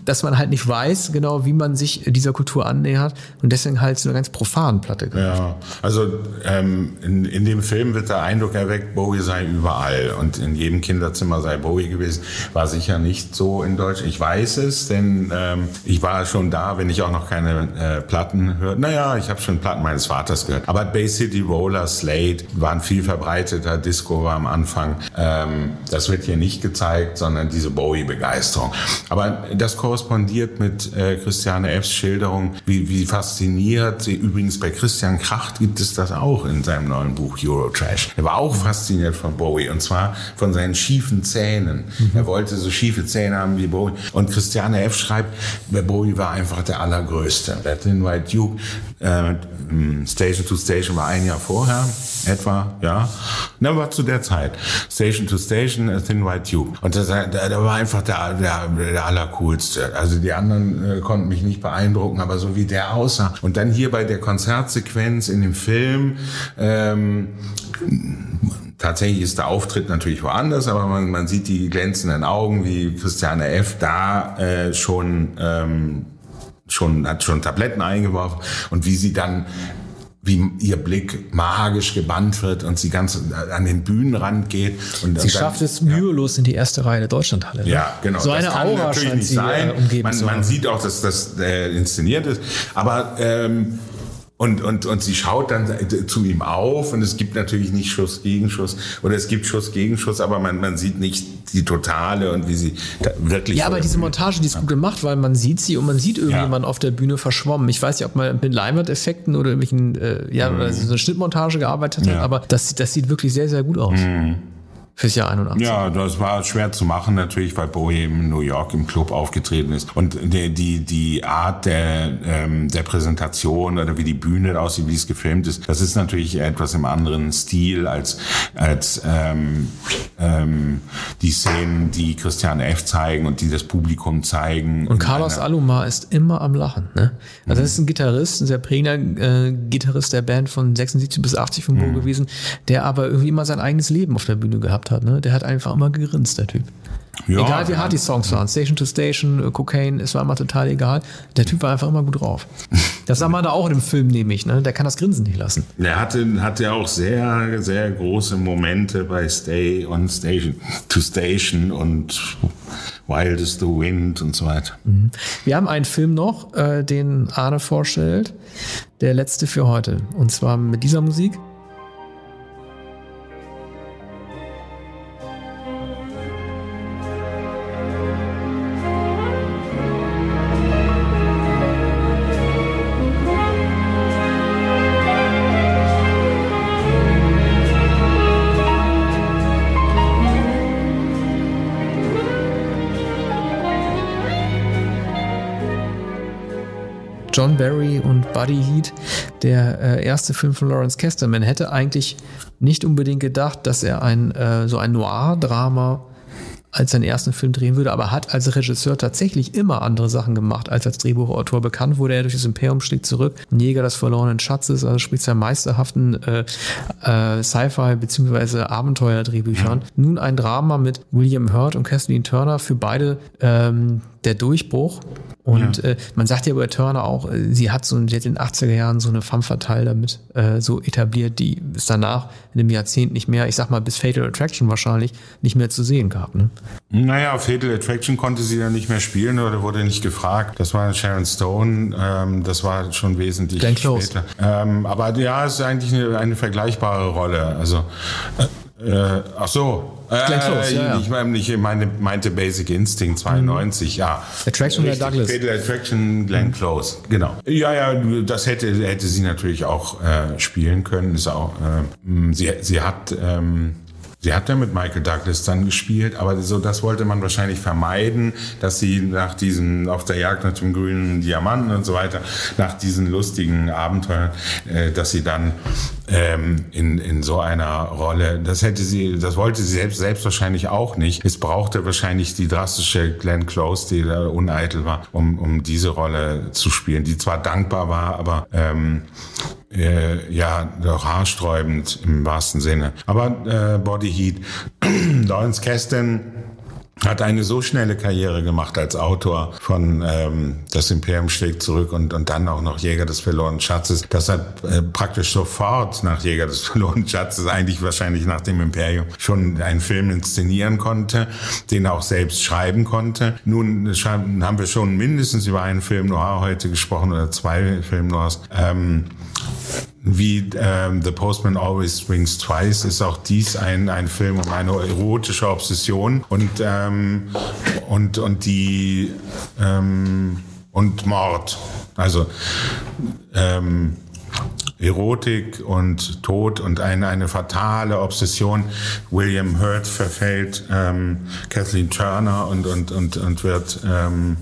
dass man halt nicht weiß, genau, wie man sich dieser Kultur annähert und deswegen halt so eine ganz profane Platte gemacht. Ja, also ähm, in, in dem Film wird der Eindruck erweckt, Bowie sei überall und in jedem Kinderzimmer sei Bowie gewesen. War sicher nicht so in Deutsch. Ich weiß es, denn ähm, ich war schon da, wenn ich auch noch keine äh, Platten hörte. Naja, ich habe schon Platten meines Vaters gehört. Aber Bay City Roller, Slade waren viel verbreiteter. Disco war am Anfang. Ähm, das wird hier nicht gezeigt, sondern diese Bowie-Begeisterung. Aber das korrespondiert mit äh, Christiane F's Schilderung, wie, wie fasziniert sie, übrigens bei Christian Kracht gibt es das auch in seinem neuen Buch Eurotrash. Er war auch fasziniert von Bowie und zwar von seinen schiefen Zähnen. Mhm. Er wollte so schiefe Zähne haben wie Bowie. Und Christiane F. schreibt, Bowie war einfach der Allergrößte. Thin White Duke, äh, Station to Station war ein Jahr vorher, etwa, ja. Na, war zu der Zeit. Station to Station, äh, Thin White Duke. Und der, der war einfach der, der, der Allercoolste. Also die anderen äh, konnten mich nicht beeindrucken, aber so wie der aussah. Und dann hier bei der Konzertsequenz in dem Film, ähm, Tatsächlich ist der Auftritt natürlich woanders, aber man, man sieht die glänzenden Augen, wie Christiane F. da äh, schon ähm, schon hat schon Tabletten eingeworfen und wie sie dann wie ihr Blick magisch gebannt wird und sie ganz an den Bühnenrand geht. Und sie schafft es mühelos ja. in die erste Reihe der Deutschlandhalle. Ne? Ja, genau. So eine Aura scheint nicht sie sein. Äh, umgeben man, man sieht auch, dass das äh, inszeniert ist. Aber ähm, und, und, und sie schaut dann zu ihm auf und es gibt natürlich nicht Schuss gegen Schuss oder es gibt Schuss gegen Schuss, aber man, man sieht nicht die Totale und wie sie wirklich. Ja, aber diese Montage, die ist gut gemacht, weil man sieht sie und man sieht irgendjemanden ja. auf der Bühne verschwommen. Ich weiß nicht, ob man mit Leinwandeffekten oder irgendwelchen, äh, ja, mhm. oder so eine Schnittmontage gearbeitet hat, ja. aber das, das sieht wirklich sehr, sehr gut aus. Mhm fürs Jahr 81. Ja, das war schwer zu machen natürlich, weil Bowie in New York im Club aufgetreten ist. Und die, die, die Art der, ähm, der Präsentation oder wie die Bühne aussieht, wie es gefilmt ist, das ist natürlich etwas im anderen Stil als, als ähm, ähm, die Szenen, die Christian F. zeigen und die das Publikum zeigen. Und Carlos Alomar ist immer am Lachen. Ne? Also mhm. das ist ein Gitarrist, ein sehr prägender äh, Gitarrist der Band von 76 bis 80 von Bo mhm. gewesen, der aber irgendwie immer sein eigenes Leben auf der Bühne gehabt gehabt hat. Ne? Der hat einfach immer gegrinst, der Typ. Ja, egal wie hart die Songs waren, Station to Station, äh, Cocaine, es war immer total egal. Der Typ war einfach immer gut drauf. Das sah man da auch in dem Film nämlich, ne? Der kann das Grinsen nicht lassen. Der hatte, hatte auch sehr, sehr große Momente bei Stay on Station to Station und Wild is the Wind und so weiter. Mhm. Wir haben einen Film noch, äh, den Arne vorstellt. Der letzte für heute. Und zwar mit dieser Musik. Buddy Heat, der äh, erste Film von Lawrence Kester. Man hätte eigentlich nicht unbedingt gedacht, dass er ein äh, so ein Noir-Drama als seinen ersten Film drehen würde, aber hat als Regisseur tatsächlich immer andere Sachen gemacht, als als Drehbuchautor bekannt wurde. Er durch das Imperium schlägt zurück, Jäger des verlorenen Schatzes, also sprich seinen meisterhaften äh, äh, Sci-Fi bzw. Abenteuerdrehbüchern. Ja. Nun ein Drama mit William Hurt und Kathleen Turner für beide ähm, der Durchbruch. Und ja. äh, man sagt ja über Turner auch, äh, sie hat so sie hat in den 80er Jahren so eine femme fatale damit äh, so etabliert, die ist danach in dem Jahrzehnt nicht mehr, ich sag mal bis Fatal Attraction wahrscheinlich, nicht mehr zu sehen gab. Ne? Naja, Fatal Attraction konnte sie dann nicht mehr spielen oder wurde nicht gefragt. Das war Sharon Stone, ähm, das war schon wesentlich Glenn später. Ähm, aber ja, es ist eigentlich eine, eine vergleichbare Rolle. Also äh, äh, ach so. Äh, Close, ja, ja. Ich meine, ich meine, meinte Basic Instinct 92, mhm. ja. Attraction der Douglas. Fatal Attraction, Glenn mhm. Close, genau. Ja, ja, das hätte, hätte sie natürlich auch äh, spielen können. Ist auch, äh, sie, sie hat ähm, Sie hat ja mit Michael Douglas dann gespielt, aber so das wollte man wahrscheinlich vermeiden, dass sie nach diesen auf der Jagd nach dem grünen Diamanten und so weiter, nach diesen lustigen Abenteuern, äh, dass sie dann ähm, in, in so einer Rolle, das hätte sie, das wollte sie selbst, selbst wahrscheinlich auch nicht. Es brauchte wahrscheinlich die drastische Glenn Close, die da uneitel war, um, um diese Rolle zu spielen, die zwar dankbar war, aber ähm, äh, ja, doch haarsträubend im wahrsten Sinne. Aber äh, Body Heat, Lawrence Kasten hat eine so schnelle Karriere gemacht als Autor von ähm, Das Imperium schlägt zurück und, und dann auch noch Jäger des verlorenen Schatzes, dass er äh, praktisch sofort nach Jäger des verlorenen Schatzes, eigentlich wahrscheinlich nach dem Imperium, schon einen Film inszenieren konnte, den er auch selbst schreiben konnte. Nun haben wir schon mindestens über einen Film noir heute gesprochen oder zwei Film noirs. Ähm, wie ähm, The Postman Always Rings Twice ist auch dies ein, ein Film um eine erotische Obsession und, ähm, und, und die ähm, und Mord. Also ähm, Erotik und Tod und eine, eine fatale Obsession. William Hurt verfällt ähm, Kathleen Turner und, und, und, und wird ähm,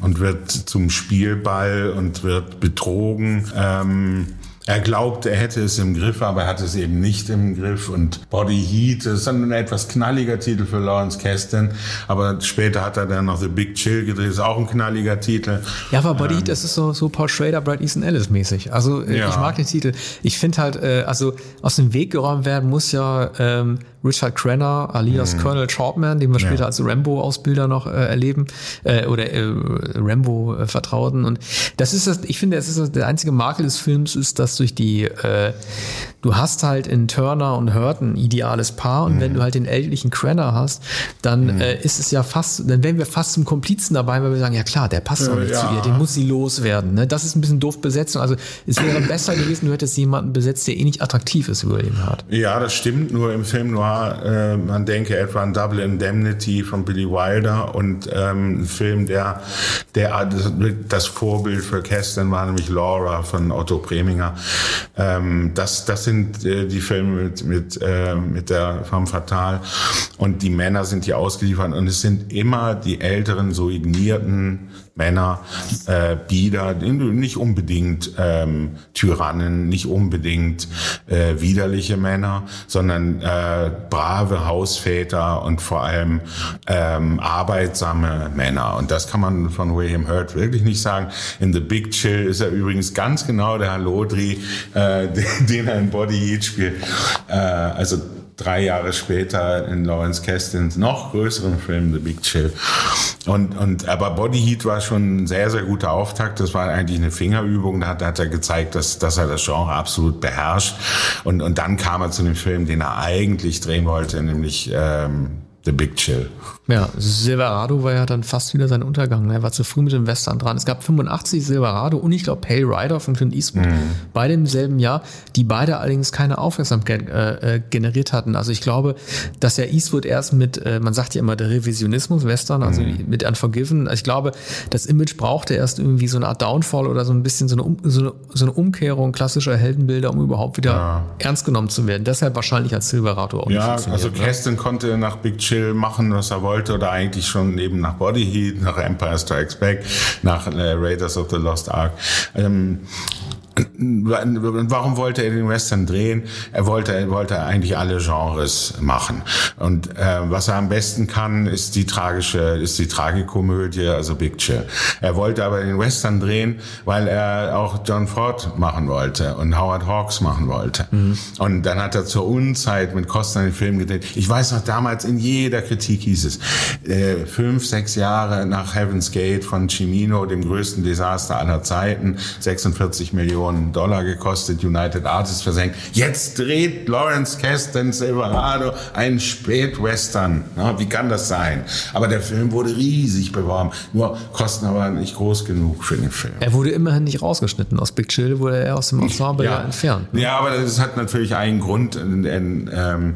und wird zum Spielball und wird betrogen. Ähm, er glaubt, er hätte es im Griff, aber er hat es eben nicht im Griff. Und Body Heat das ist dann ein etwas knalliger Titel für Lawrence Kasten. Aber später hat er dann noch The Big Chill gedreht, ist auch ein knalliger Titel. Ja, aber Body ähm, Heat, das ist so, so Paul Schrader, Brad Easton Ellis mäßig. Also äh, ja. ich mag den Titel. Ich finde halt, äh, also aus dem Weg geräumt werden muss ja ähm, Richard Crenner, alias mhm. Colonel Troutman, den wir ja. später als Rambo-Ausbilder noch äh, erleben äh, oder äh, Rambo äh, vertrauten. Und das ist das, ich finde, es ist das, der einzige Makel des Films ist, dass durch die, äh, du hast halt in Turner und Hurt ein ideales Paar und mhm. wenn du halt den ältlichen Crenner hast, dann mhm. äh, ist es ja fast, dann wären wir fast zum Komplizen dabei, weil wir sagen, ja klar, der passt doch nicht ja. zu ihr, den muss sie loswerden. Ne? Das ist ein bisschen doof besetzt. Also es wäre besser gewesen, du hättest jemanden besetzt, der eh nicht attraktiv ist über William Hart. Ja, das stimmt. Nur im Film Noir, äh, man denke etwa an Double Indemnity von Billy Wilder und ähm, ein Film, der, der das Vorbild für Kästner war, nämlich Laura von Otto Preminger. Ähm, das, das sind äh, die Filme mit, mit, äh, mit der Femme Fatale. Und die Männer sind hier ausgeliefert und es sind immer die älteren, so ignierten Männer, äh, Bieder, nicht unbedingt ähm, Tyrannen, nicht unbedingt äh, widerliche Männer, sondern äh, brave Hausväter und vor allem ähm, arbeitsame Männer. Und das kann man von William Hurt wirklich nicht sagen. In The Big Chill ist er übrigens ganz genau der Halodri, äh, den, den er in Body Heat spielt. Äh, also drei Jahre später in Lawrence Kestins noch größeren Film The Big Chill. Und, und, aber Body Heat war schon ein sehr, sehr guter Auftakt. Das war eigentlich eine Fingerübung. Da hat, da hat er gezeigt, dass, dass er das Genre absolut beherrscht. Und, und dann kam er zu dem Film, den er eigentlich drehen wollte, nämlich ähm, The Big Chill. Ja, Silverado war ja dann fast wieder sein Untergang. Ne? Er war zu früh mit dem Western dran. Es gab 85 Silverado und ich glaube Pale Rider von Clint Eastwood, mhm. beide im selben Jahr, die beide allerdings keine Aufmerksamkeit äh, äh, generiert hatten. Also ich glaube, dass ja Eastwood erst mit, äh, man sagt ja immer der Revisionismus, Western, also mhm. mit Unforgiven, also ich glaube, das Image brauchte erst irgendwie so eine Art Downfall oder so ein bisschen so eine, um, so eine, so eine Umkehrung klassischer Heldenbilder, um überhaupt wieder ja. ernst genommen zu werden. Deshalb wahrscheinlich als Silverado auch Ja, also Keston konnte nach Big Chill machen, was er wollte wollte oder eigentlich schon eben nach Body Heat, nach Empire Strikes Back, nach äh, Raiders of the Lost Ark. Ähm, Warum wollte er den Western drehen? Er wollte, er wollte eigentlich alle Genres machen. Und äh, was er am besten kann, ist die tragische, ist die Tragikomödie, also Big Chill. Er wollte aber den Western drehen, weil er auch John Ford machen wollte und Howard Hawks machen wollte. Mhm. Und dann hat er zur Unzeit mit Costner den Film gedreht. Ich weiß noch damals in jeder Kritik hieß es äh, fünf, sechs Jahre nach Heaven's Gate von Cimino, dem größten Desaster aller Zeiten, 46 Millionen Millionen Dollar gekostet, United Artists versenkt. Jetzt dreht Lawrence Kasten Silverado einen Spätwestern. Ja, wie kann das sein? Aber der Film wurde riesig beworben. Nur kosten aber nicht groß genug für den Film. Er wurde immerhin nicht rausgeschnitten. Aus Big Chill wurde er aus dem Ensemble ja. entfernt. Ne? Ja, aber das hat natürlich einen Grund. Ähm,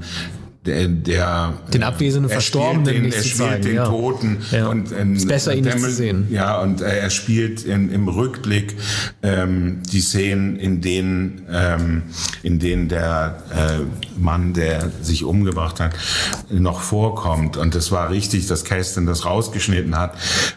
der, der den Abwesenden Verstorbenen den, er spielt den ja. Toten ja. und ähm, ist besser ihn nicht zu sehen. Ja und äh, er spielt in, im Rückblick ähm, die Szenen, in denen ähm, in denen der äh, Mann, der sich umgebracht hat, noch vorkommt und es war richtig, dass Kerstin das rausgeschnitten hat,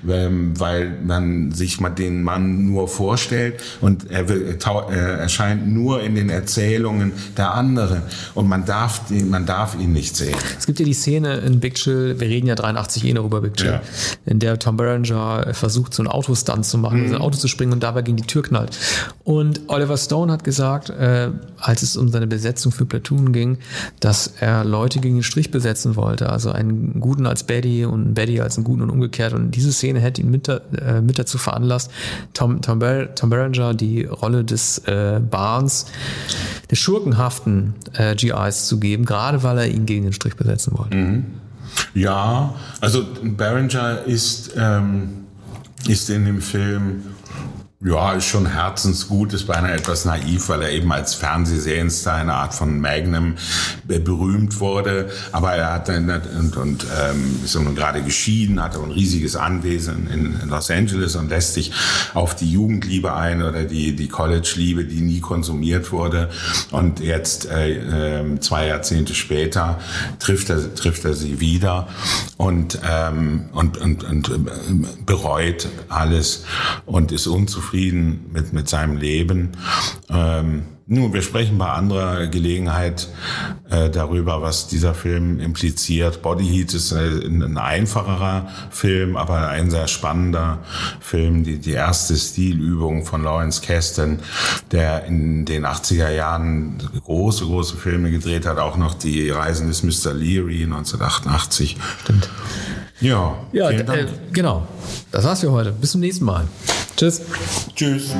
ähm, weil man sich mal den Mann nur vorstellt und er, er erscheint nur in den Erzählungen der anderen und man darf man darf ihn nicht nicht sehen. Es gibt ja die Szene in Big Chill, wir reden ja 83 eh noch über Big Chill, ja. in der Tom Berenger versucht, so einen Autostunt zu machen, mhm. in ein Auto zu springen und dabei gegen die Tür knallt. Und Oliver Stone hat gesagt, äh, als es um seine Besetzung für Platoon ging, dass er Leute gegen den Strich besetzen wollte, also einen Guten als Betty und einen Betty als einen Guten und umgekehrt. Und diese Szene hätte ihn mit, äh, mit dazu veranlasst, Tom, Tom, Ber Tom Berenger die Rolle des äh, Barnes, des schurkenhaften äh, GIs zu geben, gerade weil er ihn gegen den Strich besetzen wollte. Mhm. Ja, also Berenger ist, ähm, ist in dem Film ja, ist schon herzensgut, ist beinahe etwas naiv, weil er eben als Fernsehserienstar eine Art von Magnum berühmt wurde. Aber er hat dann und, und ähm, ist nun gerade geschieden, hat ein riesiges Anwesen in Los Angeles und lässt sich auf die Jugendliebe ein oder die, die College-Liebe, die nie konsumiert wurde. Und jetzt, äh, äh, zwei Jahrzehnte später, trifft er, trifft er sie wieder und, ähm, und, und, und äh, bereut alles und ist unzufrieden zufrieden mit, mit seinem Leben. Ähm, nun, wir sprechen bei anderer Gelegenheit äh, darüber, was dieser Film impliziert. Body Heat ist äh, ein einfacherer Film, aber ein sehr spannender Film. Die, die erste Stilübung von Lawrence Kasten, der in den 80er Jahren große, große Filme gedreht hat. Auch noch die Reisen des Mr. Leary 1988. Stimmt. Ja, Ja, äh, genau. Das war's für heute. Bis zum nächsten Mal. Tschüss. Tschüss.